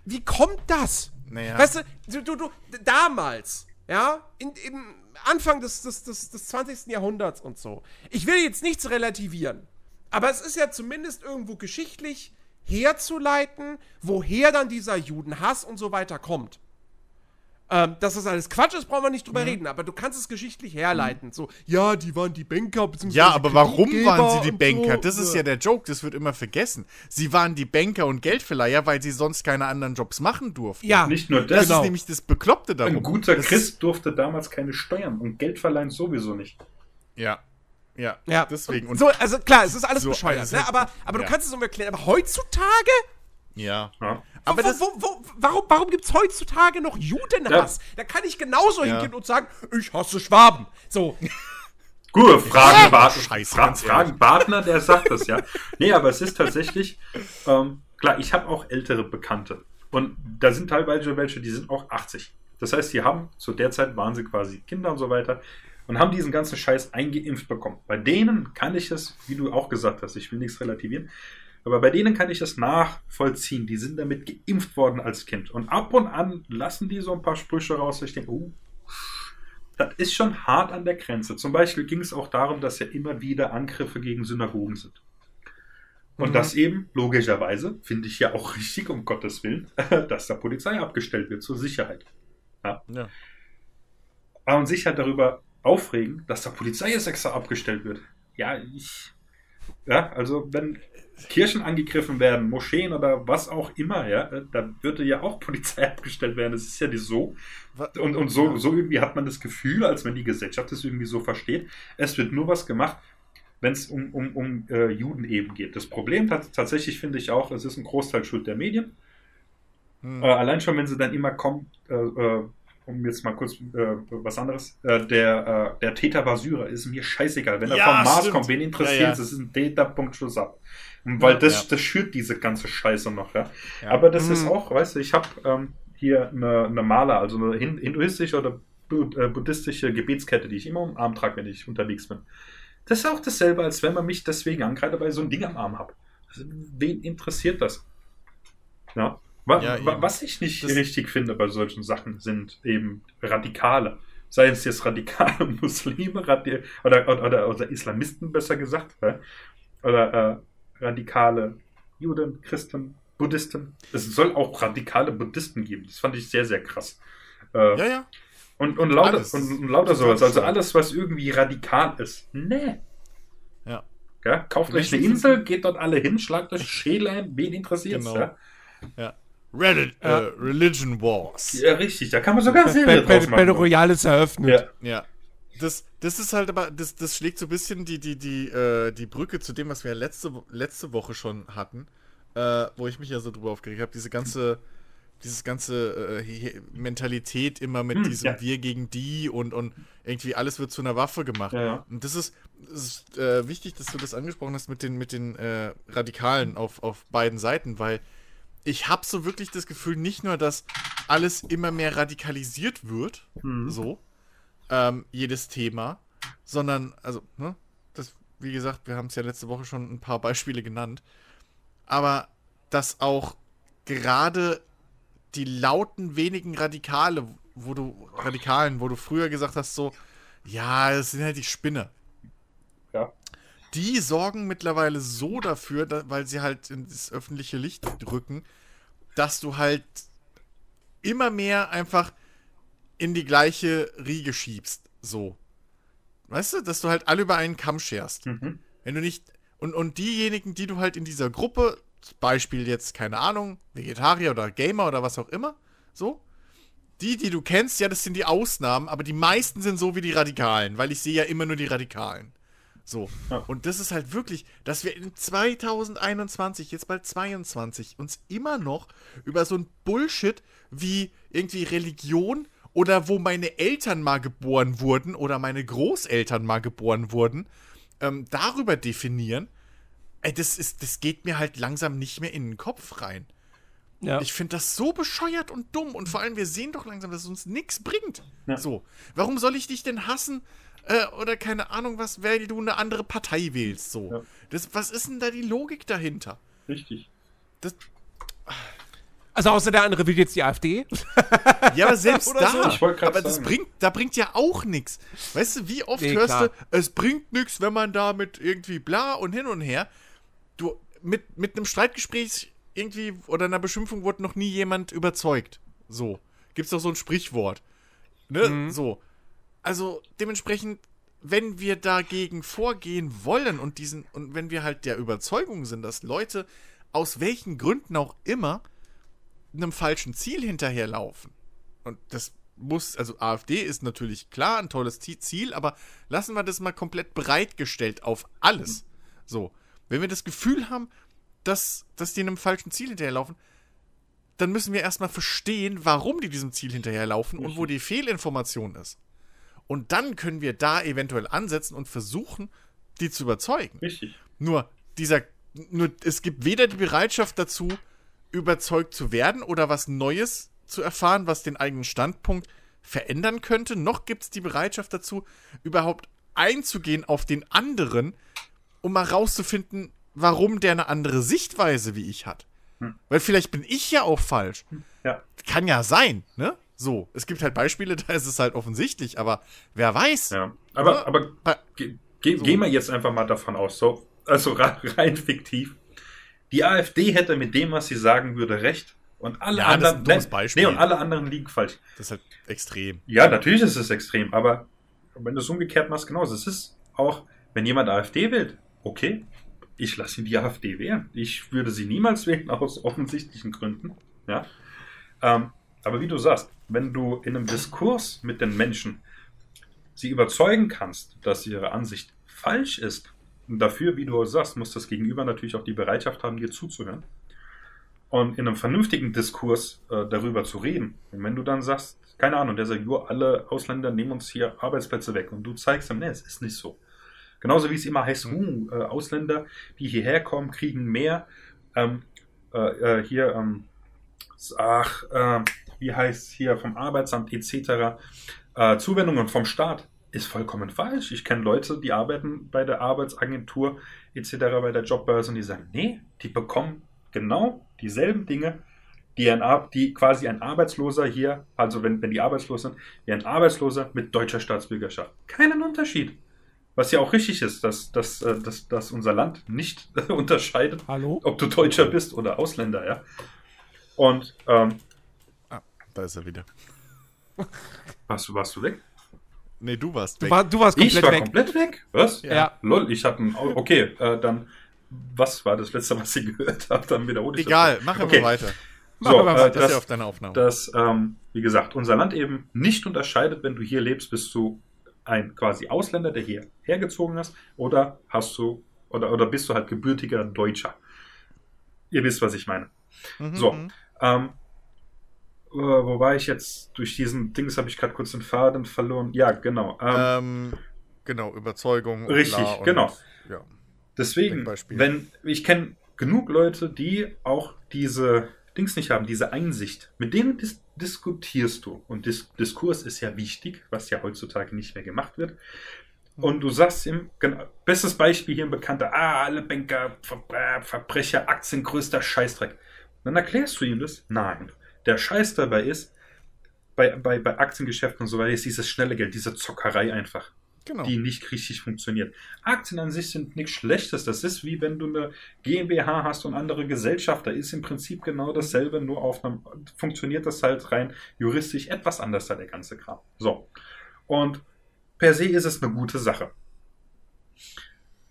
wie kommt das? Naja. Weißt du, du, du, du damals, ja, in, im Anfang des, des, des, des 20. Jahrhunderts und so. Ich will jetzt nichts relativieren, aber es ist ja zumindest irgendwo geschichtlich herzuleiten, woher dann dieser Judenhass und so weiter kommt. Ähm, dass das alles Quatsch ist, brauchen wir nicht Mhm. drüber reden, aber du kannst es geschichtlich herleiten. So, ja, die waren die Banker, beziehungsweise Ja, aber warum waren sie die Banker? so. Das ist ja der Joke, das wird immer vergessen. Sie waren die Banker und Geldverleiher, weil sie sonst keine anderen Jobs machen durften. Ja, Nicht nur Das das, genau. ist nämlich das Bekloppte darum. ein guter das Christ durfte damals keine Steuern und Geld verleihen sowieso nicht. Ja. Ja. Ja, Deswegen. Und so, also klar, es ist alles So, bescheuert, also, ne? aber, aber ja. du kannst es um erklären. Aber heutzutage? ja. Ja. Aber wo, wo, wo, warum warum gibt es heutzutage noch Judenhass? Da kann ich genauso Ja. hingehen und sagen, ich hasse Schwaben. So, [LAUGHS] Gut, [LAUGHS] Fragen, Scheiße, Fra. Fragen Bartner, der sagt das ja. Nee, aber es ist tatsächlich, ähm, klar, ich habe auch ältere Bekannte. Und da sind teilweise welche, die sind auch 80. Das heißt, die haben, zu der Zeit waren sie quasi Kinder und so weiter und haben diesen ganzen Scheiß eingeimpft bekommen. Bei denen kann ich es, wie du auch gesagt hast, ich will nichts relativieren, aber bei denen kann ich es nachvollziehen. Die sind damit geimpft worden als Kind. Und ab und an lassen die so ein paar Sprüche raus, wo ich denke, oh, das ist schon hart an der Grenze. Zum Beispiel ging es auch darum, dass ja immer wieder Angriffe gegen Synagogen sind. Und Mhm. das eben, logischerweise, finde ich ja auch [LAUGHS] richtig, um Gottes Willen, [LAUGHS] dass da Polizei abgestellt wird zur Sicherheit. ja. Aber und sich halt darüber aufregen, dass da Polizei jetzt extra abgestellt wird. Ja, ich. Ja, also wenn Kirchen angegriffen werden, Moscheen oder was auch immer, ja, da würde ja auch Polizei [LAUGHS] abgestellt werden. Das ist ja nicht so. Und, und so, so irgendwie hat man das Gefühl, als wenn die Gesellschaft das irgendwie so versteht. Es wird nur was gemacht, wenn es um, um, um äh, Juden eben geht. Das Problem tat- tatsächlich finde ich auch, es ist ein Großteil Schuld der Medien. Äh, allein schon, wenn sie dann immer kommen, äh, äh, um jetzt mal kurz äh, was anderes, äh, der, äh, der Täter war Syrer, ist mir scheißegal. Wenn er Ja, vom Mars stimmt. kommt, wen interessiert Ja, ja. es? Es ist ein Täter, Punkt, Schluss ab. Weil Ja, das, ja. das schürt diese ganze Scheiße noch, ja. Ja. Aber das ist Mhm. auch, weißt du, ich habe ähm, hier eine, eine Maler, also eine hin- hinduistische oder äh, buddhistische Gebetskette, die ich immer am Arm trage, wenn ich unterwegs bin. Das ist auch dasselbe, als wenn man mich deswegen angreift, weil ich so ein Ding am Arm habe. Wen interessiert das? Ja. Wa Ja, was ich nicht Das- richtig finde bei solchen Sachen, sind eben Radikale. Sei es jetzt radikale [LAUGHS] Muslime radi oder, oder, oder, oder Islamisten, besser gesagt. Oder äh, radikale Juden, Christen, Buddhisten. Es soll auch radikale Buddhisten geben. Das fand ich sehr, sehr krass. Äh, Ja, ja. und, und lauter, und, und lauter sowas. Also alles, was irgendwie radikal ist. Nee. Ja. Ja, kauft euch eine Insel, geht dort alle hin, schlagt euch Schäle ein, wen interessiert Genau. ja? ja. Reddit, äh, Religion Wars. ja, richtig. Da kann man sogar eine Serie Battle, draus Battle, Battle machen. Royale ist eröffnet. Ja. Ja. Das, das ist halt aber, das, das schlägt so ein bisschen die, die, die, äh, die Brücke zu dem, was wir letzte, letzte Woche schon hatten, äh, wo ich mich ja so drüber aufgeregt habe, diese ganze, dieses ganze äh, Mentalität immer mit Hm, diesem ja. Wir gegen die und, und irgendwie alles wird zu einer Waffe gemacht. Ja, ja. Und das ist, das ist äh, wichtig, dass du das angesprochen hast mit den, mit den äh, Radikalen auf, auf beiden Seiten, weil ich habe so wirklich das Gefühl, nicht nur, dass alles immer mehr radikalisiert wird, Mhm. so, ähm, jedes Thema, sondern, also, ne, das, wie gesagt, wir haben es ja letzte Woche schon ein paar Beispiele genannt, aber dass auch gerade die lauten wenigen Radikale, wo du, Radikalen, wo du früher gesagt hast, so, ja, das sind halt die Spinner. Ja. Die sorgen mittlerweile so dafür, da, weil sie halt ins öffentliche Licht rücken, dass du halt immer mehr einfach in die gleiche Riege schiebst. So. Weißt du, dass du halt alle über einen Kamm scherst. Mhm. Wenn du nicht. Und, und diejenigen, die du halt in dieser Gruppe, Beispiel jetzt, keine Ahnung, Vegetarier oder Gamer oder was auch immer, so, die, die du kennst, ja, das sind die Ausnahmen, aber die meisten sind so wie die Radikalen, weil ich sehe ja immer nur die Radikalen. So. Ja. Und das ist halt wirklich, dass wir in 2021, jetzt bald 22, uns immer noch über so ein Bullshit wie irgendwie Religion oder wo meine Eltern mal geboren wurden oder meine Großeltern mal geboren wurden, ähm, darüber definieren. Ey, das, ist, das geht mir halt langsam nicht mehr in den Kopf rein. Ja. Ich finde das so bescheuert und dumm. Und vor allem, wir sehen doch langsam, dass es uns nichts bringt. Ja. So. Warum soll ich dich denn hassen? Äh, oder keine Ahnung was, weil du eine andere Partei wählst. So. Ja. Das, was ist denn da die Logik dahinter? Richtig. Das, Also außer der andere will jetzt die AfD. [LAUGHS] ja, aber selbst da. so. Aber das sagen. bringt, da bringt ja auch nichts. Weißt du, wie oft Nee, hörst klar. du, es bringt nichts, wenn man da mit irgendwie bla und hin und her. Du, mit, mit einem Streitgespräch irgendwie oder einer Beschimpfung wurde noch nie jemand überzeugt. So. Gibt's doch so ein Sprichwort. Ne? Mhm. So. Also dementsprechend, wenn wir dagegen vorgehen wollen und diesen, und wenn wir halt der Überzeugung sind, dass Leute aus welchen Gründen auch immer einem falschen Ziel hinterherlaufen. Und das muss, also AfD ist natürlich klar ein tolles Zi- Ziel, aber lassen wir das mal komplett bereitgestellt auf alles. So. Wenn wir das Gefühl haben, dass, dass die einem falschen Ziel hinterherlaufen, dann müssen wir erstmal verstehen, warum die diesem Ziel hinterherlaufen und wo die Fehlinformation ist. Und dann können wir da eventuell ansetzen und versuchen, die zu überzeugen. Richtig. Nur dieser, nur es gibt weder die Bereitschaft dazu, überzeugt zu werden oder was Neues zu erfahren, was den eigenen Standpunkt verändern könnte, noch gibt es die Bereitschaft dazu, überhaupt einzugehen auf den anderen, um mal rauszufinden, warum der eine andere Sichtweise wie ich hat. Weil vielleicht bin ich ja auch falsch. Ja. Kann ja sein, ne? So. Es gibt halt Beispiele, [LAUGHS] da ist es halt offensichtlich, aber wer weiß. Ja. Aber, aber ge ge So. gehen wir jetzt einfach mal davon aus, so, also [LAUGHS] rein fiktiv. Die AfD hätte mit dem, was sie sagen würde, recht. Und alle Ja, das ist ein anderen. nee, und alle anderen liegen falsch. Das ist halt extrem. Ja, natürlich ist es extrem, aber wenn du es umgekehrt machst, genauso. Es ist auch, wenn jemand AfD wählt, okay, ich lasse ihn die AfD wählen. Ich würde sie niemals [LAUGHS] wählen, aus offensichtlichen Gründen. Ja. Ähm, aber wie du sagst, wenn du in einem Diskurs mit den Menschen sie überzeugen kannst, dass ihre Ansicht falsch ist, dafür, wie du sagst, muss das Gegenüber natürlich auch die Bereitschaft haben, dir zuzuhören. und in einem vernünftigen Diskurs äh, darüber zu reden. Und wenn du dann sagst, keine Ahnung, der sagt, jo, alle Ausländer nehmen uns hier Arbeitsplätze weg und du zeigst ihm, nee, es ist nicht so. Genauso wie es immer heißt, uh, Ausländer, die hierher kommen, kriegen mehr. Ähm, äh, äh, hier, ähm, ach, äh, wie heißt hier vom Arbeitsamt etc. Äh, Zuwendungen vom Staat ist vollkommen falsch. Ich kenne Leute, die arbeiten bei der Arbeitsagentur etc. bei der Jobbörse und die sagen, nee, die bekommen genau dieselben Dinge, die, ein, Ar- die quasi ein Arbeitsloser hier, also wenn, wenn die arbeitslos sind, wie ein Arbeitsloser mit deutscher Staatsbürgerschaft. Keinen Unterschied. Was ja auch richtig ist, dass, dass, äh, dass, dass unser Land nicht [LAUGHS] unterscheidet, Hallo? ob du Deutscher bist oder Ausländer, ja. Und ähm, Da ist er wieder. warst, du, warst du weg? Nee, du warst Du, weg. war, du warst Ich komplett war weg. komplett weg? Was? Ja. Lol, ich hatte ein. Okay, äh, dann. Was war das letzte, was ich [LAUGHS] gehört habe? Dann wiederhole ich Egal, das. machen Okay. wir weiter. Machen wir So, mal äh, weiter. Das ist ja auf das, deiner Aufnahme. dass, ähm, wie gesagt, unser Land eben nicht unterscheidet, wenn du hier lebst, bist du ein quasi Ausländer, der hier hergezogen ist, oder hast du, oder, oder bist du halt gebürtiger Deutscher. Ihr wisst, was ich meine. Mhm, So, mhm. ähm, äh, wo war ich jetzt? Durch diesen Dings habe ich gerade kurz den Faden verloren. Ja, genau. Ähm, Ähm, genau, Überzeugung. Richtig, und- genau. Ja. Deswegen, wenn ich kenne genug Leute, die auch diese Dings nicht haben, diese Einsicht. Mit denen dis diskutierst du. Und Dis Diskurs ist ja wichtig, was ja heutzutage nicht mehr gemacht wird. Und du sagst ihm, genau, bestes Beispiel hier ein Bekannter, ah, alle Banker, Ver äh, Verbrecher, Aktien, größter Scheißdreck. Dann erklärst du ihm das? Nein. Der Scheiß dabei ist, bei, bei, bei Aktiengeschäften und so weiter ist dieses schnelle Geld, diese Zockerei einfach Genau. die nicht richtig funktioniert. Aktien an sich sind nichts Schlechtes. Das ist wie wenn du eine GmbH hast und andere Gesellschafter. Ist im Prinzip genau dasselbe, nur auf einem funktioniert das halt rein juristisch etwas anders da der ganze Kram. So. Und per se ist es eine gute Sache.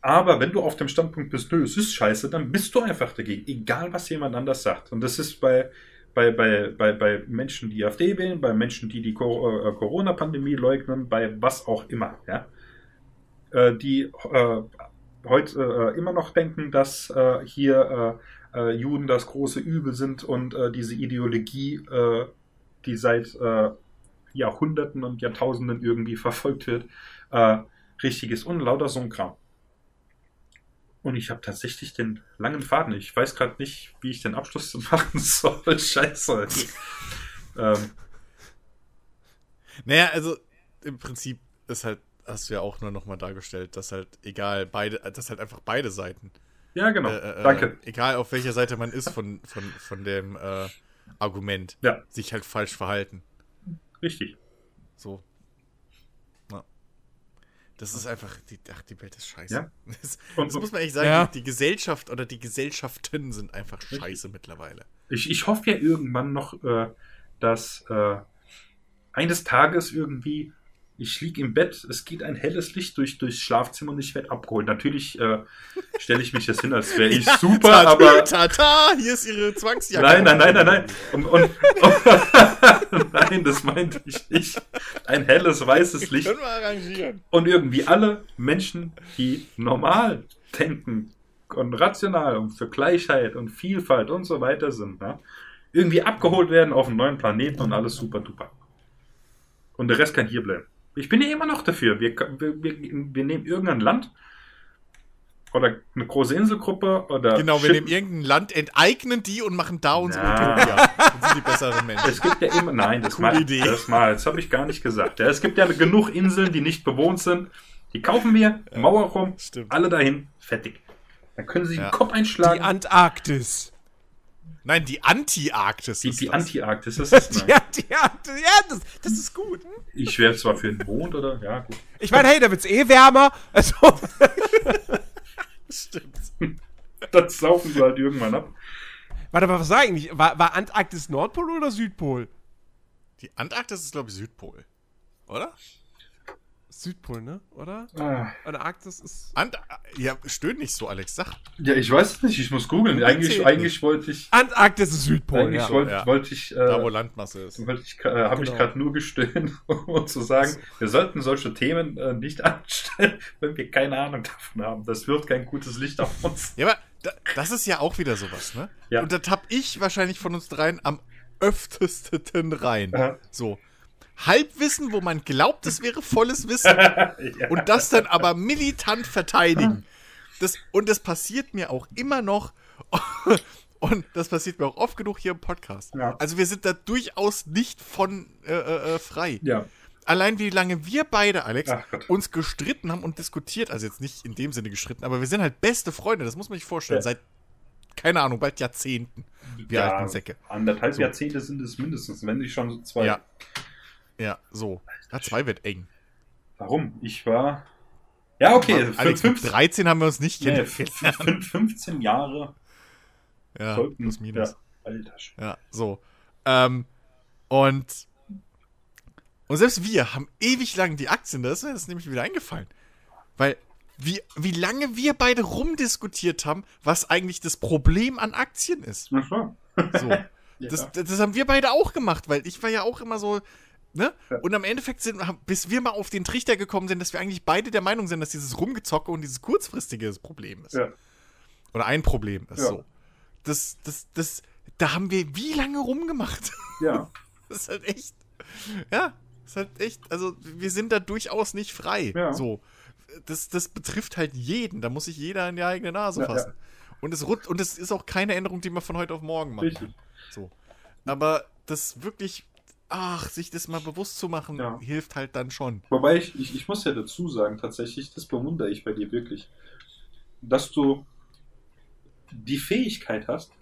Aber wenn du auf dem Standpunkt bist, nö, es ist scheiße, dann bist du einfach dagegen, egal was jemand anders sagt. Und das ist bei, bei, bei, bei, bei Menschen, die AfD wählen, bei Menschen, die die äh, Corona-Pandemie leugnen, bei was auch immer, ja. Äh, die äh, heute immer noch denken, dass hier Juden das große Übel sind und diese Ideologie, die seit Jahrhunderten und Jahrtausenden irgendwie [LAUGHS] verfolgt wird, richtig ist und lauter so ein Kram. Und ich habe tatsächlich den langen Faden. Ich weiß gerade nicht, wie ich den Abschluss [LAUGHS] machen soll. Scheiße. ähm, Naja, also im Prinzip ist halt, hast du ja auch nur nochmal dargestellt, dass halt egal, beide, dass halt einfach beide Seiten. ja, genau. äh, äh, Danke. Egal auf welcher Seite man ist von, von, von dem äh, Argument, Ja, sich halt falsch verhalten. richtig. So. Das ist einfach, die, ach, die Welt ist scheiße. Ja. [LAUGHS] Das, Und das muss man echt sagen, Ja. die, Gesellschaft oder die Gesellschaften sind einfach scheiße mittlerweile. ich, ich hoffe ja irgendwann noch, äh, dass äh, eines Tages irgendwie, ich liege im Bett, es geht ein helles Licht durch, durchs Schlafzimmer und ich werde abgeholt. Natürlich äh, stelle ich mich das hin, als wäre [LAUGHS] ich super, Tata, aber. Tata, hier ist ihre Zwangsjacke. Nein, nein, nein, nein, nein. Und, und, [LAUGHS] nein, das meinte ich nicht. Ein helles, weißes Licht. Können wir arrangieren. Und irgendwie alle Menschen, die normal denken und rational und für Gleichheit und Vielfalt und so weiter sind, ne? irgendwie abgeholt werden auf einen neuen Planeten und alles super duper. Und der Rest kann hier bleiben. Ich bin ja immer noch dafür. Wir, wir, wir, wir nehmen irgendein Land oder eine große Inselgruppe oder Genau, wir nehmen irgendein Land, enteignen die und machen da unsere. Utopia. Dann sind die besseren Menschen. Es gibt ja immer, nein, das Coole mal, Idee. das mal, das habe ich gar nicht gesagt. Ja, es gibt ja genug Inseln, die nicht bewohnt sind. Die kaufen wir, Mauer rum, stimmt. alle dahin, fertig. Dann können sie Ja. den Kopf Die einschlagen. Antarktis. Nein, die Anti-Arktis Die, ist die das. [LAUGHS] Ist Die ne? Antarktis. Ja, das, das ist gut. Ich wäre zwar für den Mond oder, ja, gut. Ich meine, hey, da wird's eh wärmer. Also, [LAUGHS] Stimmt. Das saufen sie halt irgendwann ab. warte mal, was war eigentlich? War, war Antarktis Nordpol oder Südpol? Die Antarktis ist, glaube ich, Südpol. Oder? Südpol, ne? Oder? Ah. Oder Arktis ist. Ant ja, stöhn nicht so, Alex. Sag. Ja, ich weiß es nicht, ich muss googeln. Eigentlich, eigentlich wollte ich, Antarktis ist Südpol, eigentlich ja. wollte, ja. wollte ich, Da, wo äh, Landmasse ist. wollte ich, äh, habe ich Genau. gerade nur gestöhnt, [LAUGHS] um zu sagen, wir sollten solche Themen äh, nicht [LAUGHS] anstellen, wenn wir keine Ahnung davon haben. Das wirft kein gutes Licht auf uns. Ja, aber da, das ist ja auch wieder sowas, ne? Ja. Und da tapp ich wahrscheinlich von uns dreien am öftesten rein. Ja. So. Halbwissen, wo man glaubt, es wäre volles Wissen. [LAUGHS] Und das dann aber militant verteidigen. Das, und das passiert mir auch immer noch. [LAUGHS] Und das passiert mir auch oft genug hier im Podcast. Ja. Also wir sind da durchaus nicht von äh, äh, äh, frei. Ja. Allein wie lange wir beide, Alex, uns gestritten haben und diskutiert, also jetzt nicht in dem Sinne gestritten, aber wir sind halt beste Freunde, das muss man sich vorstellen, Ja. seit, keine Ahnung, bald Jahrzehnten, wir ja, alten Säcke. Anderthalb So. Jahrzehnte sind es mindestens, wenn nicht schon so zwei. Ja. Ja, so. Ja, zwei wird eng. Warum? Ich war. Ja, okay. Aber, Alex, mit 15, 13 haben wir uns nicht nee, kennengelernt. 15, 15 Jahre Ja, sollten. plus minus. Ja, alter Ja, so. Ähm, und, und selbst wir haben ewig lang die Aktien, das ist nämlich wieder eingefallen. Weil, wie, wie lange wir beide rumdiskutiert haben, was eigentlich das Problem an Aktien ist. Klar. So. [LAUGHS] Ja. Das, das haben wir beide auch gemacht, weil ich war ja auch immer so, ne? Ja. Und am Endeffekt sind, bis wir mal auf den Trichter gekommen sind, dass wir eigentlich beide der Meinung sind, dass dieses Rumgezocke und dieses kurzfristige das Problem ist. ja. Oder ein Problem ist Ja. so. Das, das, das, da haben wir wie lange rumgemacht? [LAUGHS] ja. Das ist halt echt. Ja, das ist halt echt. Also, wir sind da durchaus nicht frei. Ja. So. Das, das betrifft halt jeden. Da muss sich jeder in die eigene Nase fassen. Und es und es ist auch keine Änderung, die man von heute auf morgen macht. Richtig. So. Aber das wirklich, ach, sich das mal bewusst zu machen, Ja. hilft halt dann schon. Wobei ich, ich, ich muss ja dazu sagen, tatsächlich, das bewundere ich bei dir wirklich, dass du die Fähigkeit hast,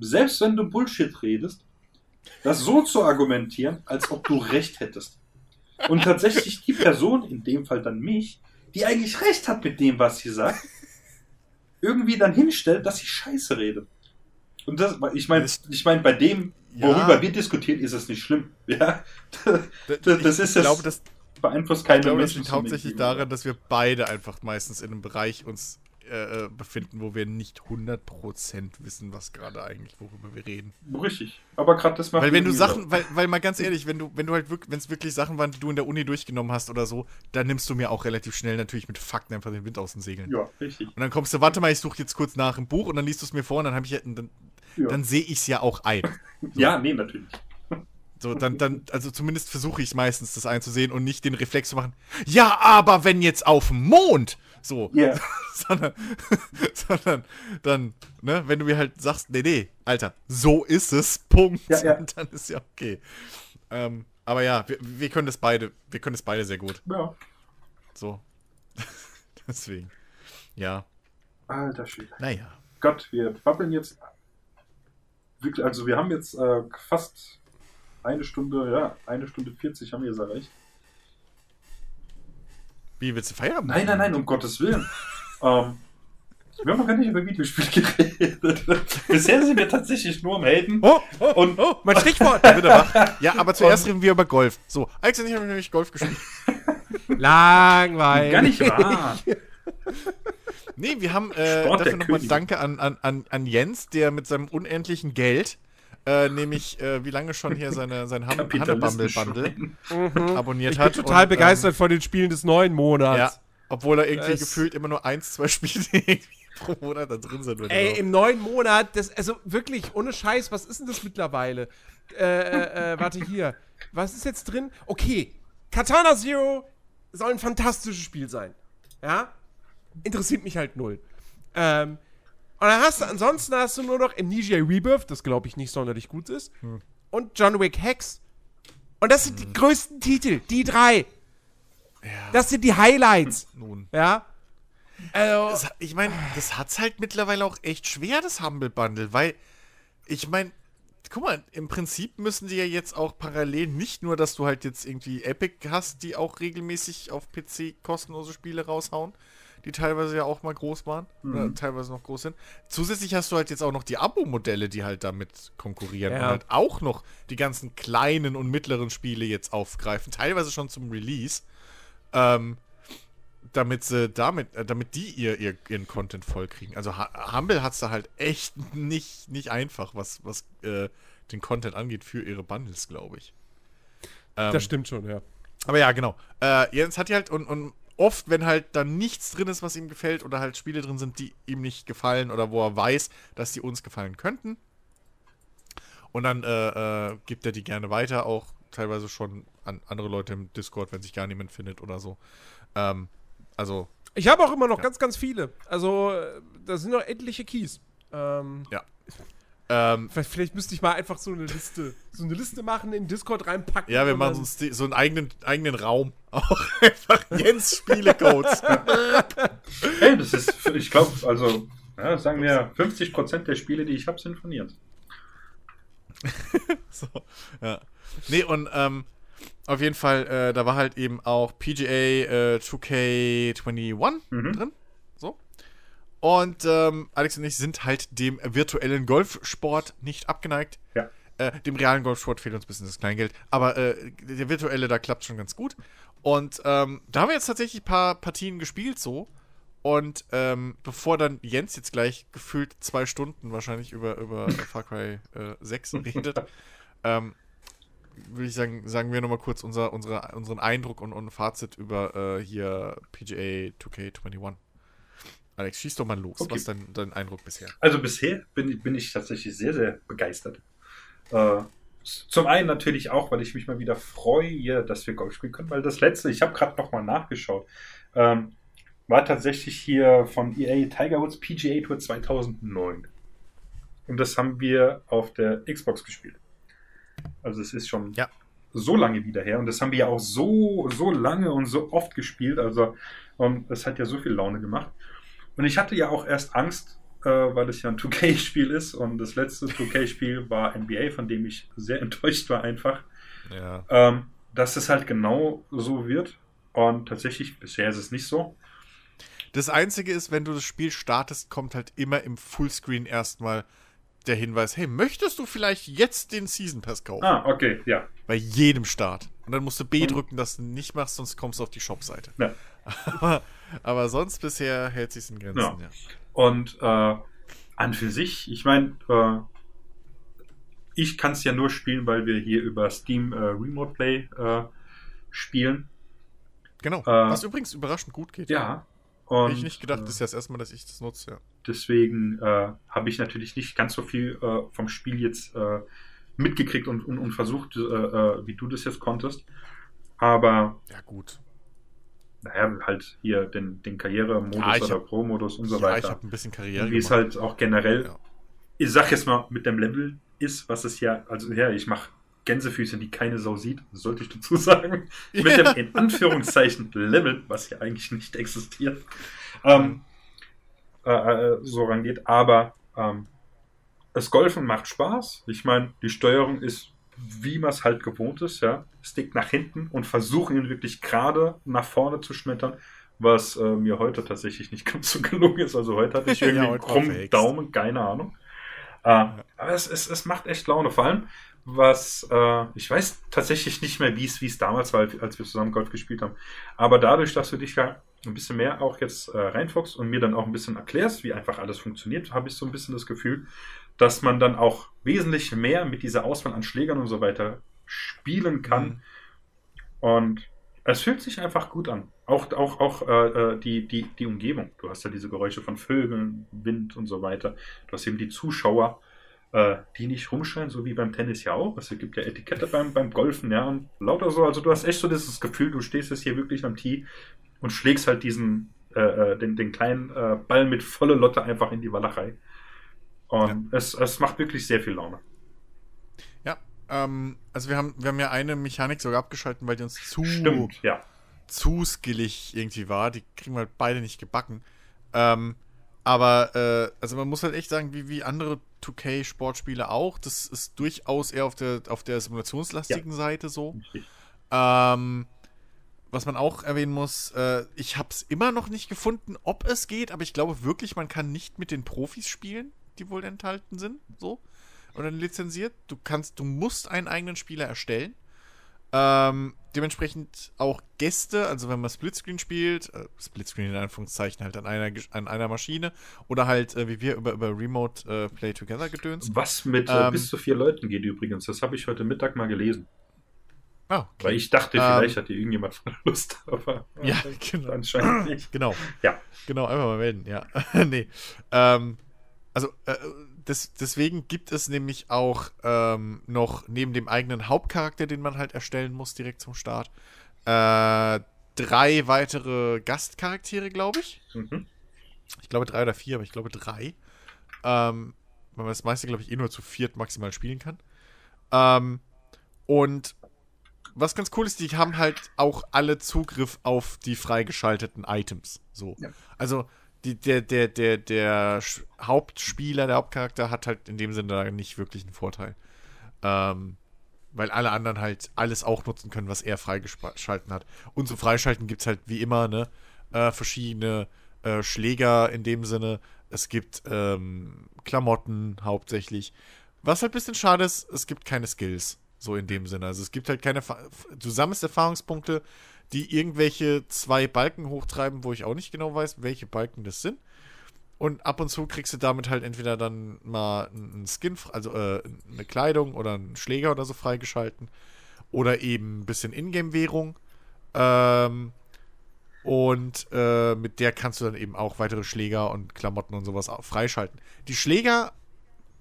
selbst wenn du Bullshit redest, das so zu argumentieren, als ob du recht hättest. Und tatsächlich die Person, in dem Fall dann mich, die eigentlich recht hat mit dem, was sie sagt, irgendwie dann hinstellt, dass sie Scheiße redet. Und das, ich meine, ich meine, bei dem, Ja. worüber wir diskutieren, ist es nicht schlimm. [LAUGHS] Ja, Das- das ist ich glaube, das, beeinflusst keine ich glaube, das Menschen liegt hauptsächlich daran, dass wir beide einfach meistens in einem Bereich uns äh, äh, befinden, wo wir nicht 100% wissen, was gerade eigentlich, worüber wir reden. Richtig. Aber gerade das macht Weil wenn du Sachen, weil, weil mal ganz ehrlich, wenn du, wenn du halt wirklich, wenn es wirklich Sachen waren, die du in der Uni durchgenommen hast oder so, dann nimmst du mir auch relativ schnell natürlich mit Fakten einfach den Wind aus den Segeln. Ja, richtig. Und dann kommst du, warte mal, ich suche jetzt kurz nach im Buch und dann liest du es mir vor und dann habe ich ja, dann, Ja, dann sehe ich es ja auch ein. [LAUGHS] ja nee, natürlich. So, dann, dann, also zumindest versuche ich meistens das einzusehen und nicht den Reflex zu machen, ja, aber wenn jetzt auf dem Mond, so, Ja. [LAUGHS] sondern, [LAUGHS] sondern dann, ne, wenn du mir halt sagst, nee, nee, Alter, so ist es, Punkt, Ja, ja. dann ist ja okay. Ähm, aber ja, wir, wir können das beide, wir können das beide sehr gut, Ja. so. Deswegen, ja, Alter Schwede. naja. Gott, wir babbeln jetzt. Wirklich, also wir haben jetzt äh, fast eine Stunde, ja, eine Stunde 40 haben wir jetzt erreicht. Wie willst du Feierabend? Nein, nein, nein, um Gottes Willen. [LAUGHS] ähm, wir haben noch gar nicht über Videospiele geredet. [LAUGHS] Bisher sind wir tatsächlich nur am Haten. Oh, oh, Und- oh, mein Stichwort. Bitte wach. Ja, aber zuerst reden wir über Golf. So, Alex und ich haben nämlich Golf gespielt. [LAUGHS] Langweilig. Gar nicht wahr. Nee, wir haben äh, Sport dafür nochmal. Danke an, an, an, an Jens, der mit seinem unendlichen Geld, äh, nämlich äh, wie lange schon hier seine, sein Ham- Hannebumble Bundle abonniert Ich bin hat. total und, begeistert von den Spielen des neuen Ähm, Monats. ja, obwohl er irgendwie Es- gefühlt immer nur eins, zwei Spiele irgendwie pro Monat da drin sind. Oder Ey, im neuen Monat, das, also wirklich, ohne Scheiß, was ist denn das mittlerweile? Äh, äh, äh, warte hier. Was ist jetzt drin? Okay, Katana Zero soll ein fantastisches Spiel sein. Ja? Interessiert mich halt null. Ähm, und dann hast du, ansonsten hast du nur noch Amnesia Rebirth, das glaube ich nicht sonderlich gut ist, und John Wick Hex. Und das sind die größten Titel, die drei. Das sind die Highlights. Nun. Ja? Also, Das, ich meine, das hat's halt mittlerweile auch echt schwer, das Humble Bundle, weil ich meine, guck mal, im Prinzip müssen die ja jetzt auch parallel nicht nur, dass du halt jetzt irgendwie Epic hast, die auch regelmäßig auf PC kostenlose Spiele raushauen, die teilweise ja auch mal groß waren oder teilweise noch groß sind. Zusätzlich hast du halt jetzt auch noch die Abo-Modelle, die halt damit konkurrieren Ja. und halt auch noch die ganzen kleinen und mittleren Spiele jetzt aufgreifen, teilweise schon zum Release. Ähm, damit sie damit, äh, damit die ihr, ihr ihren Content vollkriegen. Also Humble hat's da halt echt [LAUGHS] nicht, nicht einfach, was, was äh, den Content angeht für ihre Bundles, glaube ich. Ähm, das stimmt schon, ja. aber ja, genau. Äh, Jens hat ja halt und, und oft, wenn halt dann nichts drin ist, was ihm gefällt, oder halt Spiele drin sind, die ihm nicht gefallen oder wo er weiß, dass die uns gefallen könnten. Und dann äh, äh, gibt er die gerne weiter, auch teilweise schon an andere Leute im Discord, wenn sich gar niemand findet oder so. Ähm, also, Ich habe auch immer noch Ja. ganz, ganz viele. Also, äh, da sind noch etliche Keys. Ähm, ja. Ähm, vielleicht, vielleicht müsste ich mal einfach so eine Liste, so eine Liste machen, in Discord reinpacken. ja, wir machen so, einen Sti- so einen eigenen, eigenen Raum. [LAUGHS] Auch einfach Jens Spielecodes. [LAUGHS] Hey, das ist, ich glaube, also, ja, sagen wir, 50% der Spiele, die ich habe, sind von Jens. [LAUGHS] so, ja. Nee, und ähm, auf jeden Fall, äh, da war halt eben auch PGA äh, 2K21 Mhm. drin. Und ähm, Alex und ich sind halt dem virtuellen Golfsport nicht abgeneigt. Ja. Äh, dem realen Golfsport fehlt uns ein bisschen das Kleingeld. Aber äh, der virtuelle, da klappt schon ganz gut. Und ähm, da haben wir jetzt tatsächlich ein paar Partien gespielt so. Und ähm, bevor dann Jens jetzt gleich gefühlt zwei Stunden wahrscheinlich über, über [LAUGHS] Far Cry äh, 6 redet, ähm, würde ich sagen, sagen wir nochmal kurz unser, unsere, unseren Eindruck und, und Fazit über äh, hier PGA 2K21. Alex, schieß doch mal los. Okay. Was ist dein, dein Eindruck bisher? Also bisher bin, bin ich tatsächlich sehr, sehr begeistert. Äh, zum einen natürlich auch, weil ich mich mal wieder freue, dass wir Golf spielen können, weil das letzte, ich habe gerade nochmal nachgeschaut, ähm, war tatsächlich hier von EA Tiger Woods PGA Tour 2009. Und das haben wir auf der Xbox gespielt. Also es ist schon Ja. so lange wieder her und das haben wir ja auch so, so lange und so oft gespielt. Also und das hat ja so viel Laune gemacht. Und ich hatte ja auch erst Angst, äh, weil es ja ein [LAUGHS] 2K-Spiel ist und das letzte 2K-Spiel war NBA, von dem ich sehr [LAUGHS] enttäuscht war einfach, Ja. ähm, dass es halt genau so wird. Und tatsächlich, bisher ist es nicht so. Das Einzige ist, wenn du das Spiel startest, kommt halt immer im Fullscreen erstmal der Hinweis, hey, möchtest du vielleicht jetzt den Season Pass kaufen? Ah, okay, ja. Bei jedem Start. Und dann musst du B drücken, dass du nicht machst, sonst kommst du auf die Shop-Seite. ja. [LAUGHS] Aber, aber sonst bisher hält sich in Grenzen, Ja. ja. Und äh, an für sich, ich meine, äh, ich kann es ja nur spielen, weil wir hier über Steam äh, Remote Play äh, spielen. Genau. Äh, Was übrigens überraschend gut geht. Ja. Und, Hätte ich nicht gedacht, äh, das ist ja das erste Mal, dass ich das nutze, ja. Deswegen habe ich natürlich nicht ganz so viel vom Spiel jetzt mitgekriegt und, und, und versucht, äh, äh, wie du das jetzt konntest. Aber, Ja, gut. naja, halt hier den, den Karrieremodus Ja, ich oder Pro-Modus und so ja, ich weiter. habe ein bisschen Karriere Wie es halt auch generell, Ja. ich sag jetzt mal, mit dem Level ist, was es ja, also ja, ich mache Gänsefüße, die keine Sau sieht, sollte ich dazu sagen. [LAUGHS] Mit dem in Anführungszeichen Level, was ja eigentlich nicht existiert, ähm, äh, äh, so rangeht. Aber ähm, das Golfen macht Spaß. Ich meine, die Steuerung ist, wie man es halt gewohnt ist, ja. Stick nach hinten und versuchen ihn wirklich gerade nach vorne zu schmettern, was äh, mir heute tatsächlich nicht [LAUGHS] ganz so gelungen ist. Also heute hatte ich [LAUGHS] Ja, irgendwie einen heute war krummen. Daumen, keine Ahnung. Äh, aber es, es, es macht echt Laune. Vor allem, was, äh, ich weiß tatsächlich nicht mehr, wie es wie es damals war, als wir zusammen Golf gespielt haben. Aber dadurch, dass du dich ja ein bisschen mehr auch jetzt äh, reinfuchst und mir dann auch ein bisschen erklärst, wie einfach alles funktioniert, habe ich so ein bisschen das Gefühl, dass man dann auch wesentlich mehr mit dieser Auswahl an Schlägern und so weiter spielen kann. Mhm. Und es fühlt sich einfach gut an. Auch, auch, auch äh, äh, die, die, die Umgebung. Du hast ja diese Geräusche von Vögeln, Wind und so weiter. Du hast eben die Zuschauer, äh, die nicht rumschreien, so wie beim Tennis ja auch. Es gibt ja Etikette beim, beim Golfen, ja, und lauter so. Also du hast echt so dieses Gefühl, du stehst jetzt hier wirklich am Tee und schlägst halt diesen, äh, äh, den, den kleinen äh, Ball mit voller Lotte einfach in die Walachei. Und es, es macht wirklich sehr viel Laune. Ja, ähm, also wir haben, wir haben ja eine Mechanik sogar abgeschalten, weil die uns zu, Stimmt, ja. zu skillig irgendwie war. Die kriegen wir halt beide nicht gebacken. Ähm, aber, äh, also man muss halt echt sagen, wie, wie andere 2K-Sportspiele auch, das ist durchaus eher auf der, auf der simulationslastigen Seite so. Ähm, was man auch erwähnen muss, äh, ich habe es immer noch nicht gefunden, ob es geht, aber ich glaube wirklich, man kann nicht mit den Profis spielen, die wohl enthalten sind, so oder lizenziert. Du kannst, du musst einen eigenen Spieler erstellen. Ähm, dementsprechend auch Gäste, also wenn man Splitscreen spielt, äh, Splitscreen in Anführungszeichen halt an einer, an einer Maschine oder halt äh, wie wir über, über Remote äh, Play Together gedöns. Was mit äh, Ähm, bis zu vier Leuten geht übrigens. Das habe ich heute Mittag mal gelesen. Ah, okay. Weil ich dachte, Ähm, vielleicht hat hier irgendjemand von Lust, [LAUGHS] aber Ja, äh, genau. anscheinend nicht. Genau. Ja. Genau, einfach mal melden, ja. [LAUGHS] nee. Ähm, also, äh, des, deswegen gibt es nämlich auch ähm, noch neben dem eigenen Hauptcharakter, den man halt erstellen muss direkt zum Start, äh, drei weitere Gastcharaktere, glaube ich. Mhm. Ich glaube drei oder vier, aber ich glaube drei. Ähm, weil man das meiste, glaube ich, eh nur zu viert maximal spielen kann. Ähm, und was ganz cool ist, die haben halt auch alle Zugriff auf die freigeschalteten Items. So. Ja. Also die, der, der, der, der Hauptspieler, der Hauptcharakter hat halt in dem Sinne da nicht wirklich einen Vorteil. Ähm, weil alle anderen halt alles auch nutzen können, was er freigeschalten hat. Und zum Freischalten gibt es halt wie immer, ne, äh, verschiedene äh, Schläger in dem Sinne. Es gibt ähm, Klamotten hauptsächlich. Was halt ein bisschen schade ist, es gibt keine Skills. So in dem Sinne. Also es gibt halt keine. Du sammelst Erfahrungspunkte, die irgendwelche zwei Balken hochtreiben, wo ich auch nicht genau weiß, welche Balken das sind. Und ab und zu kriegst du damit halt entweder dann mal einen Skin, also äh, eine Kleidung oder einen Schläger oder so freigeschalten. Oder eben ein bisschen Ingame-Währung. Ähm, und äh, mit der kannst du dann eben auch weitere Schläger und Klamotten und sowas freischalten. Die Schläger,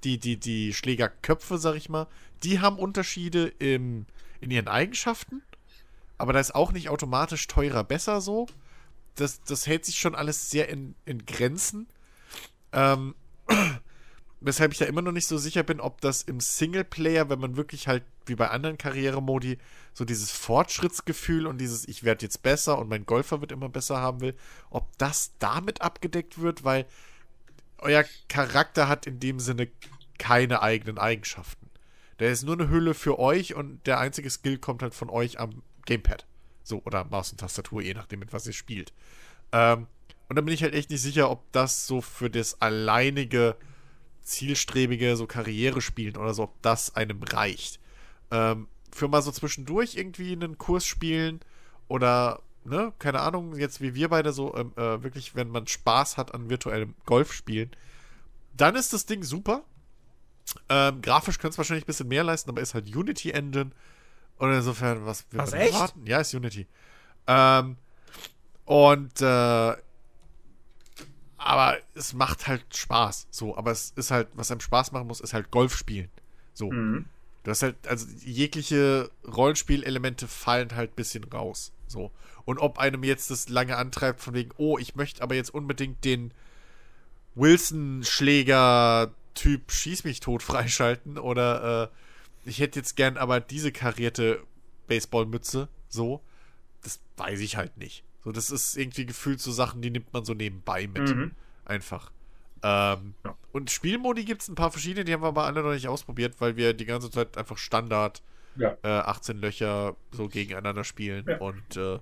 die, die, die Schlägerköpfe, sag ich mal, die haben Unterschiede im, in ihren Eigenschaften. Aber da ist auch nicht automatisch teurer besser so. Das, das hält sich schon alles sehr in, in Grenzen. Ähm, [CLEARS THROAT] weshalb ich da immer noch nicht so sicher bin, ob das im Singleplayer, wenn man wirklich halt wie bei anderen Karrieremodi so dieses Fortschrittsgefühl und dieses ich werde jetzt besser und mein Golfer wird immer besser haben will, ob das damit abgedeckt wird, weil euer Charakter hat in dem Sinne keine eigenen Eigenschaften. Der ist nur eine Hülle für euch und der einzige Skill kommt halt von euch am Gamepad. So, oder Maus und Tastatur, je nachdem, mit was ihr spielt. Ähm, und da bin ich halt echt nicht sicher, ob das so für das alleinige, zielstrebige, so Karriere spielen oder so, ob das einem reicht. Ähm, für mal so zwischendurch irgendwie einen Kurs spielen oder, ne, keine Ahnung, jetzt wie wir beide so, ähm, äh, wirklich, wenn man Spaß hat an virtuellem Golf spielen, dann ist das Ding super. Ähm, grafisch könnte es wahrscheinlich ein bisschen mehr leisten, aber ist halt Unity Engine. Und insofern, was will Was, echt? erwarten? Ja, ist Unity. Ähm, und äh, aber es macht halt Spaß. So, aber es ist halt, was einem Spaß machen muss, ist halt Golf spielen. So. Mhm. Du hast halt, also jegliche Rollenspielelemente fallen halt ein bisschen raus. So. Und ob einem jetzt das lange antreibt, von wegen, oh, ich möchte aber jetzt unbedingt den Wilson-Schläger-Typ Schieß mich tot [LAUGHS] freischalten oder äh, ich hätte jetzt gern aber diese karierte Baseballmütze, so, das weiß ich halt nicht. So, das ist irgendwie gefühlt so Sachen, die nimmt man so nebenbei mit. Mhm. Einfach. Ähm, Ja. Und Spielmodi gibt es ein paar verschiedene, die haben wir aber alle noch nicht ausprobiert, weil wir die ganze Zeit einfach Standard Ja. äh, 18 Löcher so gegeneinander spielen. Ja. Und äh,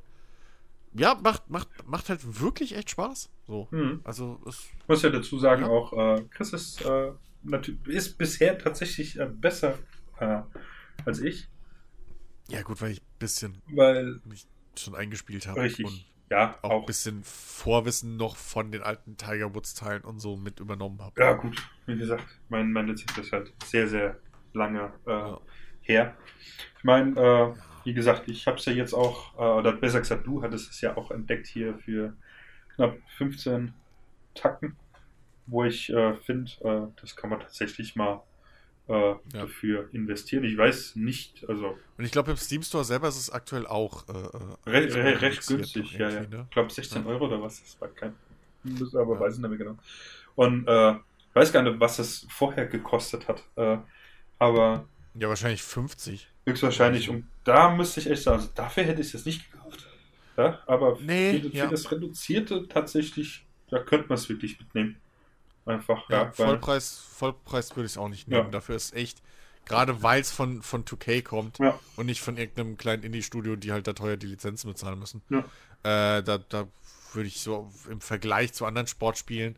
ja, macht, macht, macht halt wirklich echt Spaß. So. Mhm. Also es, Ich muss ja dazu sagen, auch äh, Chris ist, äh, ist bisher tatsächlich äh, besser äh, als ich, ja gut, weil ich ein bisschen weil mich schon eingespielt habe richtig, und ja, auch, auch, ein bisschen Vorwissen noch von den alten Tiger Woods Teilen und so mit übernommen habe. ja gut, wie gesagt, mein, mein Rezept ist halt sehr, sehr lange äh, Ja. her. Ich meine, äh, wie gesagt, ich habe es ja jetzt auch, äh, oder besser gesagt, du hattest es ja auch entdeckt hier für knapp 15 Tacken, wo ich äh, finde, äh, das kann man tatsächlich mal äh, dafür investieren. Ich weiß nicht, also Und ich glaube, im Steam Store selber ist es aktuell auch äh, äh, Re re recht reduziert günstig, ja, ja. ne? Ich glaube 16 Ja. Euro oder was, das war kein. Muss aber Ja. weiß ich nicht mehr genau. Und äh, ich weiß gar nicht, was es vorher gekostet hat. Äh, aber Ja, wahrscheinlich 50. höchstwahrscheinlich, und da müsste ich echt sagen, also dafür hätte ich es nicht gekauft. Ja, aber Nee, für, für ja. das Reduzierte tatsächlich, da könnte man es wirklich mitnehmen. Einfach, Ja, ja. weil- Vollpreis, Vollpreis würde ich es auch nicht nehmen. Ja. Dafür ist echt, gerade weil es von, von 2K kommt Ja. und nicht von irgendeinem kleinen Indie-Studio, die halt da teuer die Lizenzen bezahlen müssen. Äh, da, da würde ich so im Vergleich zu anderen Sportspielen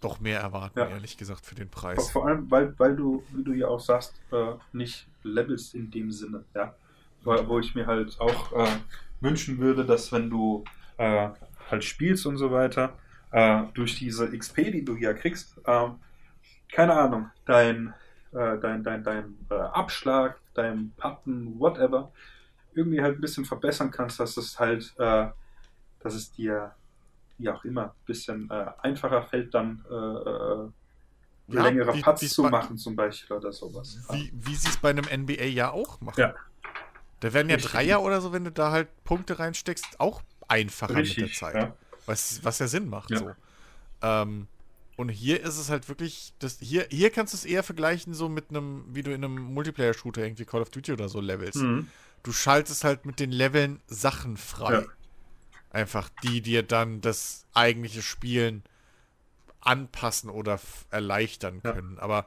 doch mehr erwarten, ehrlich gesagt, für den Preis. vor allem, weil, weil du, wie du ja auch sagst, äh, nicht levelst in dem Sinne, ja. Wo, wo ich mir halt auch äh, wünschen würde, dass wenn du äh, halt spielst und so weiter, äh, durch diese XP, die du hier kriegst, ähm, keine Ahnung, dein, äh, dein, dein, dein äh, Abschlag, dein Patten, whatever, irgendwie halt ein bisschen verbessern kannst, dass es halt, äh, dass es dir, wie auch immer, ein bisschen äh, einfacher fällt, dann äh, äh, Ja, längere wie- Putts zu machen zum Beispiel oder sowas. Wie, wie sie es bei einem NBA ja auch machen. Ja. Da werden ja Richtig. Dreier oder so, wenn du da halt Punkte reinsteckst, auch einfacher mit der Richtig, Zeit. ja. Was, was ja Sinn macht. Ja. So. Ähm, und hier ist es halt wirklich, das, hier, hier kannst du es eher vergleichen, so mit einem, wie du in einem Multiplayer-Shooter irgendwie Call of Duty oder so levelst. Mhm. Du schaltest halt mit den Leveln Sachen frei. Ja. Einfach, die dir dann das eigentliche Spielen anpassen oder erleichtern Ja. können. Aber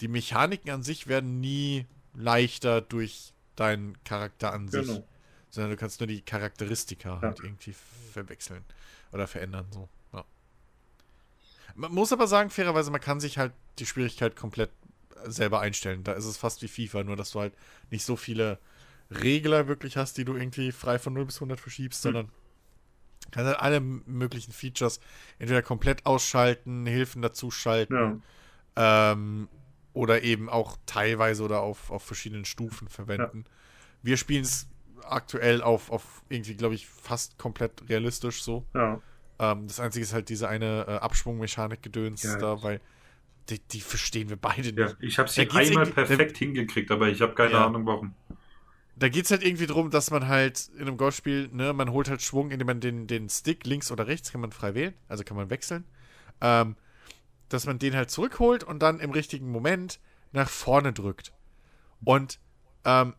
die Mechaniken an sich werden nie leichter durch deinen Charakter an sich. Genau. Sondern du kannst nur die Charakteristika Ja. halt irgendwie verwechseln oder verändern. So. Ja. Man muss aber sagen, fairerweise, man kann sich halt die Schwierigkeit komplett selber einstellen. Da ist es fast wie FIFA, nur dass du halt nicht so viele Regler wirklich hast, die du irgendwie frei von 0 bis 100 verschiebst, Hm. sondern kannst halt alle möglichen Features entweder komplett ausschalten, Hilfen dazuschalten Ja. ähm, oder eben auch teilweise oder auf, auf verschiedenen Stufen verwenden. Wir spielen es aktuell auf, auf irgendwie, glaube ich, fast komplett realistisch so. Ja. Ähm, das Einzige ist halt diese eine äh, Abschwungmechanik-Gedöns Ja. da, weil die, die verstehen wir beide ja. nicht. Ich habe sie einmal perfekt hingekriegt, aber ich habe keine Ja. Ahnung warum. Da geht es halt irgendwie drum, dass man halt in einem Golfspiel, ne, man holt halt Schwung, indem man den, den Stick links oder rechts kann man frei wählen, also kann man wechseln. Ähm, dass man den halt zurückholt und dann im richtigen Moment nach vorne drückt. Und ähm,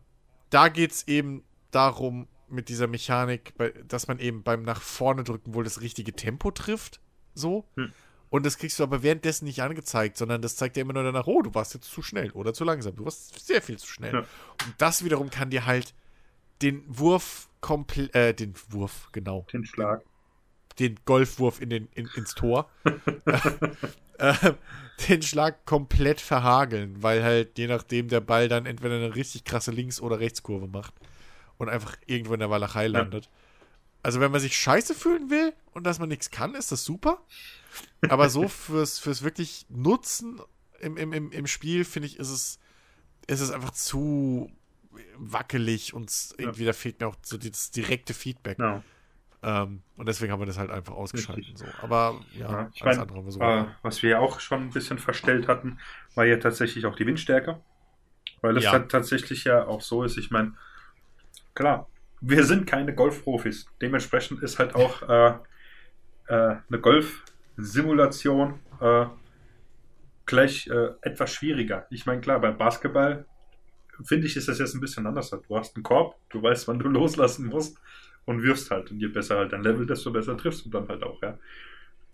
da geht es eben darum, mit dieser Mechanik, dass man eben beim nach vorne drücken wohl das richtige Tempo trifft. So. Hm. Und das kriegst du aber währenddessen nicht angezeigt, sondern das zeigt dir immer nur danach, oh, du warst jetzt zu schnell oder zu langsam. Du warst sehr viel zu schnell. Ja. Und das wiederum kann dir halt den Wurf komplett, äh, den Wurf, genau, Den Schlag. den Golfwurf in den, in, ins Tor, [LAUGHS] [LAUGHS] äh, den Schlag komplett verhageln, weil halt je nachdem der Ball dann entweder eine richtig krasse Links- oder Rechtskurve macht und einfach irgendwo in der Walachei landet. Also wenn man sich scheiße fühlen will und dass man nichts kann, ist das super. Aber so [LAUGHS] fürs, fürs wirklich Nutzen im, im, im, im Spiel, finde ich, ist es, ist es einfach zu wackelig und irgendwie da fehlt mir auch so das direkte Feedback. Ja. Ähm, und deswegen haben wir das halt einfach ausgeschaltet. So. Aber ja, Ja, ich mein, andere so Äh, was wir ja auch schon ein bisschen verstellt hatten, war ja tatsächlich auch die Windstärke. Weil es Ja. halt tatsächlich ja auch so ist, ich meine, klar, wir sind keine Golfprofis. Dementsprechend ist halt auch äh, äh, eine Golfsimulation äh, gleich äh, etwas schwieriger. Ich meine, klar, beim Basketball finde ich, ist das jetzt ein bisschen anders. Du hast einen Korb, du weißt, wann du [LAUGHS] loslassen musst und wirfst halt. Und je besser halt dein Level, desto besser triffst du dann halt auch, ja.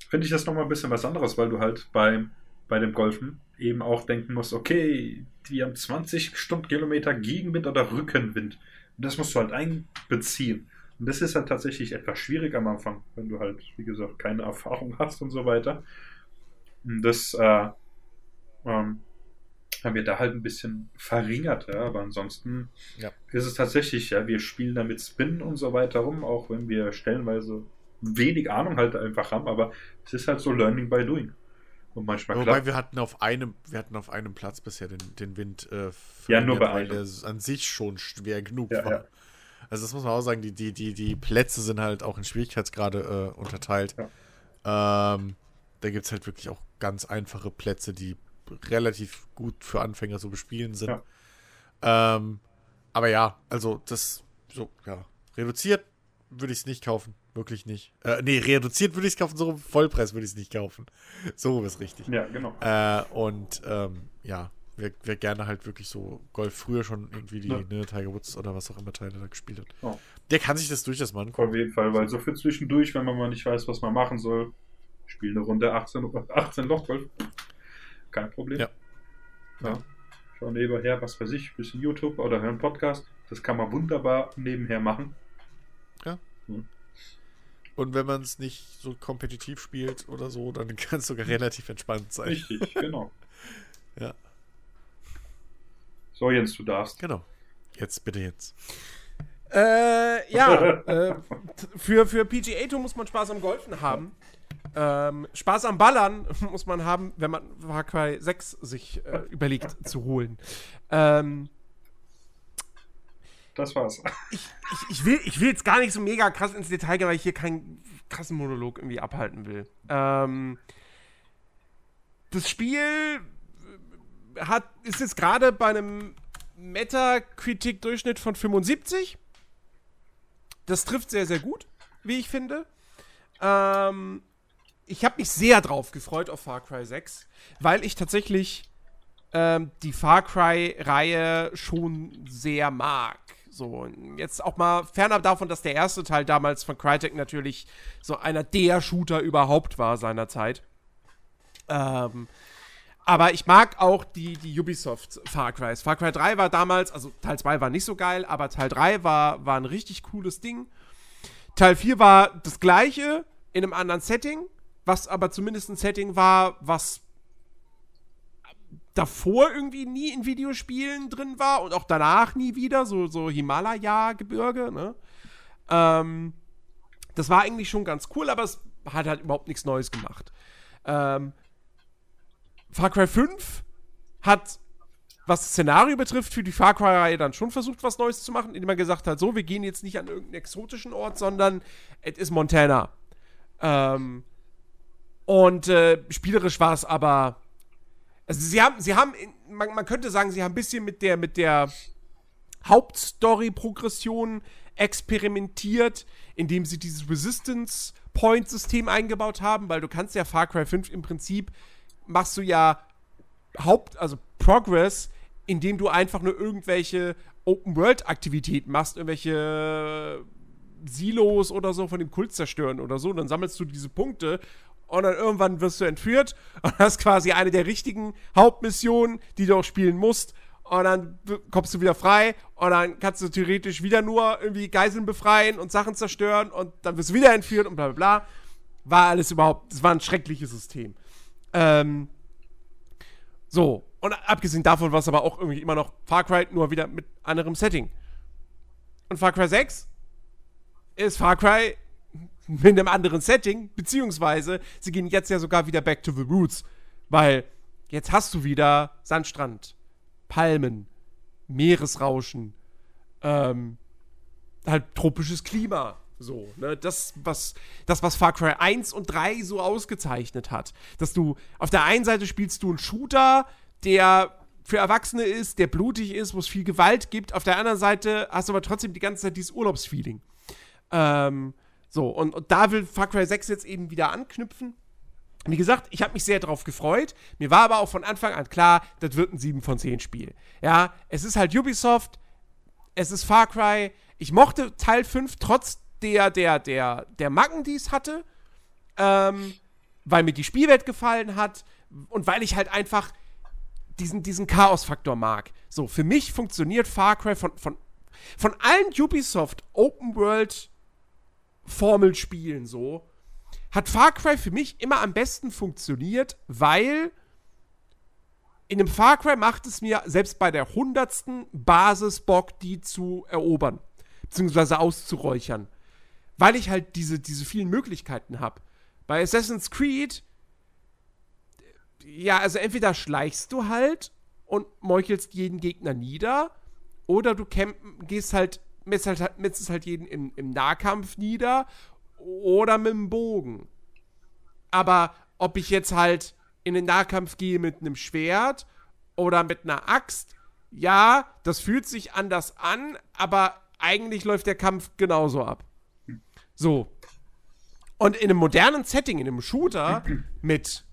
Finde ich das nochmal ein bisschen was anderes, weil du halt beim, bei dem Golfen eben auch denken musst, okay, die haben 20 Stundenkilometer Gegenwind oder Rückenwind. Das musst du halt einbeziehen. Und das ist halt tatsächlich etwas schwierig am Anfang, wenn du halt, wie gesagt, keine Erfahrung hast und so weiter. Und das äh, ähm, haben wir da halt ein bisschen verringert, ja. Aber ansonsten Ja. ist es tatsächlich, ja, wir spielen da mit Spin und so weiter rum, auch wenn wir stellenweise wenig Ahnung halt einfach haben, aber es ist halt so Learning by Doing. Und manchmal Wobei klappt wir hatten auf einem, wir hatten auf einem Platz bisher den, den Wind äh, Ja, nur bei weil einem. der an sich schon schwer genug Ja, war. ja. Also das muss man auch sagen, die, die, die, die Plätze sind halt auch in Schwierigkeitsgrade äh, unterteilt. Ähm, da gibt es halt wirklich auch ganz einfache Plätze, die relativ gut für Anfänger so bespielen sind. Ähm, aber ja, also das so, ja, reduziert würde ich es nicht kaufen. Wirklich nicht. Äh, nee, reduziert würde ich es kaufen, so Vollpreis würde ich es nicht kaufen. So ist richtig. Ja, genau. Äh, und ähm, ja, wer, wer gerne halt wirklich so Golf früher schon irgendwie die Ja. ne, Tiger Woods oder was auch immer Teile da gespielt hat, Ja. der kann sich das durchaus mal angucken. Auf jeden Fall, weil so für zwischendurch, wenn man mal nicht weiß, was man machen soll, spiel eine Runde 18, 18 Lochgolf. Kein Problem. Ja. ja. Schau nebenher, was weiß ich, bisschen YouTube oder hören Podcast. Das kann man wunderbar nebenher machen. Und wenn man es nicht so kompetitiv spielt oder so, dann [LAUGHS] kann es sogar relativ entspannt sein. Richtig, genau. [LAUGHS] Ja. So, Jens, du darfst. Genau. Jetzt bitte jetzt. Äh, ja, [LAUGHS] äh, für, für PGA Tour muss man Spaß am Golfen haben. Ähm, Spaß am Ballern muss man haben, wenn man Far Cry 6 sich äh, überlegt zu holen. Ähm, das war's. Ich, ich, ich, will, ich will jetzt gar nicht so mega krass ins Detail gehen, weil ich hier keinen krassen Monolog irgendwie abhalten will. Ähm, das Spiel hat, ist jetzt gerade bei einem Metacritic-Durchschnitt von 75. Das trifft sehr, sehr gut, wie ich finde. Ähm, ich habe mich sehr drauf gefreut auf Far Cry 6, weil ich tatsächlich ähm, die Far Cry-Reihe schon sehr mag. So, jetzt auch mal fernab davon, dass der erste Teil damals von Crytek natürlich so einer der Shooter überhaupt war seinerzeit. Ähm, aber ich mag auch die, die Ubisoft Far Crys. Far Cry 3 war damals, also Teil 2 war nicht so geil, aber Teil 3 war, war ein richtig cooles Ding. Teil 4 war das gleiche in einem anderen Setting, was aber zumindest ein Setting war, was davor irgendwie nie in Videospielen drin war und auch danach nie wieder, so, so Himalaya-Gebirge, ne? Ähm, das war eigentlich schon ganz cool, aber es hat halt überhaupt nichts Neues gemacht. Ähm, Far Cry 5 hat, was das Szenario betrifft, für die Far Cry-Reihe dann schon versucht, was Neues zu machen, indem man gesagt hat, so, wir gehen jetzt nicht an irgendeinen exotischen Ort, sondern es ist Montana. Ähm, und äh, spielerisch war es aber also sie haben, sie haben, man, man könnte sagen, sie haben ein bisschen mit der, mit der Hauptstory-Progression experimentiert, indem sie dieses Resistance Point-System eingebaut haben, weil du kannst ja Far Cry 5 im Prinzip machst du ja Haupt, also Progress, indem du einfach nur irgendwelche Open-World-Aktivitäten machst, irgendwelche Silos oder so von dem Kult zerstören oder so. Und dann sammelst du diese Punkte und dann irgendwann wirst du entführt und das ist quasi eine der richtigen Hauptmissionen, die du auch spielen musst. Und dann kommst du wieder frei und dann kannst du theoretisch wieder nur irgendwie Geiseln befreien und Sachen zerstören und dann wirst du wieder entführt und bla bla bla. War alles überhaupt, das war ein schreckliches System. Ähm, so, und abgesehen davon war es aber auch irgendwie immer noch Far Cry, nur wieder mit anderem Setting. Und Far Cry 6 ist Far Cry mit einem anderen Setting, beziehungsweise sie gehen jetzt ja sogar wieder back to the roots, weil jetzt hast du wieder Sandstrand, Palmen, Meeresrauschen, ähm, halt tropisches Klima. So, ne, das, was, das, was Far Cry 1 und 3 so ausgezeichnet hat. Dass du, auf der einen Seite spielst du einen Shooter, der für Erwachsene ist, der blutig ist, wo es viel Gewalt gibt. Auf der anderen Seite hast du aber trotzdem die ganze Zeit dieses Urlaubsfeeling. Ähm, so, und, und da will Far Cry 6 jetzt eben wieder anknüpfen. Wie gesagt, ich habe mich sehr drauf gefreut. Mir war aber auch von Anfang an klar, das wird ein 7 von 10 Spiel. Ja, es ist halt Ubisoft, es ist Far Cry. Ich mochte Teil 5 trotz der, der, der, der Macken, die es hatte. Ähm, weil mir die Spielwelt gefallen hat und weil ich halt einfach diesen, diesen Chaos-Faktor mag. So, für mich funktioniert Far Cry von, von, von allen Ubisoft Open World Formelspielen so, hat Far Cry für mich immer am besten funktioniert, weil in einem Far Cry macht es mir selbst bei der hundertsten Basis Bock, die zu erobern, beziehungsweise auszuräuchern. Weil ich halt diese, diese vielen Möglichkeiten habe. Bei Assassin's Creed, ja, also entweder schleichst du halt und meuchelst jeden Gegner nieder, oder du gehst halt metzt halt, metzt halt jeden im, im Nahkampf nieder oder mit dem Bogen. Aber ob ich jetzt halt in den Nahkampf gehe mit einem Schwert oder mit einer Axt, ja, das fühlt sich anders an, aber eigentlich läuft der Kampf genauso ab. So. Und in einem modernen Setting, in einem Shooter [CLEARS THROAT] mit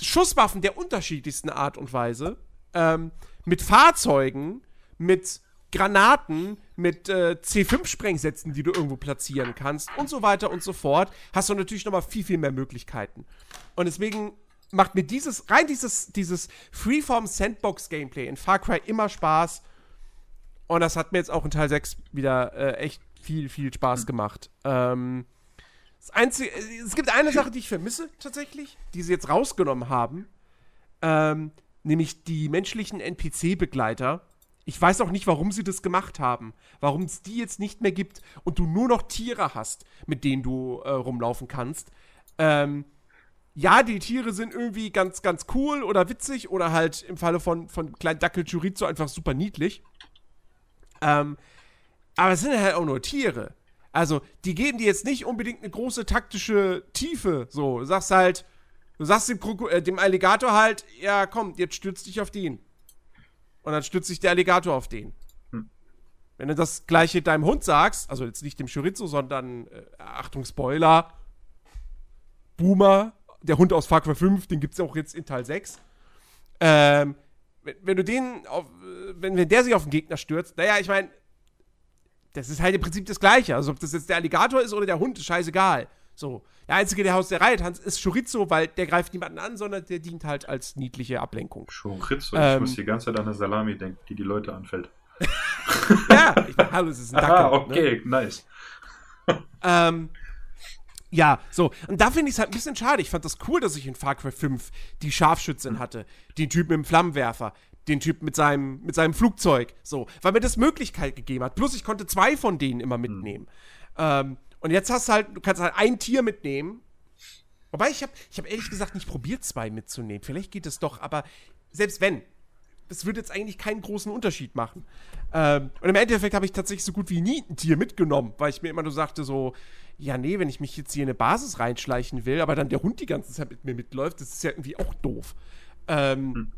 Schusswaffen der unterschiedlichsten Art und Weise, ähm, mit Fahrzeugen, mit Granaten mit äh, C5-Sprengsätzen, die du irgendwo platzieren kannst und so weiter und so fort, hast du natürlich nochmal viel, viel mehr Möglichkeiten. Und deswegen macht mir dieses, rein dieses, dieses Freeform-Sandbox-Gameplay in Far Cry immer Spaß. Und das hat mir jetzt auch in Teil 6 wieder äh, echt viel, viel Spaß gemacht. Ähm, das Einzige, es gibt eine Sache, die ich vermisse tatsächlich, die sie jetzt rausgenommen haben. Ähm, nämlich die menschlichen NPC-Begleiter ich weiß auch nicht, warum sie das gemacht haben. Warum es die jetzt nicht mehr gibt und du nur noch Tiere hast, mit denen du äh, rumlaufen kannst. Ähm, ja, die Tiere sind irgendwie ganz, ganz cool oder witzig oder halt im Falle von, von Klein Dackel Chorizo einfach super niedlich. Ähm, aber es sind halt auch nur Tiere. Also, die geben dir jetzt nicht unbedingt eine große taktische Tiefe. So, du sagst halt, du sagst dem, Kroko äh, dem Alligator halt, ja, komm, jetzt stürzt dich auf den. Und dann stürzt sich der Alligator auf den. Hm. Wenn du das gleiche deinem Hund sagst, also jetzt nicht dem Chorizo, sondern, äh, Achtung, Spoiler, Boomer, der Hund aus Far Cry 5, den gibt's ja auch jetzt in Teil 6. Ähm, wenn, wenn du den, auf, äh, wenn, wenn der sich auf den Gegner stürzt, naja, ich meine, das ist halt im Prinzip das Gleiche. Also, ob das jetzt der Alligator ist oder der Hund, ist scheißegal. So. Der Einzige, der aus der Reihe tanzt, ist Chorizo, weil der greift niemanden an, sondern der dient halt als niedliche Ablenkung. Chorizo, Ähm. ich muss die ganze Zeit an eine Salami denken, die die Leute anfällt. [LAUGHS] ja, ich meine, hallo, es ist ein Dackel. [LAUGHS] Ah, Ne? okay, nice. [LAUGHS] Ähm, ja, so. Und da finde ich es halt ein bisschen schade. Ich fand das cool, dass ich in Far Cry 5 die Scharfschützin hatte, den Typ mit dem Flammenwerfer, den Typ mit seinem, mit seinem Flugzeug, so. Weil mir das Möglichkeit gegeben hat. Plus, ich konnte zwei von denen immer mitnehmen. Ähm, und jetzt hast du halt, du kannst halt ein Tier mitnehmen. Wobei, ich habe ich hab ehrlich gesagt nicht probiert, zwei mitzunehmen. Vielleicht geht es doch, aber selbst wenn, das würde jetzt eigentlich keinen großen Unterschied machen. Ähm, und im Endeffekt habe ich tatsächlich so gut wie nie ein Tier mitgenommen, weil ich mir immer nur sagte, so, ja, nee, wenn ich mich jetzt hier in eine Basis reinschleichen will, aber dann der Hund die ganze Zeit mit mir mitläuft, das ist ja irgendwie auch doof. Ähm,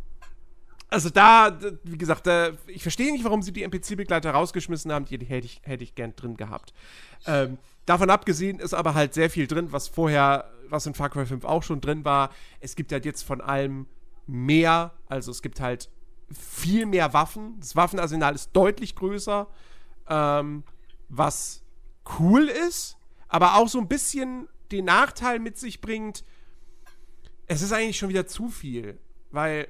Also da, wie gesagt, da, ich verstehe nicht, warum sie die NPC-Begleiter rausgeschmissen haben, die hätte ich, hätte ich gern drin gehabt. Ähm, davon abgesehen ist aber halt sehr viel drin, was vorher, was in Far Cry 5 auch schon drin war. Es gibt halt jetzt von allem mehr, also es gibt halt viel mehr Waffen. Das Waffenarsenal ist deutlich größer, ähm, was cool ist, aber auch so ein bisschen den Nachteil mit sich bringt, es ist eigentlich schon wieder zu viel, weil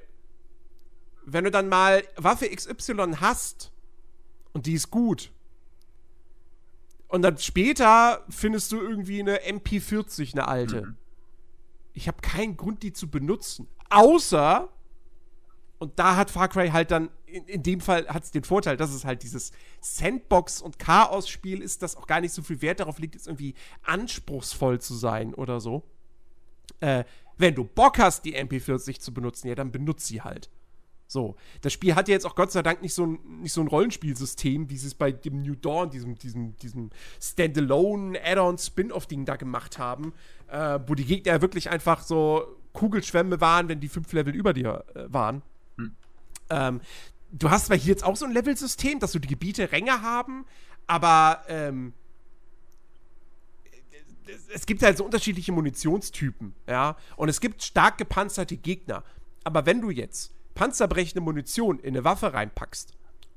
wenn du dann mal Waffe XY hast und die ist gut und dann später findest du irgendwie eine MP40, eine alte. Ich habe keinen Grund, die zu benutzen. Außer, und da hat Far Cry halt dann, in, in dem Fall hat es den Vorteil, dass es halt dieses Sandbox- und Chaos-Spiel ist, das auch gar nicht so viel Wert darauf liegt, jetzt irgendwie anspruchsvoll zu sein oder so. Äh, wenn du Bock hast, die MP40 zu benutzen, ja, dann benutzt sie halt. So, das Spiel hat ja jetzt auch Gott sei Dank nicht so ein, nicht so ein Rollenspielsystem, wie sie es bei dem New Dawn, diesem, diesem, diesem Standalone Add-on Spin-off-Ding da gemacht haben, äh, wo die Gegner ja wirklich einfach so Kugelschwämme waren, wenn die fünf Level über dir äh, waren. Ähm, du hast zwar hier jetzt auch so ein Level-System, dass so die Gebiete Ränge haben, aber ähm, es- es gibt halt so unterschiedliche Munitionstypen, ja. Und es gibt stark gepanzerte Gegner. Aber wenn du jetzt panzerbrechende Munition in eine Waffe reinpackst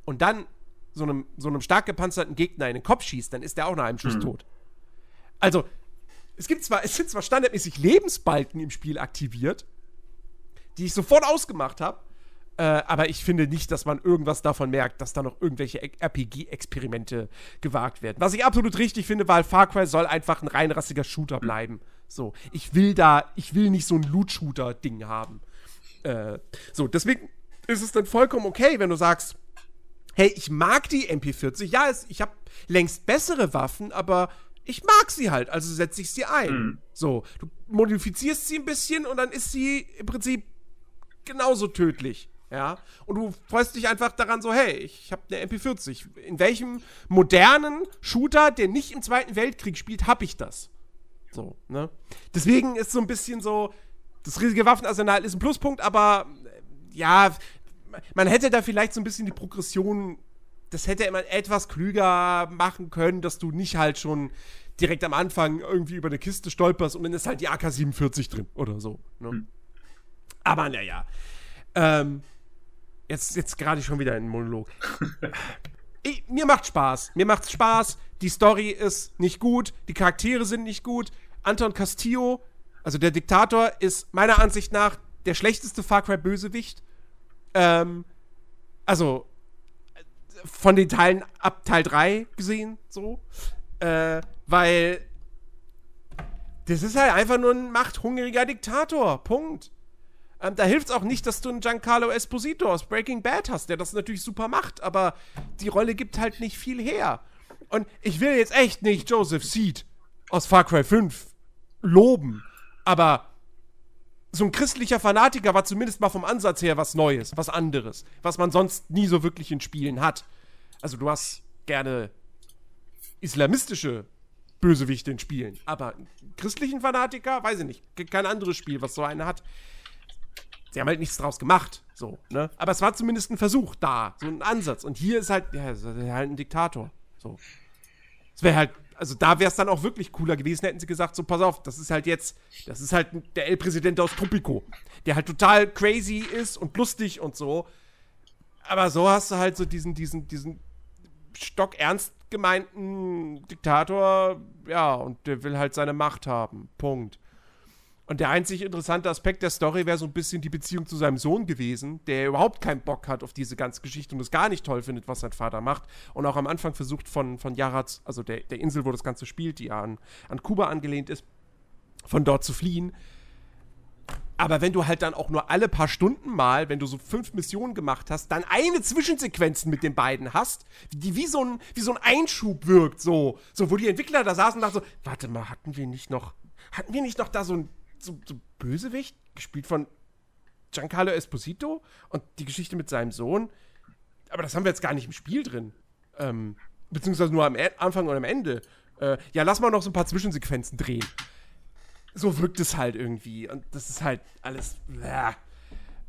und dann so einem, so einem stark gepanzerten Gegner in den Kopf schießt, dann ist der auch nach einem Schuss tot. Also, es gibt zwar, es sind zwar standardmäßig Lebensbalken im Spiel aktiviert, die ich sofort ausgemacht habe, äh, aber ich finde nicht, dass man irgendwas davon merkt, dass da noch irgendwelche RPG-Experimente gewagt werden. Was ich absolut richtig finde, weil Far Cry soll einfach ein reinrassiger Shooter bleiben. So, ich will da, ich will nicht so ein Loot-Shooter-Ding haben. Äh, so, deswegen ist es dann vollkommen okay, wenn du sagst, hey, ich mag die MP40. Ja, es, ich habe längst bessere Waffen, aber ich mag sie halt, also setze ich sie ein. So, du modifizierst sie ein bisschen und dann ist sie im Prinzip genauso tödlich. Ja, und du freust dich einfach daran so, hey, ich habe eine MP40. In welchem modernen Shooter, der nicht im Zweiten Weltkrieg spielt, habe ich das? So, ne? Deswegen ist so ein bisschen so, das riesige Waffenarsenal ist ein Pluspunkt, aber äh, ja, man hätte da vielleicht so ein bisschen die Progression, das hätte man etwas klüger machen können, dass du nicht halt schon direkt am Anfang irgendwie über eine Kiste stolperst und dann ist halt die AK-47 drin oder so. Ne? Aber naja. Ähm, jetzt jetzt gerade schon wieder ein Monolog. [LAUGHS] ich, mir macht Spaß. Mir macht's Spaß. Die Story ist nicht gut. Die Charaktere sind nicht gut. Anton Castillo, also der Diktator, ist meiner Ansicht nach der schlechteste Far Cry Bösewicht. Ähm, also von den Teilen ab Teil 3 gesehen, so. Äh, weil das ist halt einfach nur ein machthungriger Diktator. Punkt. Ähm, da hilft es auch nicht, dass du einen Giancarlo Esposito aus Breaking Bad hast, der das natürlich super macht, aber die Rolle gibt halt nicht viel her. Und ich will jetzt echt nicht Joseph Seed aus Far Cry 5 loben, aber so ein christlicher Fanatiker war zumindest mal vom Ansatz her was Neues, was anderes, was man sonst nie so wirklich in Spielen hat. Also du hast gerne islamistische Bösewichte in Spielen, aber christlichen Fanatiker, weiß ich nicht, kein anderes Spiel, was so einen hat. Sie haben halt nichts draus gemacht, so, ne? Aber es war zumindest ein Versuch da, so ein Ansatz. Und hier ist halt, ja, ist halt ein Diktator, so. Es wäre halt, also da wäre es dann auch wirklich cooler gewesen, hätten sie gesagt, so, pass auf, das ist halt jetzt, das ist halt der El-Präsident aus Tropico, der halt total crazy ist und lustig und so. Aber so hast du halt so diesen, diesen, diesen stockernst gemeinten Diktator, ja, und der will halt seine Macht haben. Punkt. Und der einzig interessante Aspekt der Story wäre so ein bisschen die Beziehung zu seinem Sohn gewesen, der überhaupt keinen Bock hat auf diese ganze Geschichte und es gar nicht toll findet, was sein Vater macht. Und auch am Anfang versucht von, von Yaraz, also der, der Insel, wo das Ganze spielt, die ja an, an Kuba angelehnt ist, von dort zu fliehen. Aber wenn du halt dann auch nur alle paar Stunden mal, wenn du so fünf Missionen gemacht hast, dann eine Zwischensequenz mit den beiden hast, die wie so ein, wie so ein Einschub wirkt, so, so, wo die Entwickler da saßen und dachten so, warte mal, hatten wir nicht noch, hatten wir nicht noch da so ein so, so Bösewicht, gespielt von Giancarlo Esposito und die Geschichte mit seinem Sohn. Aber das haben wir jetzt gar nicht im Spiel drin. Ähm, beziehungsweise nur am e Anfang und am Ende. Äh, ja, lass mal noch so ein paar Zwischensequenzen drehen. So wirkt es halt irgendwie. Und das ist halt alles.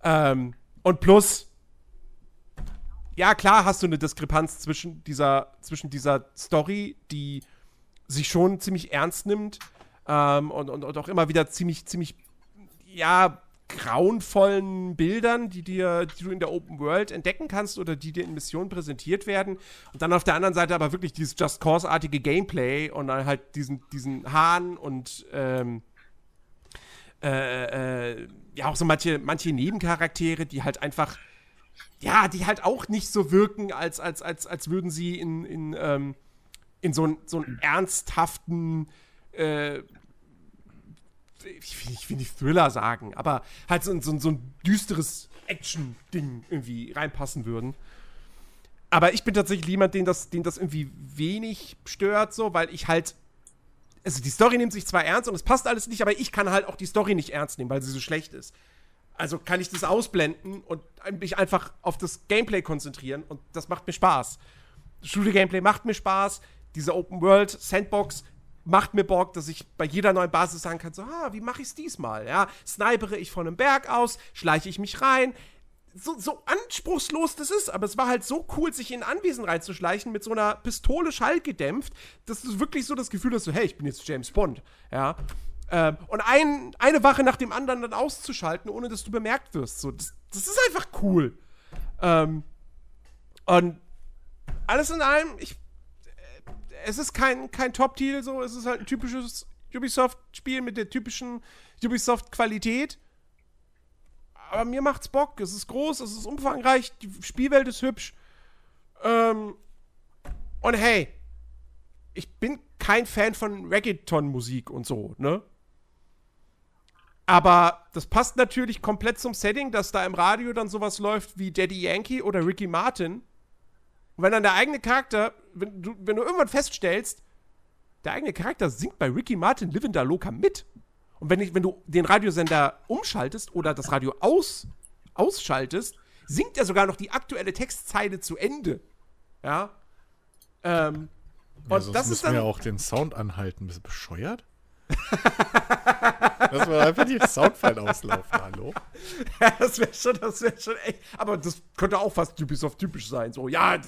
Ähm, und plus, ja, klar hast du eine Diskrepanz zwischen dieser, zwischen dieser Story, die sich schon ziemlich ernst nimmt ähm, und, und, und auch immer wieder ziemlich, ziemlich, ja, grauenvollen Bildern, die, dir, die du in der Open World entdecken kannst oder die dir in Missionen präsentiert werden. Und dann auf der anderen Seite aber wirklich dieses Just Cause-artige Gameplay und dann halt diesen, diesen Hahn und ähm, äh, äh, ja auch so manche, manche Nebencharaktere, die halt einfach, ja, die halt auch nicht so wirken, als, als, als, als würden sie in, in, ähm, in so, so einen ernsthaften äh, ich will, ich will nicht Thriller sagen, aber halt so, so, so ein düsteres Action-Ding irgendwie reinpassen würden. Aber ich bin tatsächlich jemand, den das, den das irgendwie wenig stört, so, weil ich halt. Also die Story nimmt sich zwar ernst und es passt alles nicht, aber ich kann halt auch die Story nicht ernst nehmen, weil sie so schlecht ist. Also kann ich das ausblenden und mich einfach auf das Gameplay konzentrieren und das macht mir Spaß. Shooter-Gameplay macht mir Spaß. Diese Open World Sandbox macht mir Bock, dass ich bei jeder neuen Basis sagen kann, so, ah, wie mache ich es diesmal? Ja, snipere ich von einem Berg aus, schleiche ich mich rein. So, so anspruchslos das ist, aber es war halt so cool, sich in Anwesen reinzuschleichen mit so einer Pistole schallgedämpft, dass du wirklich so das Gefühl hast, so, hey, ich bin jetzt James Bond, ja. Ähm, und ein, eine Wache nach dem anderen dann auszuschalten, ohne dass du bemerkt wirst. So, das, das ist einfach cool. Ähm, und alles in allem, ich es ist kein, kein Top-Titel, so, es ist halt ein typisches Ubisoft-Spiel mit der typischen Ubisoft-Qualität. Aber mir macht's Bock. Es ist groß, es ist umfangreich, die Spielwelt ist hübsch. Ähm, und hey, ich bin kein Fan von Reggaeton-Musik und so, ne? Aber das passt natürlich komplett zum Setting, dass da im Radio dann sowas läuft wie Daddy Yankee oder Ricky Martin. Und wenn dann der eigene Charakter, wenn du, wenn du irgendwann feststellst, der eigene Charakter singt bei Ricky Martin Living Da Loca mit. Und wenn, ich, wenn du den Radiosender umschaltest oder das Radio aus, ausschaltest, singt er sogar noch die aktuelle Textzeile zu Ende. Ja. Ähm, ja, und das ist dann. wir auch den Sound anhalten. Bist du bescheuert? [LAUGHS] Dass wir einfach die Soundfile auslaufen, hallo? [LAUGHS] Ja, das wäre schon, das wäre schon echt. Aber das könnte auch fast Ubisoft typisch sein. So, ja.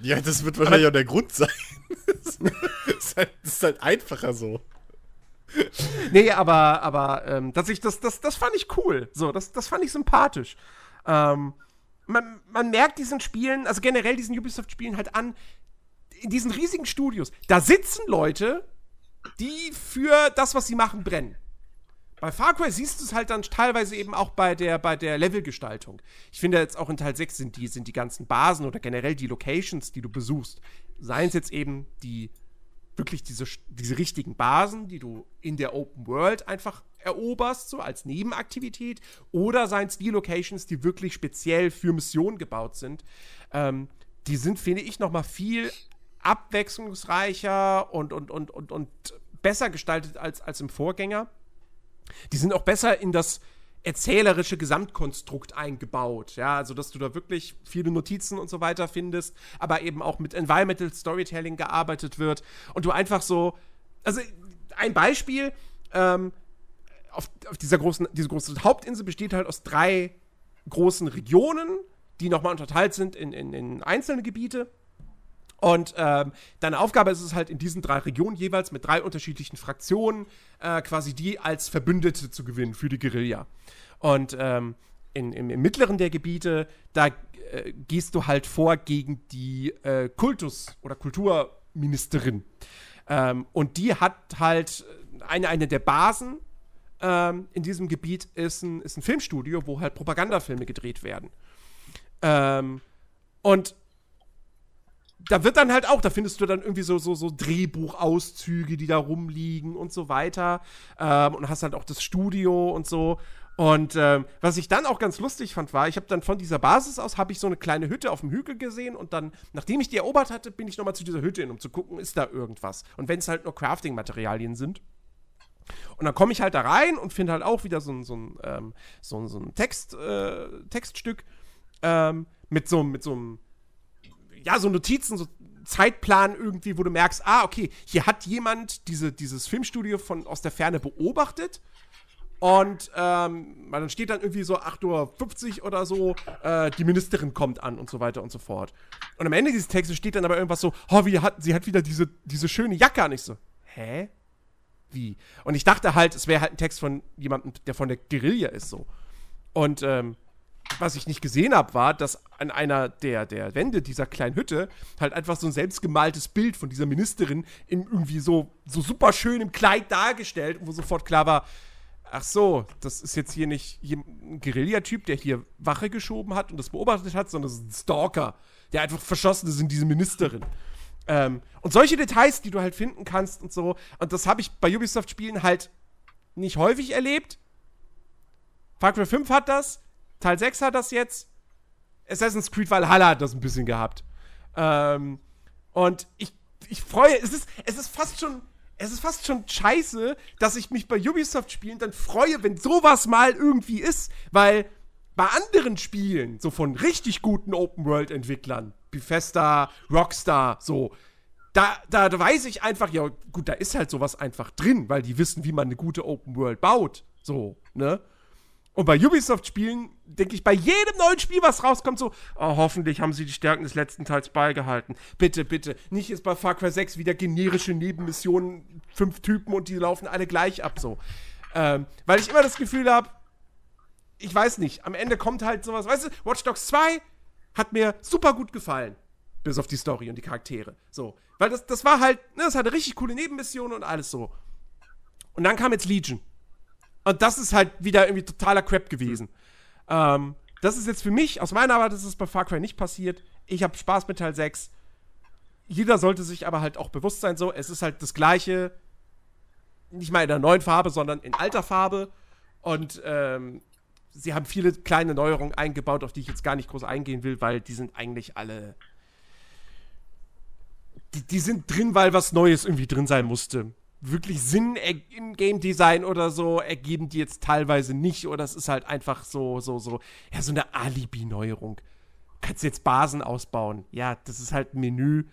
Ja, das wird wahrscheinlich aber, auch der Grund sein. [LAUGHS] das, ist halt, das ist halt einfacher so. Nee, aber, aber ähm, dass ich das, das, das fand ich cool. So, das, das fand ich sympathisch. Ähm, man, man merkt diesen Spielen, also generell diesen Ubisoft-Spielen halt an, in diesen riesigen Studios, da sitzen Leute, die für das, was sie machen, brennen. Bei Far Cry siehst du es halt dann teilweise eben auch bei der, bei der Levelgestaltung. Ich finde jetzt auch in Teil 6 sind die, sind die ganzen Basen oder generell die Locations, die du besuchst, seien es jetzt eben die wirklich diese, diese richtigen Basen, die du in der Open World einfach eroberst, so als Nebenaktivität, oder seien es die Locations, die wirklich speziell für Missionen gebaut sind. Ähm, die sind, finde ich, noch mal viel abwechslungsreicher und, und, und, und, und besser gestaltet als, als im Vorgänger. Die sind auch besser in das erzählerische Gesamtkonstrukt eingebaut. Ja, also dass du da wirklich viele Notizen und so weiter findest, aber eben auch mit Environmental Storytelling gearbeitet wird und du einfach so, also ein Beispiel, ähm, auf, auf dieser großen, diese große Hauptinsel besteht halt aus drei großen Regionen, die nochmal unterteilt sind in, in, in einzelne Gebiete. Und ähm, deine Aufgabe ist es halt in diesen drei Regionen jeweils mit drei unterschiedlichen Fraktionen äh, quasi die als Verbündete zu gewinnen für die Guerilla. Und ähm, in, im, im, mittleren der Gebiete, da äh, gehst du halt vor gegen die äh, Kultus- oder Kulturministerin. Ähm, und die hat halt eine, eine der Basen ähm, in diesem Gebiet ist ein, ist ein Filmstudio, wo halt Propagandafilme gedreht werden. Ähm, und da wird dann halt auch, da findest du dann irgendwie so, so, so Drehbuchauszüge, die da rumliegen und so weiter. Ähm, und hast halt auch das Studio und so. Und ähm, was ich dann auch ganz lustig fand, war, ich habe dann von dieser Basis aus, habe ich so eine kleine Hütte auf dem Hügel gesehen und dann, nachdem ich die erobert hatte, bin ich nochmal zu dieser Hütte hin, um zu gucken, ist da irgendwas. Und wenn es halt nur Crafting-Materialien sind. Und dann komme ich halt da rein und finde halt auch wieder so ein, so ein, ähm, so, so ein Text, äh, Textstück ähm, mit so, mit so einem ja, so Notizen, so Zeitplan irgendwie, wo du merkst, ah, okay, hier hat jemand diese, dieses Filmstudio von aus der Ferne beobachtet. Und ähm, dann steht dann irgendwie so 8.50 Uhr oder so, äh, die Ministerin kommt an und so weiter und so fort. Und am Ende dieses Textes steht dann aber irgendwas so, oh, wie hat, sie hat wieder diese, diese schöne Jacke an. Ich so, hä? Wie? Und ich dachte halt, es wäre halt ein Text von jemandem, der von der Guerilla ist so. Und ähm, was ich nicht gesehen habe, war, dass an einer der, der Wände dieser kleinen Hütte halt einfach so ein selbstgemaltes Bild von dieser Ministerin in irgendwie so, so super schön im Kleid dargestellt, wo sofort klar war, ach so, das ist jetzt hier nicht ein Guerilla-Typ, der hier Wache geschoben hat und das beobachtet hat, sondern das ist ein Stalker, der einfach verschossen ist in diese Ministerin. Ähm, und solche Details, die du halt finden kannst und so, und das habe ich bei Ubisoft-Spielen halt nicht häufig erlebt. Far Cry 5 hat das, Teil 6 hat das jetzt. Assassin's Creed Valhalla hat das ein bisschen gehabt. Ähm, und ich, ich freue, es ist, es ist fast schon, es ist fast schon scheiße, dass ich mich bei Ubisoft-Spielen dann freue, wenn sowas mal irgendwie ist, weil bei anderen Spielen, so von richtig guten Open-World-Entwicklern, Bethesda, Rockstar, so, da, da, da weiß ich einfach, ja, gut, da ist halt sowas einfach drin, weil die wissen, wie man eine gute Open-World baut, so, ne? Und bei Ubisoft-Spielen denke ich bei jedem neuen Spiel, was rauskommt, so, oh, hoffentlich haben sie die Stärken des letzten Teils beigehalten. Bitte, bitte. Nicht jetzt bei Far Cry 6 wieder generische Nebenmissionen, fünf Typen und die laufen alle gleich ab, so. Ähm, weil ich immer das Gefühl habe, ich weiß nicht, am Ende kommt halt sowas, weißt du, Watch Dogs 2 hat mir super gut gefallen. Bis auf die Story und die Charaktere. So. Weil das, das war halt, ne, das hatte richtig coole Nebenmissionen und alles so. Und dann kam jetzt Legion. Und das ist halt wieder irgendwie totaler Crap gewesen. Ähm, das ist jetzt für mich, aus meiner Arbeit ist es bei Far Cry nicht passiert. Ich habe Spaß mit Teil 6. Jeder sollte sich aber halt auch bewusst sein, so, es ist halt das gleiche, nicht mal in der neuen Farbe, sondern in alter Farbe. Und ähm, sie haben viele kleine Neuerungen eingebaut, auf die ich jetzt gar nicht groß eingehen will, weil die sind eigentlich alle. Die, die sind drin, weil was Neues irgendwie drin sein musste wirklich Sinn im Game Design oder so ergeben die jetzt teilweise nicht oder es ist halt einfach so so so ja so eine Alibi Neuerung. Kannst jetzt Basen ausbauen. Ja, das ist halt ein Menü,